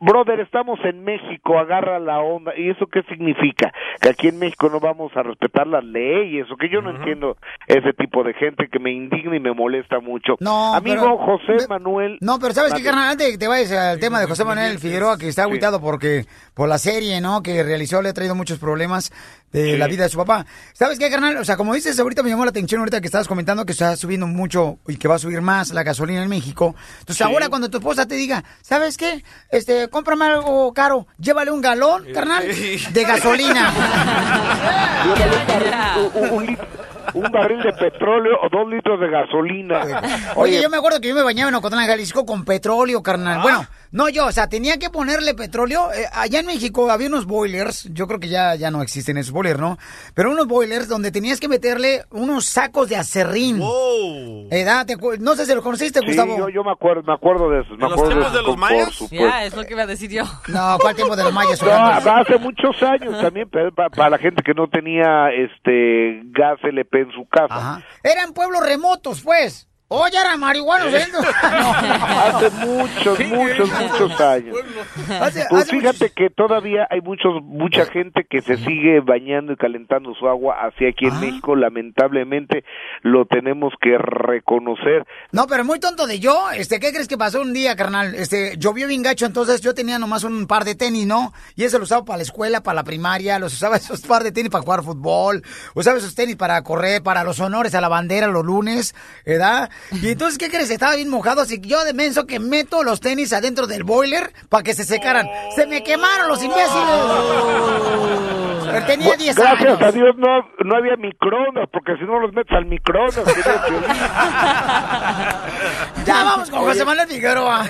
Speaker 37: brother, estamos en México, agarra la onda. ¿Y eso qué significa? Que aquí en México no vamos a respetar las leyes, o que yo no entiendo ese tipo de gente que me indigna y me molesta mucho.
Speaker 7: No,
Speaker 37: Amigo
Speaker 7: pero-
Speaker 37: José Manuel.
Speaker 7: No, pero ¿sabes qué, carnal? Antes de que te vayas al tema de José Manuel Figueroa, que está
Speaker 37: Sí.
Speaker 7: agüitado porque por la serie, ¿no? Que realizó, le ha traído muchos problemas de
Speaker 37: Sí.
Speaker 7: la vida de su papá. ¿Sabes qué, carnal? O sea, como dices, ahorita me llamó la atención ahorita que estabas comentando que está subiendo mucho y que va a subir más la gasolina en México. Entonces,
Speaker 37: Sí.
Speaker 7: ahora cuando tu esposa te diga, ¿sabes qué? Este, cómprame algo caro, llévale un galón, carnal, de gasolina.
Speaker 37: un, barril de petróleo o dos litros de gasolina.
Speaker 7: Oye, yo me acuerdo que yo me bañaba en Ocotlán, Jalisco con petróleo, carnal. Bueno, no yo, o sea, tenía que ponerle petróleo. Eh, allá en México había unos boilers, yo creo que ya, ya no existen esos boilers, ¿no? Pero unos boilers donde tenías que meterle unos sacos de acerrín. Eh, da, te acu- no sé si lo conociste,
Speaker 37: Sí,
Speaker 7: Gustavo.
Speaker 37: yo, yo me acuerdo, me acuerdo de eso. Me
Speaker 9: ¿En los tiempos
Speaker 37: de
Speaker 9: los mayas?
Speaker 10: Ya, es lo que iba a decir yo.
Speaker 7: No, ¿cuál tiempo de los mayas?
Speaker 37: No, hace muchos años también, pero pa- para la gente que no tenía este gas LP en su casa.
Speaker 7: Eran pueblos remotos, pues. Oye, eran marihuanos, ¿eh? [laughs]
Speaker 37: Hace muchos, muchos, muchos años. Pues fíjate que todavía hay muchos, mucha gente que se sigue bañando y calentando su agua hacia aquí en México. Lamentablemente lo tenemos que reconocer.
Speaker 7: No, pero muy tonto de yo. Este, ¿qué crees que pasó un día, carnal? Este, llovió bien gacho, entonces yo tenía nomás un par de tenis, ¿no? Y ese lo usaba para la escuela, para la primaria, los usaba [laughs] esos par de tenis para jugar fútbol, usaba esos tenis para correr, para los honores a la bandera los lunes, ¿verdad? Y entonces, ¿qué crees? Estaba bien mojado, así que yo de menso que meto los tenis adentro del boiler para que se secaran. ¡Se me quemaron los imbéciles! Pero tenía 10
Speaker 37: Gracias
Speaker 7: años.
Speaker 37: a Dios no, no había microondas, porque si no los metes al microondas. [laughs]
Speaker 7: Ya vamos con José Manuel Figueroa.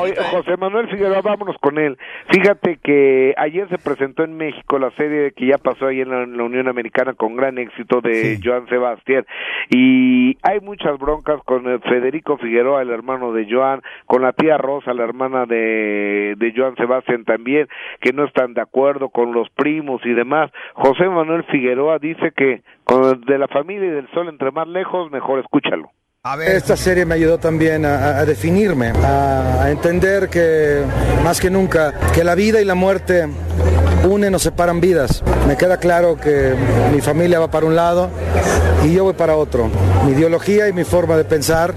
Speaker 37: Oye, José Manuel Figueroa, vámonos con él. Fíjate que ayer se presentó en México la serie que ya pasó ahí en la, en la Unión Americana con gran éxito de Joan Sebastián. Y hay muchas broncas con el Federico Figueroa, el hermano de Joan, con la tía Rosa, la hermana de, de Joan Sebastián también, que no están de acuerdo con los primos y demás. José Manuel Figueroa dice que con, de la familia y del sol entre más lejos, mejor escúchalo.
Speaker 39: Esta serie me ayudó también a, a definirme, a, a entender que más que nunca, que la vida y la muerte unen o separan vidas. Me queda claro que mi familia va para un lado y yo voy para otro. Mi ideología y mi forma de pensar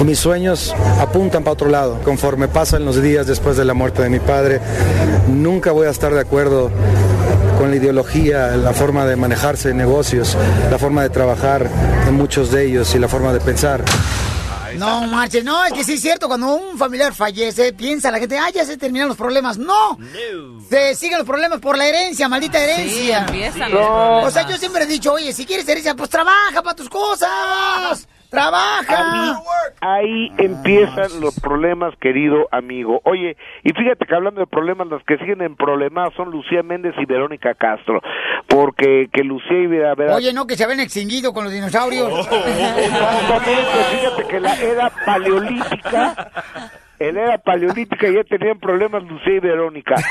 Speaker 39: y mis sueños apuntan para otro lado. Conforme pasan los días después de la muerte de mi padre, nunca voy a estar de acuerdo con la ideología, la forma de manejarse en negocios, la forma de trabajar en muchos de ellos y la forma de pensar.
Speaker 7: No, marche, no, es que sí es cierto, cuando un familiar fallece, piensa la gente, ah, ya se terminan los problemas. No, se siguen los problemas por la herencia, maldita herencia.
Speaker 10: empiezan
Speaker 37: los problemas.
Speaker 7: O sea, yo siempre he dicho, oye, si quieres herencia, pues trabaja para tus cosas. Trabaja.
Speaker 37: Ahí empiezan los problemas, querido amigo. Oye, y fíjate que hablando de problemas, las que siguen en problemas son Lucía Méndez y Verónica Castro. Porque que Lucía y Verónica...
Speaker 7: Oye, no, que se habían extinguido con los dinosaurios. [laughs]
Speaker 37: fíjate que la era paleolítica, en era paleolítica ya tenían problemas Lucía y Verónica. [laughs]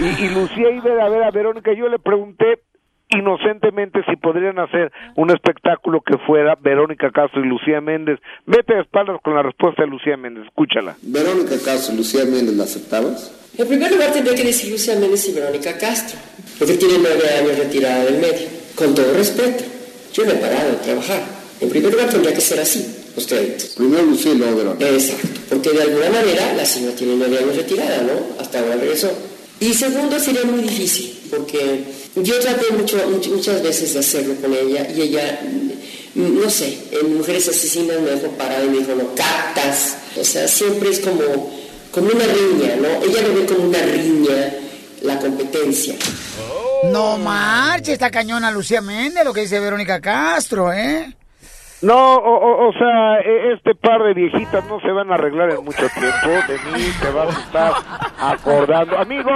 Speaker 37: Y, y Lucía iba a ver a Verónica, yo le pregunté inocentemente si podrían hacer un espectáculo que fuera Verónica Castro y Lucía Méndez. Vete de espaldas con la respuesta de Lucía Méndez, escúchala.
Speaker 40: Verónica Castro y Lucía Méndez, ¿la aceptabas?
Speaker 41: En primer lugar tendría que decir Lucía Méndez y Verónica Castro, porque tiene nueve años retirada del medio. Con todo respeto, yo no he parado de trabajar. En primer lugar tendría que ser así, los créditos.
Speaker 40: Primero Lucía y luego Verónica.
Speaker 41: Exacto, porque de alguna manera la señora tiene nueve años retirada, ¿no? Hasta ahora regresó. Y segundo sería muy difícil, porque yo traté mucho, much- muchas veces de hacerlo con ella y ella, no sé, en Mujeres Asesinas me dejó parada y me dijo, no captas. O sea, siempre es como, como una riña, ¿no? Ella lo ve como una riña, la competencia.
Speaker 7: No marche, está cañona Lucía Méndez, lo que dice Verónica Castro, ¿eh?
Speaker 37: No, o, o- o sea, e- este par de viejitas no se van a arreglar en mucho tiempo. De mí te vas a estar acordando. Amigo,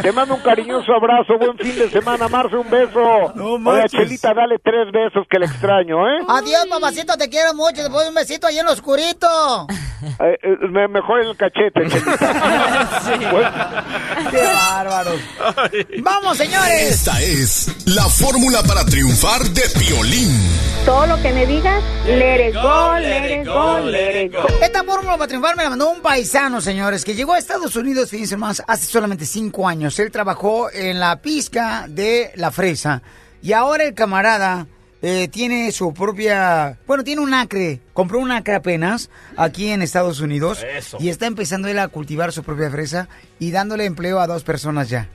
Speaker 37: te mando un cariñoso abrazo. Buen fin de semana, Marce, un beso. Oye,
Speaker 7: manches.
Speaker 37: Chelita, dale tres besos que le extraño, ¿eh?
Speaker 7: Adiós, mamacito, te quiero mucho. Te doy un besito ahí en lo oscurito. [laughs]
Speaker 37: Eh, eh, me- mejor en el cachete, Chelita. [laughs]
Speaker 7: Qué bárbaro. Vamos, señores.
Speaker 2: Esta es la fórmula para triunfar de Piolín.
Speaker 36: Todo lo que me digas, let it go, let it go, let it go.
Speaker 7: Esta fórmula para triunfar me la mandó un paisano, señores, que llegó a Estados Unidos, fíjense más, hace solamente cinco años. Él trabajó en la pizca de la fresa. Y ahora el camarada eh, tiene su propia... Bueno, tiene un acre. Compró un acre apenas aquí en Estados Unidos.
Speaker 9: Eso.
Speaker 7: Y está empezando él a cultivar su propia fresa y dándole empleo a dos personas ya.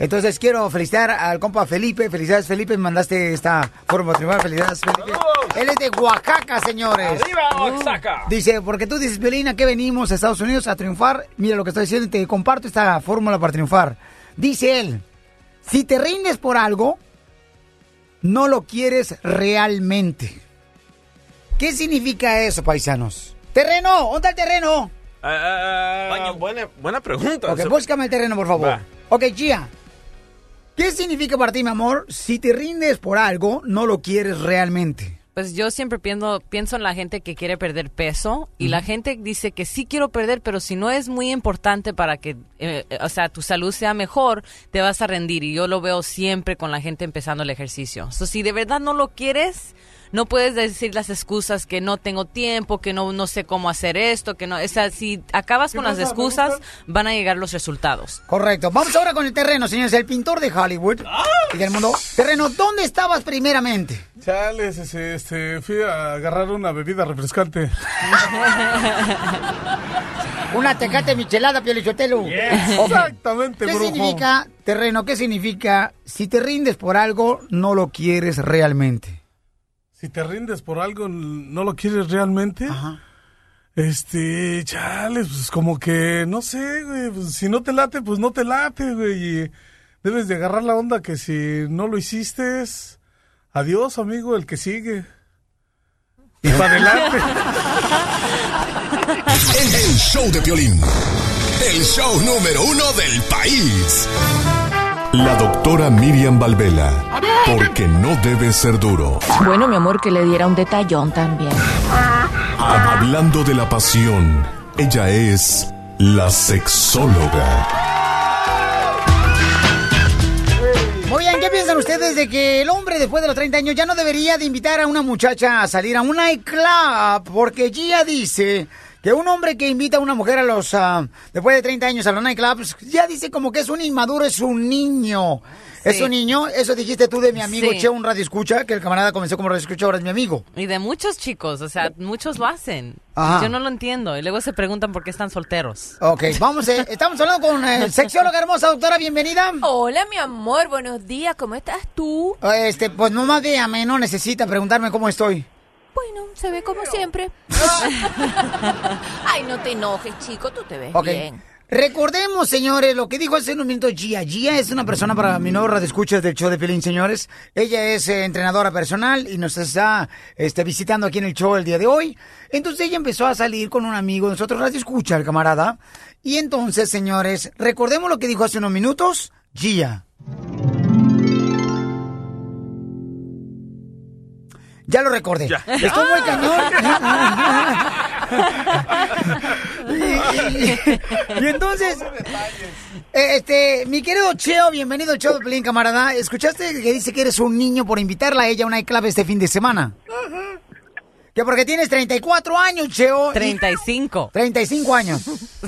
Speaker 7: Entonces quiero felicitar al compa Felipe. Felicidades, Felipe. Me mandaste esta forma de triunfar. Felicidades, Felipe. Él es de Oaxaca, señores.
Speaker 9: ¡Arriba, Oaxaca!
Speaker 7: Dice, porque tú dices, Violina, que venimos a Estados Unidos a triunfar. Mira lo que estoy diciendo y te comparto esta fórmula para triunfar. Dice él, si te rindes por algo, no lo quieres realmente. ¿Qué significa eso, paisanos? Terreno, ¿dónde está el terreno?
Speaker 9: Ah, buena, buena pregunta.
Speaker 7: Ok, búscame el terreno, por favor.
Speaker 9: Va.
Speaker 7: Ok, Gia. ¿Qué significa para ti, mi amor? Si te rindes por algo, no lo quieres realmente.
Speaker 10: Pues yo siempre pienso, pienso en la gente que quiere perder peso y la gente dice que sí quiero perder, pero si no es muy importante para que, eh, eh, o sea, tu salud sea mejor, te vas a rendir. Y yo lo veo siempre con la gente empezando el ejercicio. So, si de verdad no lo quieres, no puedes decir las excusas que no tengo tiempo, que no, no sé cómo hacer esto, que no, o sea, si acabas con las excusas, van a llegar los resultados.
Speaker 7: Correcto. Vamos ahora con el terreno, señores. El pintor de Hollywood y del mundo. Terreno, ¿dónde estabas primeramente?
Speaker 22: Chales, este, fui a agarrar una bebida refrescante. [laughs]
Speaker 7: Una tecate michelada, Piolichotelo.
Speaker 22: Yes. Exactamente,
Speaker 7: ¿Qué
Speaker 22: brujo.
Speaker 7: significa, terreno, qué significa si te rindes por algo, no lo quieres realmente?
Speaker 22: Si te rindes por algo, ¿no lo quieres realmente? Este, chales, pues como que, no sé, güey, pues, si no te late, pues no te late, güey, y debes de agarrar la onda que si no lo hiciste, es adiós, amigo, el que sigue. Y para adelante.
Speaker 2: El, [laughs] el show de Piolín. El show número uno del país. La doctora Miriam Valvela. Porque no debe ser duro.
Speaker 42: Bueno, mi amor, que le diera un detallón también.
Speaker 2: Hablando de la pasión, ella es la sexóloga.
Speaker 7: Muy bien, ¿qué piensan ustedes de que el hombre después de los 30 años ya no debería de invitar a una muchacha a salir a un nightclub? Porque Gia dice que un hombre que invita a una mujer a los ah, después de 30 años a los nightclubs ya dice como que es un inmaduro, es un niño. Es un niño, eso dijiste tú de mi amigo
Speaker 10: Sí.
Speaker 7: Cheo, un radio escucha, que el camarada comenzó como radio escucha, ahora es mi amigo.
Speaker 10: Y de muchos chicos, o sea, muchos lo hacen.
Speaker 7: Ajá.
Speaker 10: Yo no lo entiendo. Y luego se preguntan por qué están solteros.
Speaker 7: Ok, vamos, eh, [laughs] estamos hablando con eh, [laughs] sexióloga hermosa, doctora, bienvenida.
Speaker 43: Hola, mi amor, buenos días, ¿cómo estás tú?
Speaker 7: Este, pues no más véame, no necesita preguntarme cómo estoy.
Speaker 43: Bueno, se ve como siempre. Ay, no te enojes, chico, tú te ves
Speaker 7: Ok.
Speaker 43: bien.
Speaker 7: Recordemos, señores, lo que dijo hace un minuto Gia. Gia es una persona para mi nuevo radio escuchas del show de Pelín, señores. Ella es eh, entrenadora personal y nos está este, visitando aquí en el show el día de hoy. Entonces ella empezó a salir con un amigo de nosotros, radio escucha, el camarada. Y entonces, señores, recordemos lo que dijo hace unos minutos Gia. Ya lo recordé. Estoy muy cañón. y, y- y entonces, eh, este, mi querido Cheo, bienvenido al show de Pelín, camarada. ¿Escuchaste que dice que eres un niño por invitarla a ella a una clave este fin de semana? Que porque tienes 34 años, Cheo.
Speaker 10: 35.
Speaker 7: 35 años.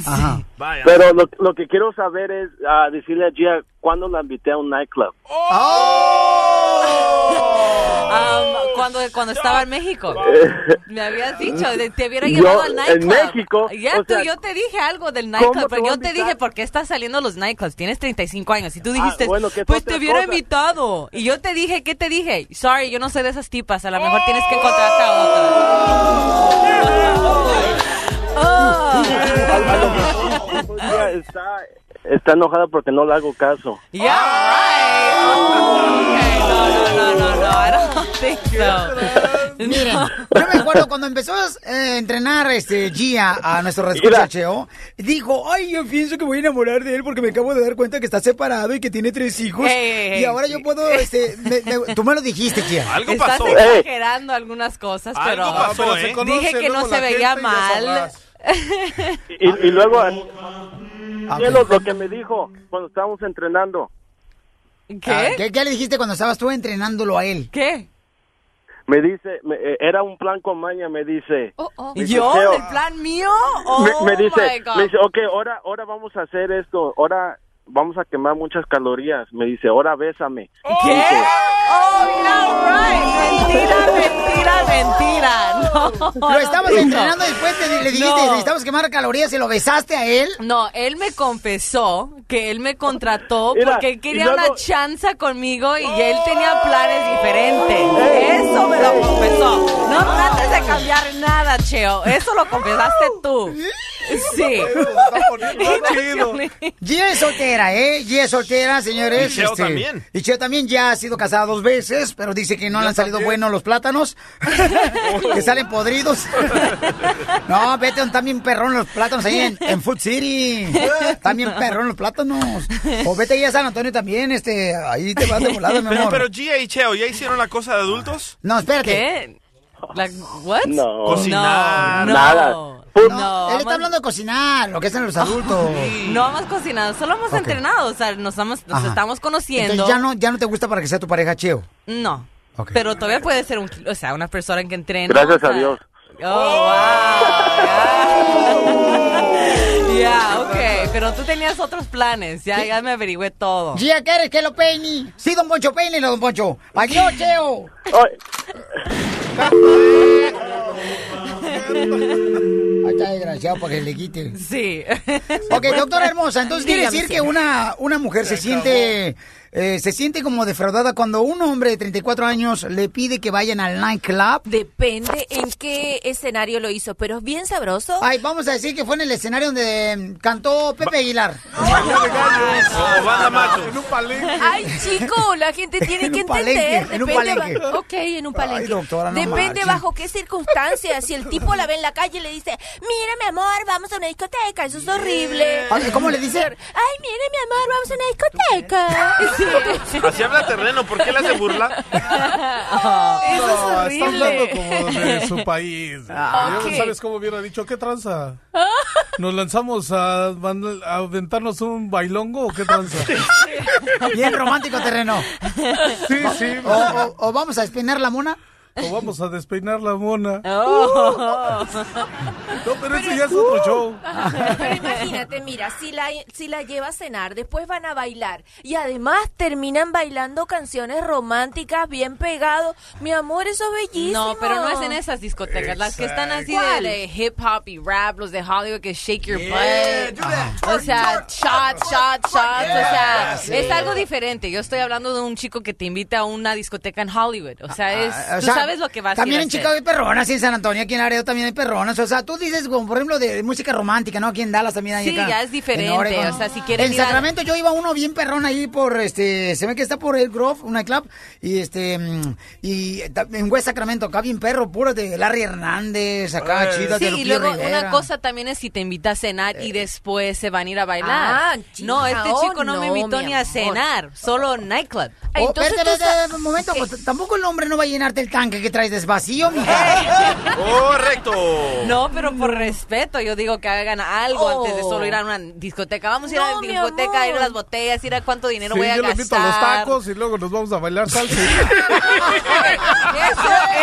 Speaker 7: Ajá.
Speaker 44: Pero lo, lo que quiero saber es ah, decirle a Gia cuándo la invité a un nightclub.
Speaker 10: Um, cuando, cuando estaba en México. [laughs] Me habías dicho, de- te hubiera
Speaker 44: Yo,
Speaker 10: llevado al
Speaker 44: en
Speaker 10: nightclub.
Speaker 44: México,
Speaker 10: Ya
Speaker 44: o
Speaker 10: tú,
Speaker 44: sea,
Speaker 10: yo te dije algo del
Speaker 44: ¿cómo
Speaker 10: nightclub, pero yo te dije, ¿por qué estás saliendo a los nightclubs? Tienes 35 años. Y tú dijiste,
Speaker 44: Ah, bueno, es
Speaker 10: pues te hubiera
Speaker 44: cosa.
Speaker 10: invitado. Y yo te dije, ¿qué te dije? Sorry, yo no soy de esas tipas. A lo mejor tienes que encontrarte a otra.
Speaker 44: Mejor Gia está, está enojada porque no le hago caso.
Speaker 10: Yeah, right. Oh, okay. No, no, no. I don't think so.
Speaker 7: Miren, yo me acuerdo cuando empezó a entrenar este Gia a nuestro
Speaker 44: Mira.
Speaker 7: rescucha Cheo, dijo, ay, yo pienso que voy a enamorar de él porque me acabo de dar cuenta que está separado y que tiene tres hijos. Y ahora yo puedo, este, me- me- tú me lo dijiste, Gia.
Speaker 10: Estás exagerando algunas cosas, pero,
Speaker 7: Algo pasó,
Speaker 10: pero
Speaker 7: ¿eh?
Speaker 10: dije que no se veía mal.
Speaker 44: Y, y luego, cielo, lo que me dijo cuando estábamos entrenando.
Speaker 7: Ah, ¿Qué? ¿Qué le dijiste cuando estabas tú entrenándolo a él?
Speaker 10: ¿Qué?
Speaker 44: Me dice, me- eh, era un plan con maña, me dice. me dice,
Speaker 10: ¿Yo?
Speaker 44: "Cheo,
Speaker 10: ¿El plan mío? Oh,
Speaker 44: me, me dice,
Speaker 10: my God.
Speaker 44: me dice, ok, ahora, ahora vamos a hacer esto, ahora vamos a quemar muchas calorías. Me dice, ahora bésame.
Speaker 10: ¿Qué?
Speaker 44: Dice,
Speaker 10: Oh, yeah, right. Mentira, [laughs] mentira, mentira. No.
Speaker 7: Lo estabas
Speaker 10: no.
Speaker 7: entrenando después te- le dijiste,
Speaker 10: No.
Speaker 7: necesitamos quemar calorías y lo besaste a él.
Speaker 10: No, él me confesó que él me contrató
Speaker 7: Mira,
Speaker 10: porque él quería
Speaker 7: luego-
Speaker 10: una chanza conmigo y él tenía planes diferentes. Eso me lo confesó. No trates de cambiar nada, Cheo. Eso lo confesaste tú. [laughs] Sí.
Speaker 7: Gia [laughs] es soltera, ¿eh? Gia es soltera, señores. este,
Speaker 9: Y Cheo también.
Speaker 7: Y Cheo también ya ha sido casada dos veces, pero dice que no le han salido buenos los plátanos. [laughs] que salen podridos. [laughs] no, vete, están bien perrón los plátanos ahí en, en Food City. Bien perrón los plátanos. O vete ahí a San Antonio también, este, ahí te vas de volada, mi
Speaker 9: Pero,
Speaker 7: amor.
Speaker 9: pero Gia y Cheo, ¿ya hicieron la cosa de adultos?
Speaker 7: No, espérate.
Speaker 10: ¿Qué? La- what?
Speaker 44: No.
Speaker 9: Cocinar.
Speaker 10: No,
Speaker 44: Nada.
Speaker 10: No,
Speaker 7: No, él está hablando de cocinar, lo que hacen los [laughs] adultos.
Speaker 10: No hemos cocinado, solo hemos entrenado, o sea, nos, estamos, nos estamos conociendo.
Speaker 7: Entonces ya no, ya no te gusta para que sea tu pareja, Cheo.
Speaker 10: No. Pero todavía puede ser un, o sea, una persona que entrena.
Speaker 44: Gracias
Speaker 10: o sea-
Speaker 44: a Dios.
Speaker 10: Oh, wow. Ya, [laughs] [laughs] ok. Pero tú tenías otros planes. Ya, ya me averigüé todo.
Speaker 7: Gia, ¿quieres que lo peine? Sí, don Poncho, peínelo, don Poncho. Adiós, Cheo. Ahí está desgraciado para que le quite.
Speaker 10: Sí.
Speaker 7: Ok, doctora hermosa, entonces quiere decir que una, una mujer se siente eh, se siente como defraudada cuando un hombre de 34 años le pide que vayan al nightclub.
Speaker 43: Depende en qué escenario lo hizo, pero es bien sabroso.
Speaker 7: Ay, vamos a decir que fue en el escenario donde mm, cantó Pepe Aguilar.
Speaker 22: En un palenque.
Speaker 43: Ay, chico, la gente [laughs] tiene
Speaker 7: En
Speaker 43: que entender.
Speaker 7: en un
Speaker 43: Depende
Speaker 7: palenque.
Speaker 43: ok, en un palenque.
Speaker 7: Ay, doctora, no
Speaker 43: Depende
Speaker 7: marche.
Speaker 43: bajo qué circunstancias. Si el tipo la ve en la calle y le dice, mira, mi amor, vamos a una discoteca, eso es horrible.
Speaker 7: Ay, ¿Cómo le dice?
Speaker 43: Ay, mire, mi amor, vamos a una discoteca. [laughs] Sí. [laughs]
Speaker 9: Así habla terreno, ¿por qué le hace burla?
Speaker 10: Eso es
Speaker 22: No,
Speaker 10: horrible.
Speaker 22: está hablando como de su país.
Speaker 10: Ah,
Speaker 22: Ya
Speaker 10: ok.
Speaker 22: ¿Sabes cómo hubiera dicho? ¿Qué tranza? ¿Nos lanzamos a, a aventarnos un bailongo o qué tranza? [laughs]
Speaker 7: Bien romántico terreno.
Speaker 22: Sí, sí.
Speaker 7: O, o- o vamos a espinar la mona.
Speaker 22: O vamos a despeinar la mona. [laughs]
Speaker 10: Oh.
Speaker 22: No, pero eso ya es otro show.
Speaker 43: Pero imagínate, mira, si la, si la lleva a cenar, después van a bailar y además terminan bailando canciones románticas bien pegados. Mi amor, eso es bellísimo.
Speaker 10: No, pero no es en esas discotecas. Las que están así de, hip hop y rap, los de Hollywood que shake your
Speaker 4: Yeah,
Speaker 10: butt. O sea, shots, shots, shots. O sea,
Speaker 4: sí.
Speaker 10: es algo diferente. Yo estoy hablando de un chico que te invita a una discoteca en Hollywood. O sea, es,
Speaker 7: Ah, o
Speaker 10: tú
Speaker 7: sea,
Speaker 10: sabes lo que vas
Speaker 7: También
Speaker 10: a
Speaker 7: en. Chicago hay perronas, y en San Antonio, aquí en Laredo también hay perronas. O sea, tú dices, como por ejemplo, de música romántica, ¿no? Aquí en Dallas también hay
Speaker 10: Sí,
Speaker 7: acá,
Speaker 10: ya es
Speaker 7: en
Speaker 10: diferente, o sea, si quieren
Speaker 7: En
Speaker 10: a-
Speaker 7: Sacramento yo iba a uno bien perrón ahí por, este, se ve que está por el Grove, un nightclub, y este, mm, y en West Sacramento, acá bien perro, puro de Larry Hernández, acá chido de
Speaker 10: Sí, y
Speaker 7: Lupillo
Speaker 10: luego
Speaker 7: Rivera.
Speaker 10: una cosa también es si te invita a cenar y después se van a ir a bailar.
Speaker 43: Ah,
Speaker 10: no, este
Speaker 43: oh,
Speaker 10: chico no, me invitó ni a cenar, solo nightclub.
Speaker 7: Oh, espérate, espérate, un momento, pues tampoco el hombre no va a llenarte el tanque que traes desvacío, mija.
Speaker 9: Correcto.
Speaker 10: No, pero por respeto, yo digo que hagan algo antes de solo ir a una discoteca. Vamos a ir a la discoteca, a ir a las botellas, ir a cuánto dinero
Speaker 22: Sí,
Speaker 10: voy a
Speaker 22: yo invito a los
Speaker 10: gastar.
Speaker 22: tacos y luego nos vamos a bailar salsa.
Speaker 10: Eso,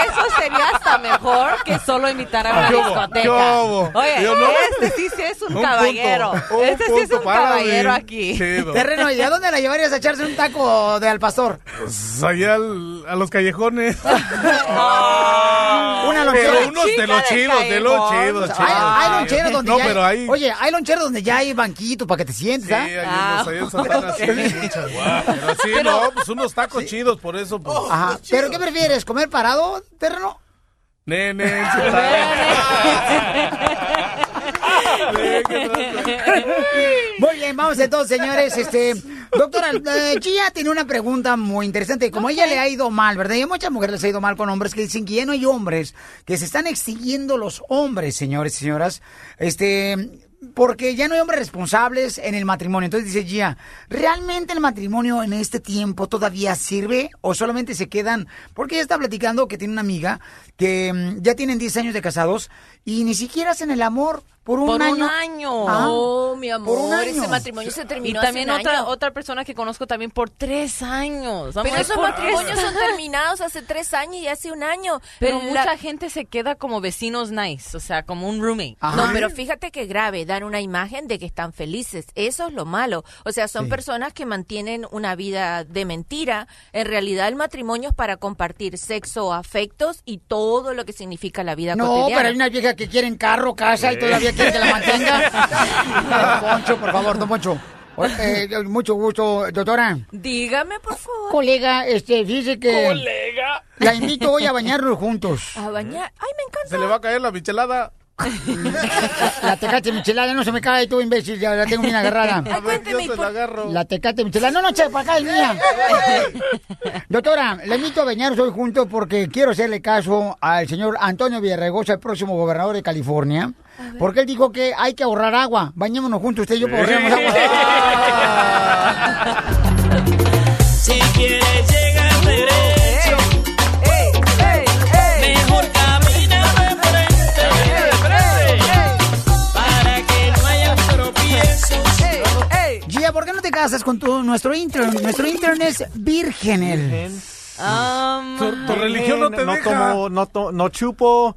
Speaker 10: eso sería hasta mejor que solo invitar a una discoteca.
Speaker 22: ¿Qué hubo?
Speaker 10: Oye,
Speaker 22: Yo no.
Speaker 10: este sí, sí es un,
Speaker 22: Un
Speaker 10: caballero.
Speaker 22: punto, un
Speaker 10: este sí es un caballero
Speaker 22: mí.
Speaker 10: aquí.
Speaker 22: Chido.
Speaker 7: Terreno, ¿y a dónde la llevarías a echarse un taco de al pastor?
Speaker 22: Pues allá al- a los callejones. [laughs]
Speaker 7: Una lonchera.
Speaker 22: Pero unos de los chidos, de los chidos,
Speaker 7: Hay,
Speaker 22: chidos.
Speaker 7: hay loncheros donde
Speaker 22: No,
Speaker 7: ya hay-
Speaker 22: pero ahí-
Speaker 7: Oye, hay loncheros donde ya hay banquito para que te sientes,
Speaker 22: Sí,
Speaker 7: ¿ah?
Speaker 22: hay unos ahí en Santana, sí, muchas. Pero sí, no, pues unos tacos chidos, por eso, pues.
Speaker 7: Ajá. ¿Pero qué prefieres? ¿Comer parado, terreno?
Speaker 22: Nene, [laughs] [laughs]
Speaker 7: Muy bien, vamos entonces, señores. Este, doctora, eh, Gia tiene una pregunta muy interesante. Como ella le ha ido mal, ¿verdad? Y a muchas mujeres les ha ido mal con hombres que dicen que ya no hay hombres, que se están extinguiendo los hombres, señores y señoras. Este, porque ya no hay hombres responsables en el matrimonio. Entonces dice Gia, ¿realmente el matrimonio en este tiempo todavía sirve o solamente se quedan? Porque ella está platicando que tiene una amiga que mm, ya tienen 10 años de casados y ni siquiera hacen el amor por un
Speaker 10: Por
Speaker 7: año.
Speaker 10: un año.
Speaker 7: Ah,
Speaker 43: Oh, mi amor,
Speaker 7: por un año.
Speaker 43: ese matrimonio se
Speaker 10: Y
Speaker 43: terminó
Speaker 10: también
Speaker 43: hace un
Speaker 10: otra
Speaker 43: año.
Speaker 10: otra persona que conozco también por tres años.
Speaker 43: Pero esos
Speaker 10: ¿por
Speaker 43: matrimonios son terminados hace tres años y hace un año.
Speaker 10: Pero
Speaker 43: La-
Speaker 10: mucha gente se queda como vecinos nice, o sea, como un roommate.
Speaker 43: No, pero fíjate que grave, dan una imagen de que están felices. Eso es lo malo. O sea, son personas que mantienen una vida de mentira. En realidad, el matrimonio es para compartir sexo, afectos y todo lo que significa la vida
Speaker 7: No,
Speaker 43: cotidiana.
Speaker 7: pero hay una vieja que quieren carro, casa y todavía quiere que la mantenga. [laughs] Don Poncho, por favor, don Poncho. O- eh, mucho gusto, doctora.
Speaker 43: Dígame, por favor.
Speaker 7: Colega, este, dice que...
Speaker 9: Colega.
Speaker 7: La invito hoy a bañarnos juntos.
Speaker 43: A bañar. Ay, me encanta.
Speaker 22: Se le va a caer la michelada. [laughs]
Speaker 7: La tecate michelada no se me cae tú, imbécil, ya la tengo bien agarrada.
Speaker 22: A ver, yo se la agarro.
Speaker 7: La tecate michelada. No, no, che, para acá es mía. [laughs] Doctora, le invito a bañarnos hoy juntos porque quiero hacerle caso al señor Antonio Villarregosa, el próximo gobernador de California. Porque él dijo que hay que ahorrar agua. Bañémonos juntos, usted y yo, para ahorrarnos agua. [laughs]
Speaker 4: Si quieres
Speaker 7: casas con tu, nuestro intern? Nuestro intern es virgen. él.
Speaker 10: Um,
Speaker 22: Tu, tu religión no te
Speaker 33: no
Speaker 22: deja.
Speaker 33: tomo, no, to- no chupo,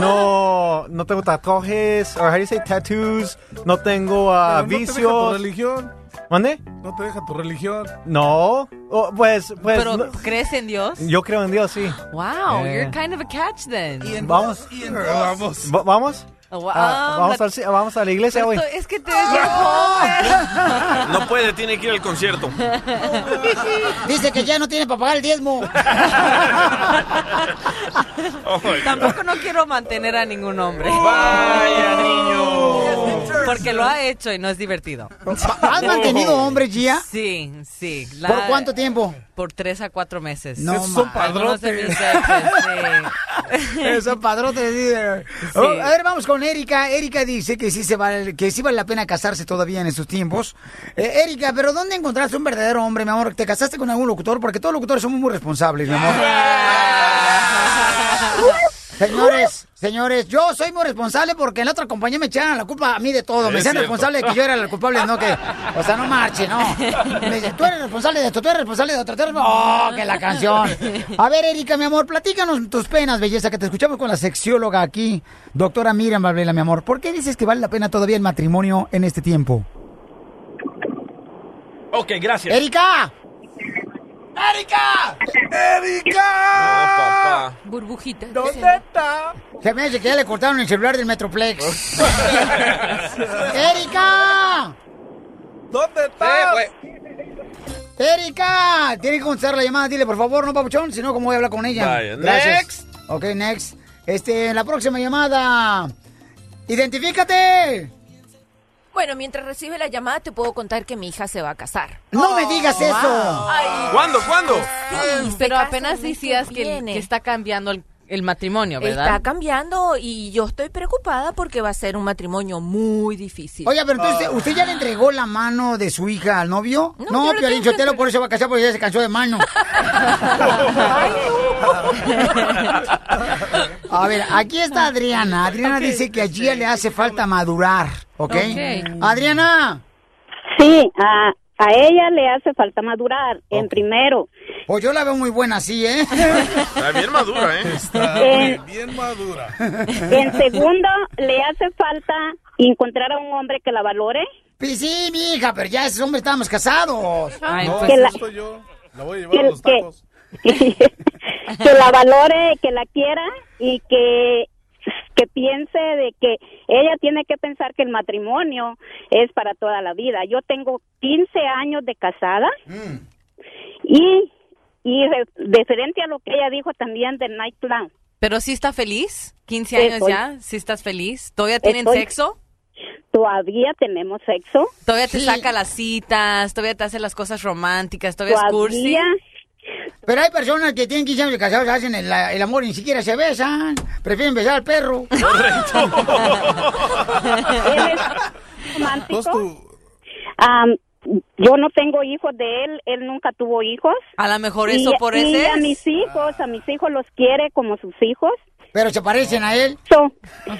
Speaker 33: no, no tengo tatuajes, or how do you say tattoos, no tengo
Speaker 22: Pero no te deja tu
Speaker 33: vicios.
Speaker 22: religión.
Speaker 33: ¿Mande?
Speaker 22: No te deja tu religión.
Speaker 33: No, Oh, pues, pues,
Speaker 10: pero
Speaker 33: no-
Speaker 10: ¿crees en Dios?
Speaker 33: yo creo en Dios, sí.
Speaker 10: Wow,
Speaker 33: Eh.
Speaker 10: you're kind of a catch then.
Speaker 33: Vamos,
Speaker 22: Vamos.
Speaker 33: Va- vamos,
Speaker 10: Oh, wow.
Speaker 33: Ah, vamos, al vamos a la iglesia hoy.
Speaker 10: Es que te joven.
Speaker 9: No puede, tiene que ir al concierto.
Speaker 7: Dice que ya no tiene para pagar el diezmo. [laughs]
Speaker 10: Tampoco no quiero mantener a ningún hombre.
Speaker 9: Vaya, niño.
Speaker 10: Porque lo ha hecho y no es divertido.
Speaker 7: ¿Has mantenido hombre, Gia?
Speaker 10: Sí, sí. La-
Speaker 7: ¿Por cuánto tiempo?
Speaker 10: Por tres a cuatro meses.
Speaker 7: No,
Speaker 10: sí. [laughs]
Speaker 7: Eso, padrote. líder. Oh, a ver, vamos con Erika. Erika dice que sí, se vale, que sí vale la pena casarse todavía en estos tiempos. Eh, Erika, ¿pero dónde encontraste un verdadero hombre, mi amor? ¿Te casaste con algún locutor? Porque todos los locutores somos muy responsables, mi amor. [laughs] Señores, señores, yo soy muy responsable porque en la otra compañía me echaron la culpa a mí de todo. Me
Speaker 4: Es cierto.
Speaker 7: responsable de que yo era el culpable, no que. O sea, no marche, no. [laughs] Me dicen, tú eres responsable de esto, tú eres responsable de otro. tú eres- ¡Oh, que la canción! A ver, Erika, mi amor, platícanos tus penas, belleza, que te escuchamos con la sexióloga aquí, doctora Miriam Valvela, mi amor. ¿Por qué dices que vale la pena todavía el matrimonio en este tiempo?
Speaker 9: Ok, gracias.
Speaker 7: ¡Erika! ¡Erika! ¡Erika!
Speaker 43: Burbujita.
Speaker 7: ¿Dónde está? Se me hace que ya le cortaron el celular del Metroplex. [laughs] [laughs] ¡Erika!
Speaker 4: ¿Dónde
Speaker 7: está? ¡Erika! Tiene que contestar la llamada, dile por favor, ¿no, papuchón? Si no, ¿cómo voy a hablar con ella?
Speaker 9: Vaya,
Speaker 7: Gracias.
Speaker 9: next.
Speaker 7: Ok, next. Este, la próxima llamada. ¡Identifícate!
Speaker 43: Bueno, mientras recibe la llamada te puedo contar que mi hija se va a casar.
Speaker 7: ¡No me digas eso!
Speaker 9: ¿Cuándo? ¿Cuándo?
Speaker 43: Sí,
Speaker 10: Pero apenas decías
Speaker 43: que
Speaker 10: que,
Speaker 43: viene.
Speaker 10: que está cambiando el, el matrimonio, ¿verdad?
Speaker 43: Está cambiando y yo estoy preocupada porque va a ser un matrimonio muy difícil.
Speaker 7: Oiga, pero entonces, ¿usted ya le entregó la mano de su hija al novio?
Speaker 43: No,
Speaker 7: No, Piolín Sotelo por eso va a casar porque ya se cansó de mano. [laughs] [laughs] A ver, aquí está Adriana. Adriana dice que a Gia le hace falta madurar, ¿ok?
Speaker 45: Ok.
Speaker 7: Adriana.
Speaker 45: Sí, a, a ella le hace falta madurar en primero.
Speaker 7: Pues yo la veo muy buena así, ¿eh?
Speaker 9: Está bien madura, ¿eh?
Speaker 45: Eh,
Speaker 22: bien madura.
Speaker 45: En segundo, le hace falta encontrar a un hombre que la valore.
Speaker 7: Pues sí, mi hija, pero ya esos hombres estábamos casados.
Speaker 22: no,
Speaker 45: que
Speaker 22: eso
Speaker 45: la-
Speaker 22: estoy yo. La voy a llevar
Speaker 45: que-
Speaker 22: a los
Speaker 45: que-
Speaker 22: tacos. [laughs]
Speaker 45: que la valore, que la quiera y que que piense de que ella tiene que pensar que el matrimonio es para toda la vida. Yo tengo 15 años de casada y y re- referente a lo que ella dijo también del nightclub.
Speaker 10: Pero sí está feliz, 15
Speaker 45: Sí,
Speaker 10: años
Speaker 45: estoy-
Speaker 10: ya, sí estás feliz. ¿Todavía tienen
Speaker 45: Estoy-
Speaker 10: sexo?
Speaker 45: Todavía tenemos sexo.
Speaker 10: ¿Todavía te saca las citas? ¿Todavía te hace las cosas románticas? ¿Todavía es cursi?
Speaker 7: Pero hay personas que tienen 15 años de casados, hacen el, el amor y ni siquiera se besan. Prefieren besar al perro. [laughs]
Speaker 45: Él es romántico. Yo no tengo hijos de él, él nunca tuvo hijos.
Speaker 10: A lo mejor
Speaker 45: Y-
Speaker 10: eso por
Speaker 45: y
Speaker 10: ese
Speaker 45: a mis hijos, a mis hijos los quiere como sus hijos.
Speaker 7: Pero se parecen a él.
Speaker 45: So,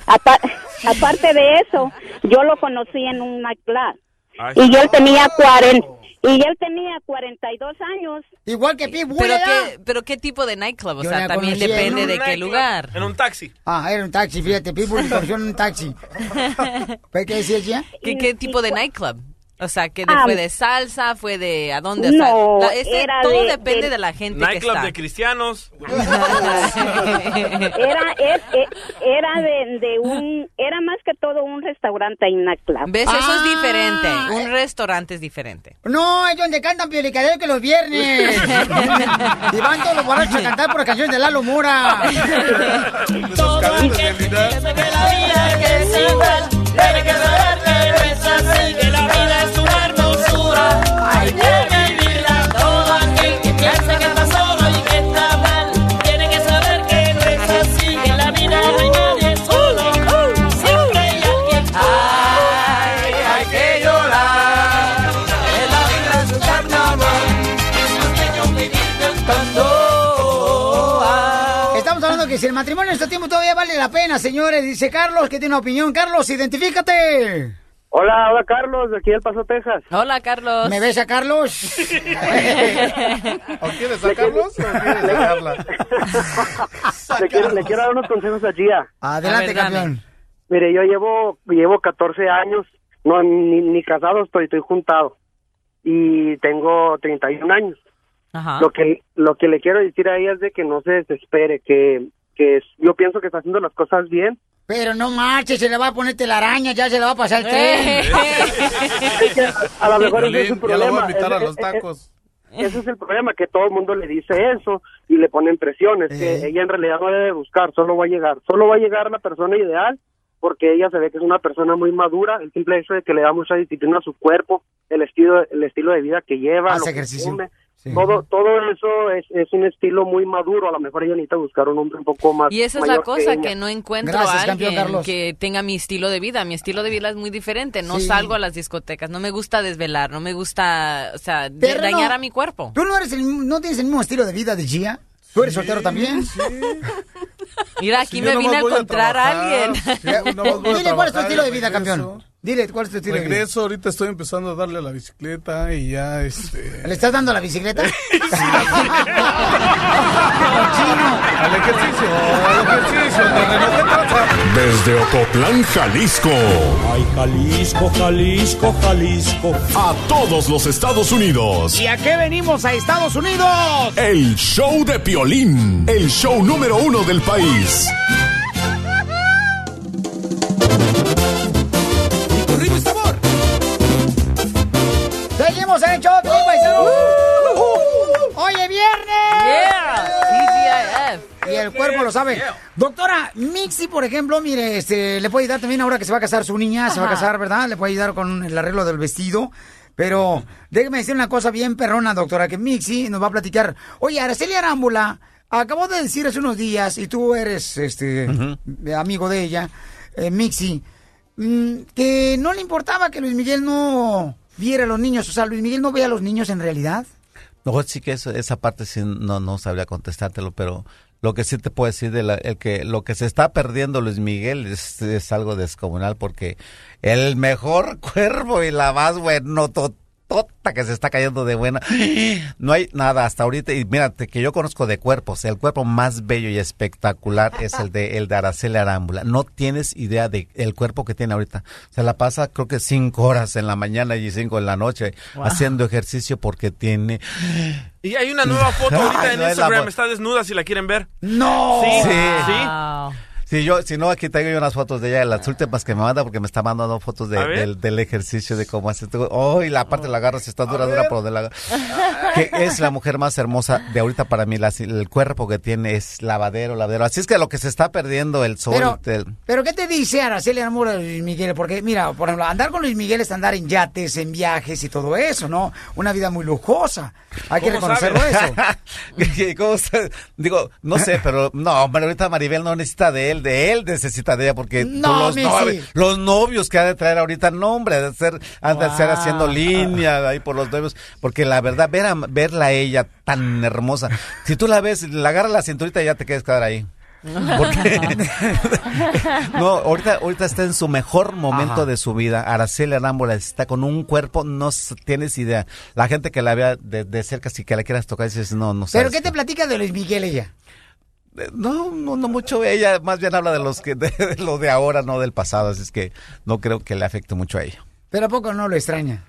Speaker 45: apa- aparte de eso, yo lo conocí en un nightclub. Y él tenía 40 y él tenía 42 años.
Speaker 7: Igual que Pitbull.
Speaker 10: ¿Pero qué, ¿Pero qué tipo de nightclub? O
Speaker 7: Yo
Speaker 10: sea,
Speaker 7: la
Speaker 10: también
Speaker 7: conocí en
Speaker 10: depende
Speaker 7: un
Speaker 10: de qué
Speaker 7: nightclub.
Speaker 10: lugar.
Speaker 9: En un taxi.
Speaker 7: Ah, era un taxi, fíjate, Pitbull conoció en un taxi. [laughs] ¿Pues ¿Qué decía ella?
Speaker 10: ¿Qué, qué tipo de nightclub? O sea, que de-
Speaker 45: Ah,
Speaker 10: fue de salsa, fue de a dónde? O sea,
Speaker 45: No,
Speaker 10: la- este-
Speaker 45: era
Speaker 10: todo
Speaker 45: de-
Speaker 10: depende
Speaker 45: de-
Speaker 10: de, la gente que
Speaker 9: Nightclub
Speaker 10: está.
Speaker 9: de cristianos. [laughs]
Speaker 45: Era es- eh, era de, de un era más que todo un restaurante y nightclub.
Speaker 10: ¿Ves? Eso
Speaker 7: Ah.
Speaker 10: es diferente. Un restaurante es diferente.
Speaker 7: No, es donde cantan piolicadero que los viernes. [laughs] y van todos los borrachos a cantar por canciones de Lalo Mora.
Speaker 4: Todo aquel que piense que la vida es igual Tiene que saber
Speaker 7: matrimonio en este tiempo todavía vale la pena, señores. Dice Carlos que tiene una opinión. Carlos, identifícate.
Speaker 44: Hola, hola Carlos, de aquí del Paso, Texas.
Speaker 10: Hola, Carlos.
Speaker 7: ¿Me ves a Carlos? [laughs]
Speaker 22: ¿O quieres sacarlos o quieres sacarla? [laughs]
Speaker 44: Le quiero, le quiero dar unos consejos a Gia.
Speaker 7: Adelante,
Speaker 44: A ver, dame.
Speaker 7: campeón.
Speaker 44: Mire, yo llevo llevo 14 años, no ni, ni casado estoy, estoy juntado y tengo 31 años.
Speaker 10: Ajá.
Speaker 44: Lo que lo que le quiero decir a ella es de que no se desespere, que que es- yo pienso que está haciendo las cosas bien.
Speaker 7: Pero no marches, se le va a poner telaraña, ya se le va a pasar el tren. [laughs]
Speaker 44: A lo mejor ese es
Speaker 22: Piolín,
Speaker 44: su
Speaker 22: ya lo voy a
Speaker 44: problema.
Speaker 22: invitar a los tacos.
Speaker 44: Ese es el problema, que todo el mundo le dice eso y le ponen presiones, que ella en realidad no debe buscar, solo va a llegar, solo va a llegar la persona ideal porque ella se ve que es una persona muy madura, el simple hecho de que le da mucha disciplina a su cuerpo, el estilo, el estilo de vida que lleva,
Speaker 7: Hace
Speaker 44: lo que
Speaker 7: ejercicio.
Speaker 44: come,
Speaker 7: Sí.
Speaker 44: todo, todo eso es, es un estilo muy maduro, a lo mejor ella necesita buscar un hombre un poco más
Speaker 10: Y esa es la cosa, que no encuentro
Speaker 7: Gracias,
Speaker 10: a alguien que tenga mi estilo de vida. Mi estilo de vida es muy diferente. No
Speaker 7: Sí.
Speaker 10: salgo a las discotecas, no me gusta desvelar, no me gusta, o sea,
Speaker 7: no.
Speaker 10: dañar a mi cuerpo.
Speaker 7: ¿Tú no, eres el, no tienes el mismo estilo de vida de Gia? ¿Tú eres soltero también?
Speaker 10: Mira, aquí
Speaker 22: Sí,
Speaker 10: me vine a encontrar a alguien.
Speaker 22: Sí, a
Speaker 7: Dile cuál es tu estilo de vida, campeón. Dile cuál es tu estilo de vida.
Speaker 22: Regreso, ahorita estoy empezando a darle a la bicicleta y ya, este... [laughs]
Speaker 7: ¿Le estás dando la bicicleta? [laughs] [laughs]
Speaker 22: Al ejercicio.
Speaker 2: Desde Ocotlán, Jalisco.
Speaker 46: Ay, Jalisco, Jalisco, Jalisco.
Speaker 2: A todos los Estados Unidos.
Speaker 7: ¿Y a qué venimos a Estados Unidos?
Speaker 2: El show de Piolín. El show número uno del país.
Speaker 7: Seguimos en el show, Piolín, paisano. ¡Oye, viernes!
Speaker 10: Yeah,
Speaker 7: Y el cuerpo lo sabe. Doctora, Mixi, por ejemplo, mire, este, le puede ayudar también ahora que se va a casar su niña, se va a casar, ¿verdad? Le puede ayudar con el arreglo del vestido. Pero déjeme decir una cosa bien perrona, doctora, que Mixi nos va a platicar. Oye, Araceli Arámbula acabó de decir hace unos días, y tú eres este amigo de ella, eh, Mixi, mm, que no le importaba que Luis Miguel no viera a los niños. O sea, Luis Miguel no ve a los niños en realidad.
Speaker 47: No, sí que eso, esa parte sí no, no sabría contestártelo, pero lo que sí te puedo decir de la, que lo que se está perdiendo Luis Miguel es, es algo descomunal porque el mejor [laughs] cuervo y la más bueno totota que se está cayendo de buena. No hay nada hasta ahorita y mírate que yo conozco de cuerpos, el cuerpo más bello y espectacular es el de el de Araceli Arámbula. No tienes idea de el cuerpo que tiene ahorita. Se la pasa creo que cinco horas en la mañana y cinco en la noche
Speaker 9: Wow.
Speaker 47: haciendo ejercicio porque tiene
Speaker 9: Y hay una nueva foto ahorita
Speaker 47: Ay,
Speaker 9: en
Speaker 47: no es la
Speaker 9: Instagram. Está desnuda si la quieren ver.
Speaker 7: ¡No!
Speaker 9: Sí,
Speaker 47: Sí.
Speaker 9: sí.
Speaker 47: Sí, yo, si no, aquí tengo yo unas fotos de ella, las últimas que me manda, porque me está mandando fotos de- del, del ejercicio, de cómo hace todo. Oh, y la parte de la garra, si está dura, dura, pero de la garra. Que es la mujer más hermosa de ahorita para mí. la- el cuerpo que tiene es lavadero, lavadero. Así es que lo que se está perdiendo el sol.
Speaker 7: Pero- Pero ¿qué te dice Araceli Arámbula de Luis Miguel? Porque mira, por ejemplo, andar con Luis Miguel es andar en yates, en viajes y todo eso, ¿no? Una vida muy lujosa. Hay que
Speaker 47: ¿Cómo
Speaker 7: reconocerlo [laughs]
Speaker 47: sabe?
Speaker 7: eso.
Speaker 47: ¿Cómo se- Digo, no sé, pero no, hombre, ahorita Maribel no necesita de él, de él necesita de ella, porque
Speaker 7: No,
Speaker 47: tú los, los novios que ha de traer ahorita, no, hombre, ha de ser, han de ser haciendo línea ahí por los novios, porque la verdad, ver a, verla a ella tan hermosa, si tú la ves, la agarra la cinturita y ya te quedas quedar ahí. Porque [laughs] no, ahorita, ahorita está en su mejor momento
Speaker 7: Ajá.
Speaker 47: de su vida. Araceli Arámbula está con un cuerpo, no tienes idea. La gente que la vea de, de cerca, si que la quieras tocar, dices, no, no
Speaker 7: ¿Pero
Speaker 47: sabes.
Speaker 7: qué te platica de Luis Miguel ella?
Speaker 47: No, no, no mucho. Ella más bien habla de los que, de, de lo de ahora, no del pasado. Así es que no creo que le afecte mucho a ella.
Speaker 7: ¿Pero a poco no lo extraña?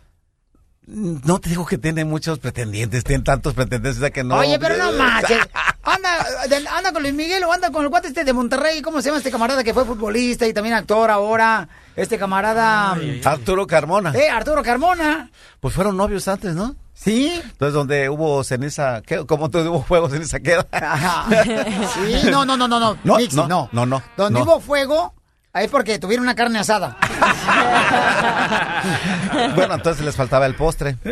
Speaker 47: No te digo que tiene muchos pretendientes, tiene tantos pretendientes, o sea que no.
Speaker 7: Oye, pero no manches. [laughs] Anda, de- anda con Luis Miguel o anda con el guate este de Monterrey. ¿Cómo se llama este camarada que fue futbolista y también actor ahora? Este camarada...
Speaker 47: Arturo Carmona.
Speaker 7: Eh, Arturo Carmona.
Speaker 47: Pues fueron novios antes, ¿no?
Speaker 7: Sí.
Speaker 47: Entonces, donde hubo ceniza, ¿qué? Como tú hubo fuego, ceniza queda.
Speaker 7: Sí, no, no, no, no, no. [laughs]
Speaker 47: No, no,
Speaker 7: no.
Speaker 47: no, no,
Speaker 7: Donde
Speaker 47: no.
Speaker 7: hubo fuego, ahí porque tuvieron una carne asada. [laughs]
Speaker 47: Bueno, entonces les faltaba el postre. [laughs]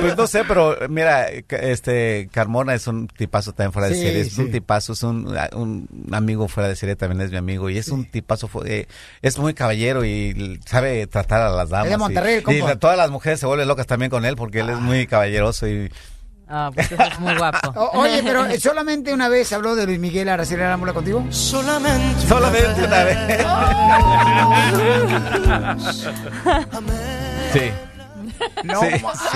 Speaker 47: pues no sé, pero mira, este Carmona es un tipazo también fuera de
Speaker 7: Sí,
Speaker 47: serie, es
Speaker 7: sí.
Speaker 47: un tipazo, es un, un amigo fuera de serie también es mi amigo y es un tipazo, eh, es muy caballero y sabe tratar a las damas.
Speaker 7: Es de
Speaker 47: y-
Speaker 7: Monterrey,
Speaker 47: y,
Speaker 7: compa.
Speaker 47: todas las mujeres se vuelven locas también con él porque él es muy caballeroso y
Speaker 10: Ah, pues eso es muy guapo. [laughs]
Speaker 7: O- oye, pero eh, solamente una vez habló de Luis Miguel Araceli Arámbula contigo.
Speaker 46: Solamente.
Speaker 47: solamente una vez. [laughs] sí. [laughs]
Speaker 7: No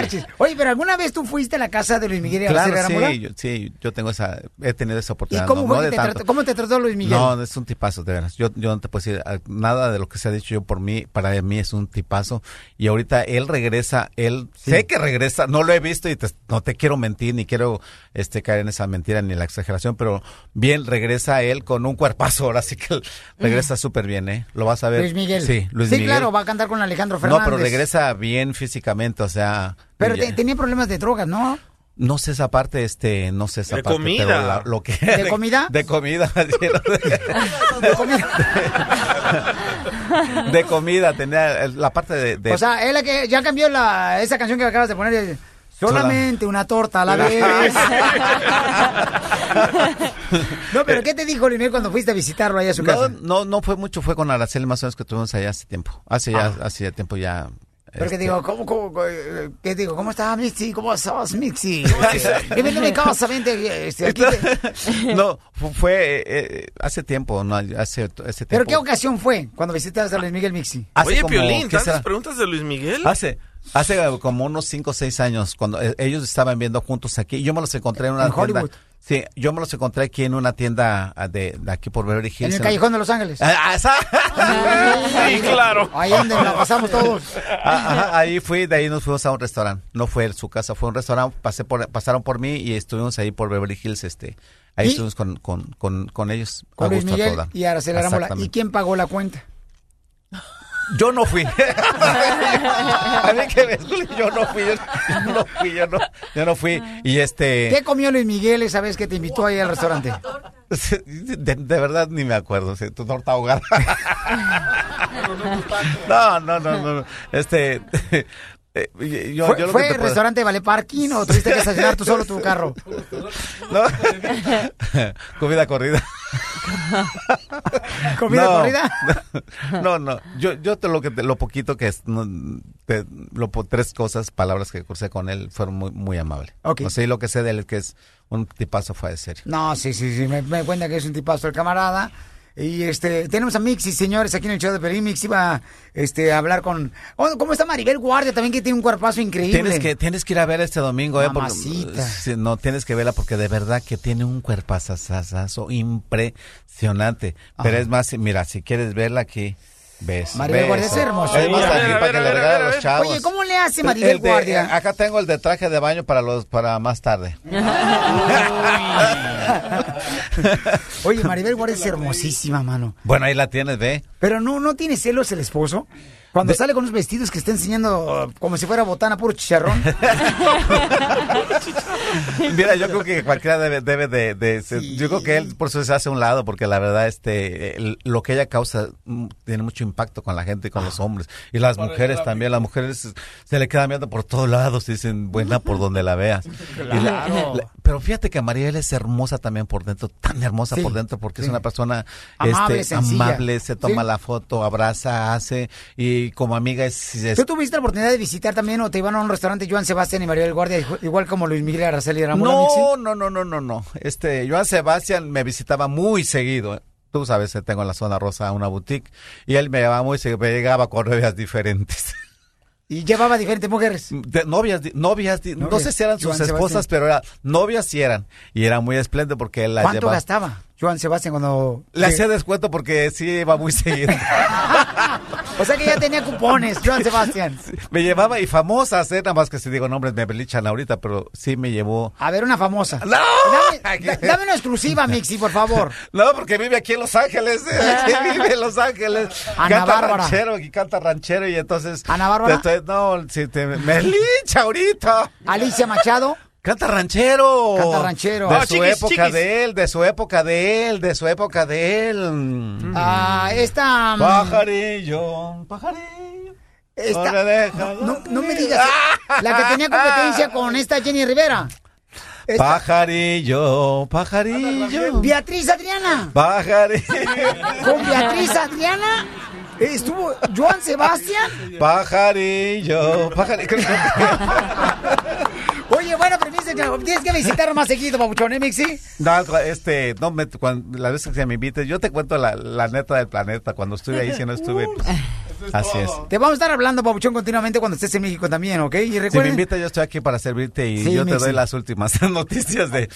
Speaker 47: Sí.
Speaker 7: Oye, pero ¿alguna vez tú fuiste a la casa de Luis Miguel y
Speaker 47: Claro,
Speaker 7: Arámbula?
Speaker 47: sí, yo, sí, yo tengo esa, he tenido esa
Speaker 7: ¿Y
Speaker 47: oportunidad.
Speaker 7: cómo,
Speaker 47: no- no
Speaker 7: te trató, cómo te trató Luis Miguel?
Speaker 47: No, es un tipazo, de veras. Yo, yo no te puedo decir ah, nada de lo que se ha dicho yo por mí. Para mí es un tipazo. Y ahorita él regresa, él sé que regresa, no lo he visto y te- no te quiero mentir ni quiero este caer en esa mentira ni la exageración, pero bien regresa él con un cuerpazo. Ahora sí que él regresa súper bien, ¿eh? Lo vas a ver.
Speaker 7: Luis Miguel.
Speaker 47: Sí, Luis
Speaker 7: sí,
Speaker 47: Miguel.
Speaker 7: claro, va a cantar con Alejandro
Speaker 47: no,
Speaker 7: Fernández.
Speaker 47: pero regresa bien físicamente, o sea.
Speaker 7: Pero te- tenía problemas de drogas, ¿no?
Speaker 47: no sé esa parte, este, no sé esa
Speaker 9: De
Speaker 47: parte.
Speaker 9: comida.
Speaker 47: pero la- lo que,
Speaker 7: ¿De [laughs] comida?
Speaker 47: De comida. [laughs]
Speaker 7: De comida.
Speaker 47: de comida, tenía la parte de... de-
Speaker 7: O sea, él que ya cambió la, esa canción que acabas de poner. eh, Solamente una torta a la vez. [laughs] no, pero ¿qué te dijo Luis Miguel cuando fuiste a visitarlo allá a su
Speaker 47: no,
Speaker 7: casa?
Speaker 47: no, no fue mucho, fue con Araceli más o menos que tuvimos allá hace tiempo. Hace ya,
Speaker 7: Ah.
Speaker 47: hace ya tiempo ya
Speaker 7: Pero que
Speaker 47: Este-
Speaker 7: digo, ¿cómo, cómo, eh, qué digo, ¿cómo estás, Mixi? ¿Cómo estás, Mixi? [laughs] Bienvenido a mi casa, vente. Este, aquí te- [laughs]
Speaker 47: no, fu- fue eh, eh, hace tiempo, no, hace, hace tiempo.
Speaker 7: ¿Pero qué ocasión fue cuando visitaste a Luis Miguel Mixi?
Speaker 47: Hace
Speaker 9: Oye,
Speaker 47: como,
Speaker 9: Piolín,
Speaker 47: ¿qué
Speaker 9: ¿tantas
Speaker 47: será?
Speaker 9: preguntas de Luis Miguel?
Speaker 47: Hace, hace como unos 5 o 6 años, cuando eh, ellos estaban viendo juntos aquí, yo me los encontré en una
Speaker 7: En
Speaker 47: tienda.
Speaker 7: Hollywood.
Speaker 47: Sí, yo me los encontré aquí en una tienda ah, de, de aquí por Beverly Hills.
Speaker 7: En el Callejón de Los Ángeles.
Speaker 47: Ah, ah, esa-
Speaker 7: Sí,
Speaker 47: claro.
Speaker 7: Ahí donde la pasamos todos.
Speaker 47: Ah, ajá, ahí fui, de ahí nos fuimos a un restaurante. No fue su casa, fue un restaurante. Pasé por, pasaron por mí y estuvimos ahí por Beverly Hills. Este, ahí
Speaker 7: ¿Y?
Speaker 47: estuvimos con, con, con, con ellos.
Speaker 7: Con
Speaker 47: a
Speaker 7: Luis
Speaker 47: gusto a
Speaker 7: Miguel
Speaker 47: toda.
Speaker 7: y Araceli Arámbula. ¿Y quién pagó la cuenta?
Speaker 47: Yo no fui. [laughs] a mí que me yo no fui, yo, yo no fui, yo no, yo no fui. Y este,
Speaker 7: ¿Qué comió Luis Miguel esa vez que te invitó ahí al restaurante? [laughs]
Speaker 47: de, de verdad ni me acuerdo, sí, tu torta ahogada. [laughs] no, no, no, no, no. Este, eh, yo,
Speaker 7: ¿Fue,
Speaker 47: yo lo
Speaker 7: fue
Speaker 47: que te
Speaker 7: el
Speaker 47: puedo-
Speaker 7: restaurante Vale Parking o tuviste que estacionar tú solo tu carro? [laughs]
Speaker 47: ¿No? [laughs] Comida corrida. [laughs]
Speaker 7: ¿Comida
Speaker 47: No,
Speaker 7: corrida?
Speaker 47: No, no. Yo, yo te lo que te- lo poquito que es, no, te- lo tres cosas, palabras que cursé con él fueron muy, muy amables.
Speaker 7: Ok.
Speaker 47: O sea, y lo que sé de él es que es un tipazo fue de serio.
Speaker 7: No, sí, sí, sí, me, me cuenta que es un tipazo el camarada. Y este, tenemos a Mixi, señores, aquí en el show de Pelín. Mixi va este, a hablar con... Oh, ¿Cómo está Maribel Guardia? También que tiene un cuerpazo increíble.
Speaker 47: Tienes que, tienes que ir a ver este domingo, eh, porque-
Speaker 7: Mamacita.
Speaker 47: sí, no, tienes que verla porque de verdad que tiene un cuerpazazazo impresionante. Pero
Speaker 7: Ajá.
Speaker 47: es más, mira, si quieres verla aquí, ves.
Speaker 7: Maribel
Speaker 47: ves.
Speaker 7: Guardia es hermosa.
Speaker 47: Es más, aquí para que le regale
Speaker 7: a
Speaker 47: los chavos.
Speaker 7: Oye, ¿cómo le hace
Speaker 47: El-
Speaker 7: Maribel
Speaker 47: de-
Speaker 7: Guardia?
Speaker 47: Acá tengo el de traje de baño para los para más tarde. [laughs]
Speaker 7: Oye, Maribel Guardia es hermosísima, mano.
Speaker 47: Bueno, ahí la tienes, ve.
Speaker 7: Pero no, no tiene celos el esposo. Cuando sale con unos vestidos que está enseñando uh, como si fuera botana, puro chicharrón. [laughs]
Speaker 47: Mira, yo creo que cualquiera debe, debe de, yo creo que él por eso se hace a un lado porque la verdad este el- lo que ella causa mm, tiene mucho impacto con la gente y con los hombres y las mujeres también, las mujeres se le quedan viendo por todos lados, dicen buena por donde la veas. Y la-
Speaker 7: Claro.
Speaker 47: la- pero fíjate que Mariel es hermosa también por dentro, tan hermosa
Speaker 7: Sí,
Speaker 47: por dentro porque
Speaker 7: sí.
Speaker 47: es una persona
Speaker 7: Amable,
Speaker 47: este, amable, se toma
Speaker 7: Sí.
Speaker 47: la foto, abraza, hace y como amiga es, es-
Speaker 7: ¿Tú tuviste la oportunidad de visitar también o te iban a un restaurante Joan Sebastián y Maribel Guardia, igual- como Luis Miguel Araceli Arámbula, Mixi?
Speaker 47: No, no, no, no, no, no. Este, Joan Sebastián me visitaba muy seguido. Tú sabes, que tengo en la zona rosa una boutique y él me llevaba muy seguido, me llegaba con novias diferentes.
Speaker 7: Y llevaba diferentes mujeres.
Speaker 47: De- novias, novias, di- no
Speaker 7: Novias.
Speaker 47: sé si eran sus esposas,
Speaker 7: Sebastián.
Speaker 47: pero era, novias sí eran. Y era muy espléndido porque él las
Speaker 7: ¿Cuánto
Speaker 47: llevaba.
Speaker 7: gastaba Joan Sebastián cuando...
Speaker 47: Le hacía descuento porque sí iba muy seguido. [laughs]
Speaker 7: O sea que ya tenía cupones, Joan Sebastián.
Speaker 47: me llevaba y famosas, eh, nada más que si digo nombres me belichan ahorita, pero sí me llevó.
Speaker 7: A ver, una famosa.
Speaker 47: ¡No!
Speaker 7: Dame, da- dame una exclusiva, [laughs] Mixi, por favor.
Speaker 47: No, porque vive aquí en Los Ángeles. eh, [laughs] vive en Los Ángeles.
Speaker 7: Ana
Speaker 47: canta
Speaker 7: Bárbara.
Speaker 47: ranchero y canta ranchero y entonces.
Speaker 7: Ana Bárbara.
Speaker 47: estoy- no, si te, me lincha ahorita.
Speaker 7: Alicia Machado.
Speaker 47: Canta ranchero.
Speaker 7: Canta ranchero.
Speaker 47: De
Speaker 7: Ah,
Speaker 47: su
Speaker 7: chiquis,
Speaker 47: época
Speaker 7: chiquis.
Speaker 47: de él, de su época de él, de su época de él.
Speaker 7: Ah, esta... mm,
Speaker 47: Pajarillo, pajarillo.
Speaker 7: Esta-
Speaker 47: no deja
Speaker 7: No, no me digas. La que tenía competencia [laughs] con esta Jenny Rivera. Esta-
Speaker 47: Pajarillo, pajarillo.
Speaker 7: Beatriz Adriana.
Speaker 47: Pajarillo. [laughs]
Speaker 7: Con Beatriz Adriana estuvo Joan Sebastián.
Speaker 47: Pajarillo, pajarillo. [laughs]
Speaker 7: Oye, bueno, tienes que visitar más seguido, Pabuchón, ¿eh, Mixi?
Speaker 47: No, este, no me, cuando, las veces que me invites, yo te cuento la, la neta del planeta. Cuando estuve ahí, si no estuve, pues, así es.
Speaker 7: Te vamos a estar hablando, Pabuchón, continuamente cuando estés en México también, ¿ok? Y
Speaker 47: Si me
Speaker 7: recuerden...
Speaker 47: invitas, yo estoy aquí para servirte y
Speaker 7: Sí,
Speaker 47: yo te doy las últimas [laughs] noticias de,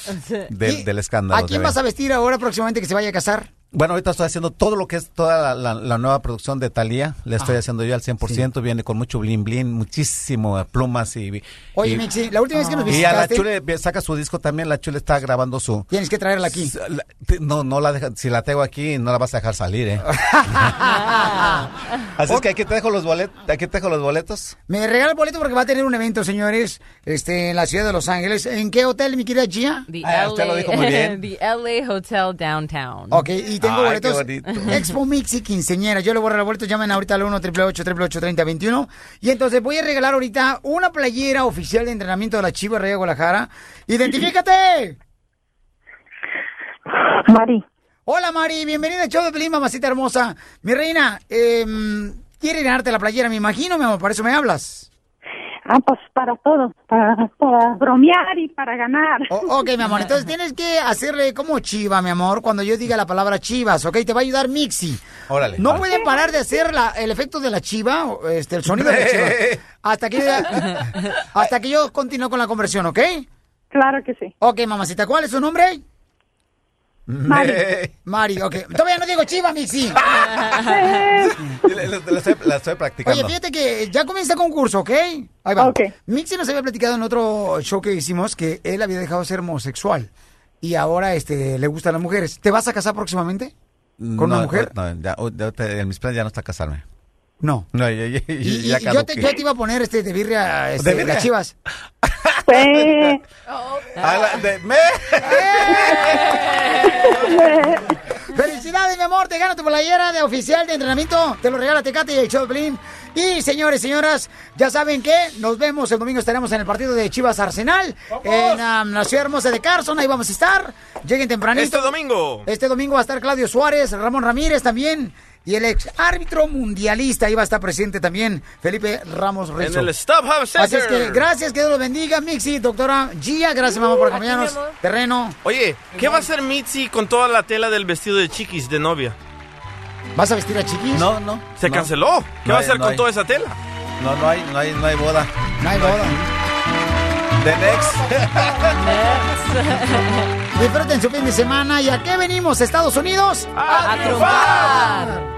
Speaker 47: del- del escándalo.
Speaker 7: ¿A quién vas a vestir ahora próximamente que se vaya a casar?
Speaker 47: Bueno, ahorita estoy haciendo todo lo que es toda la, la- la nueva producción de Thalía. Le estoy
Speaker 7: Ah.
Speaker 47: haciendo yo al 100%. Viene con mucho blin blin, muchísimo plumas y...
Speaker 7: Oye,
Speaker 47: y-
Speaker 7: Mixi, la última vez que nos
Speaker 47: Y a la
Speaker 7: visitaste...
Speaker 47: Chule saca su disco también. La Chule está grabando su...
Speaker 7: Tienes que traerla aquí.
Speaker 47: La- No, no la deja, si la tengo aquí, no la vas a dejar salir, ¿eh? [laughs] Así es que aquí te dejo los boletos. Aquí te dejo los boletos.
Speaker 7: Me regala el boleto porque va a tener un evento, señores, este, en la ciudad de Los Ángeles. ¿En qué hotel, mi querida Gia?
Speaker 10: The
Speaker 47: Ah, usted lo dijo muy bien. [laughs]
Speaker 10: The LA Hotel Downtown.
Speaker 7: Ok, y tengo
Speaker 47: Ay,
Speaker 7: boletos. Expo Mix y Quinceñera. Yo le a regalar boletos. Llamen ahorita al 1 888 3021 Y entonces voy a regalar ahorita una playera oficial de entrenamiento de la Chivas Rey de Guadalajara. ¡Identifícate!
Speaker 48: Mari.
Speaker 7: Hola, Mari. Bienvenida al show de Pelín, mamacita hermosa. Mi reina, eh, quieres ganarte la playera, me imagino, mi amor, para eso me hablas.
Speaker 48: Ah, pues para todo, para, para bromear y para ganar.
Speaker 7: O- ok, mi amor, entonces tienes que hacerle como chiva, mi amor, cuando yo diga la palabra chivas, ¿ok? Te va a ayudar Mixi.
Speaker 47: Órale.
Speaker 7: No pueden parar de hacer la- el efecto de la chiva, este, el sonido de la chiva, [laughs] hasta que, hasta que yo continúe con la conversión, ¿ok?
Speaker 48: Claro que sí.
Speaker 7: Ok, mamacita, ¿cuál es su nombre?
Speaker 48: Mari. [laughs]
Speaker 7: Mari, ok. Todavía no digo chiva, Mixi.
Speaker 47: La, [laughs] la estoy, la estoy practicando.
Speaker 7: Oye, fíjate que ya comienza el concurso, ¿ok? Ahí va.
Speaker 48: Ok.
Speaker 7: Mixi nos había platicado en otro show que hicimos que él había dejado de ser homosexual y ahora este le gustan las mujeres. ¿Te vas a casar próximamente? ¿Con una mujer?
Speaker 47: No, ya, ya te- en mis planes ya no está casarme.
Speaker 7: No.
Speaker 47: No, ya, ya-
Speaker 7: Y,
Speaker 47: ya
Speaker 7: y yo, te, yo te iba a poner este de birria, este,
Speaker 47: ¿De birria?
Speaker 7: las chivas. [laughs]
Speaker 48: Pues,
Speaker 47: A la- de- me- [laughs]
Speaker 7: Felicidades, mi amor, te ganas tu playera de oficial de entrenamiento, te lo regala Tecate y el Pelín. Y señores, señoras, ya saben que nos vemos el domingo, estaremos en el partido de Chivas Arsenal, en um, la ciudad hermosa de Carson, ahí vamos a estar. Lleguen tempranito.
Speaker 9: Este domingo.
Speaker 7: Este domingo va a estar Claudio Suárez, Ramón Ramírez también. Y el ex árbitro mundialista, ahí va a estar presente también Felipe Ramos
Speaker 9: En
Speaker 7: Rizzo.
Speaker 9: el StubHub Center.
Speaker 7: Así es que gracias, que Dios los bendiga, Mixi, doctora Gia, gracias mamá por acompañarnos. Terreno.
Speaker 9: Oye, ¿qué va a hacer Mitzi con toda la tela del vestido de chiquis de novia?
Speaker 7: ¿Vas a vestir a chiquis?
Speaker 47: No, no.
Speaker 9: Se
Speaker 47: no.
Speaker 9: canceló. ¿Qué
Speaker 47: No
Speaker 9: va a hacer
Speaker 47: no
Speaker 9: con
Speaker 47: hay.
Speaker 9: toda esa tela?
Speaker 47: No, no hay, no hay, no hay boda.
Speaker 7: No hay boda.
Speaker 47: The next. [laughs]
Speaker 7: Disfruten su fin de semana. ¿Y a qué venimos, Estados Unidos?
Speaker 10: A triunfar.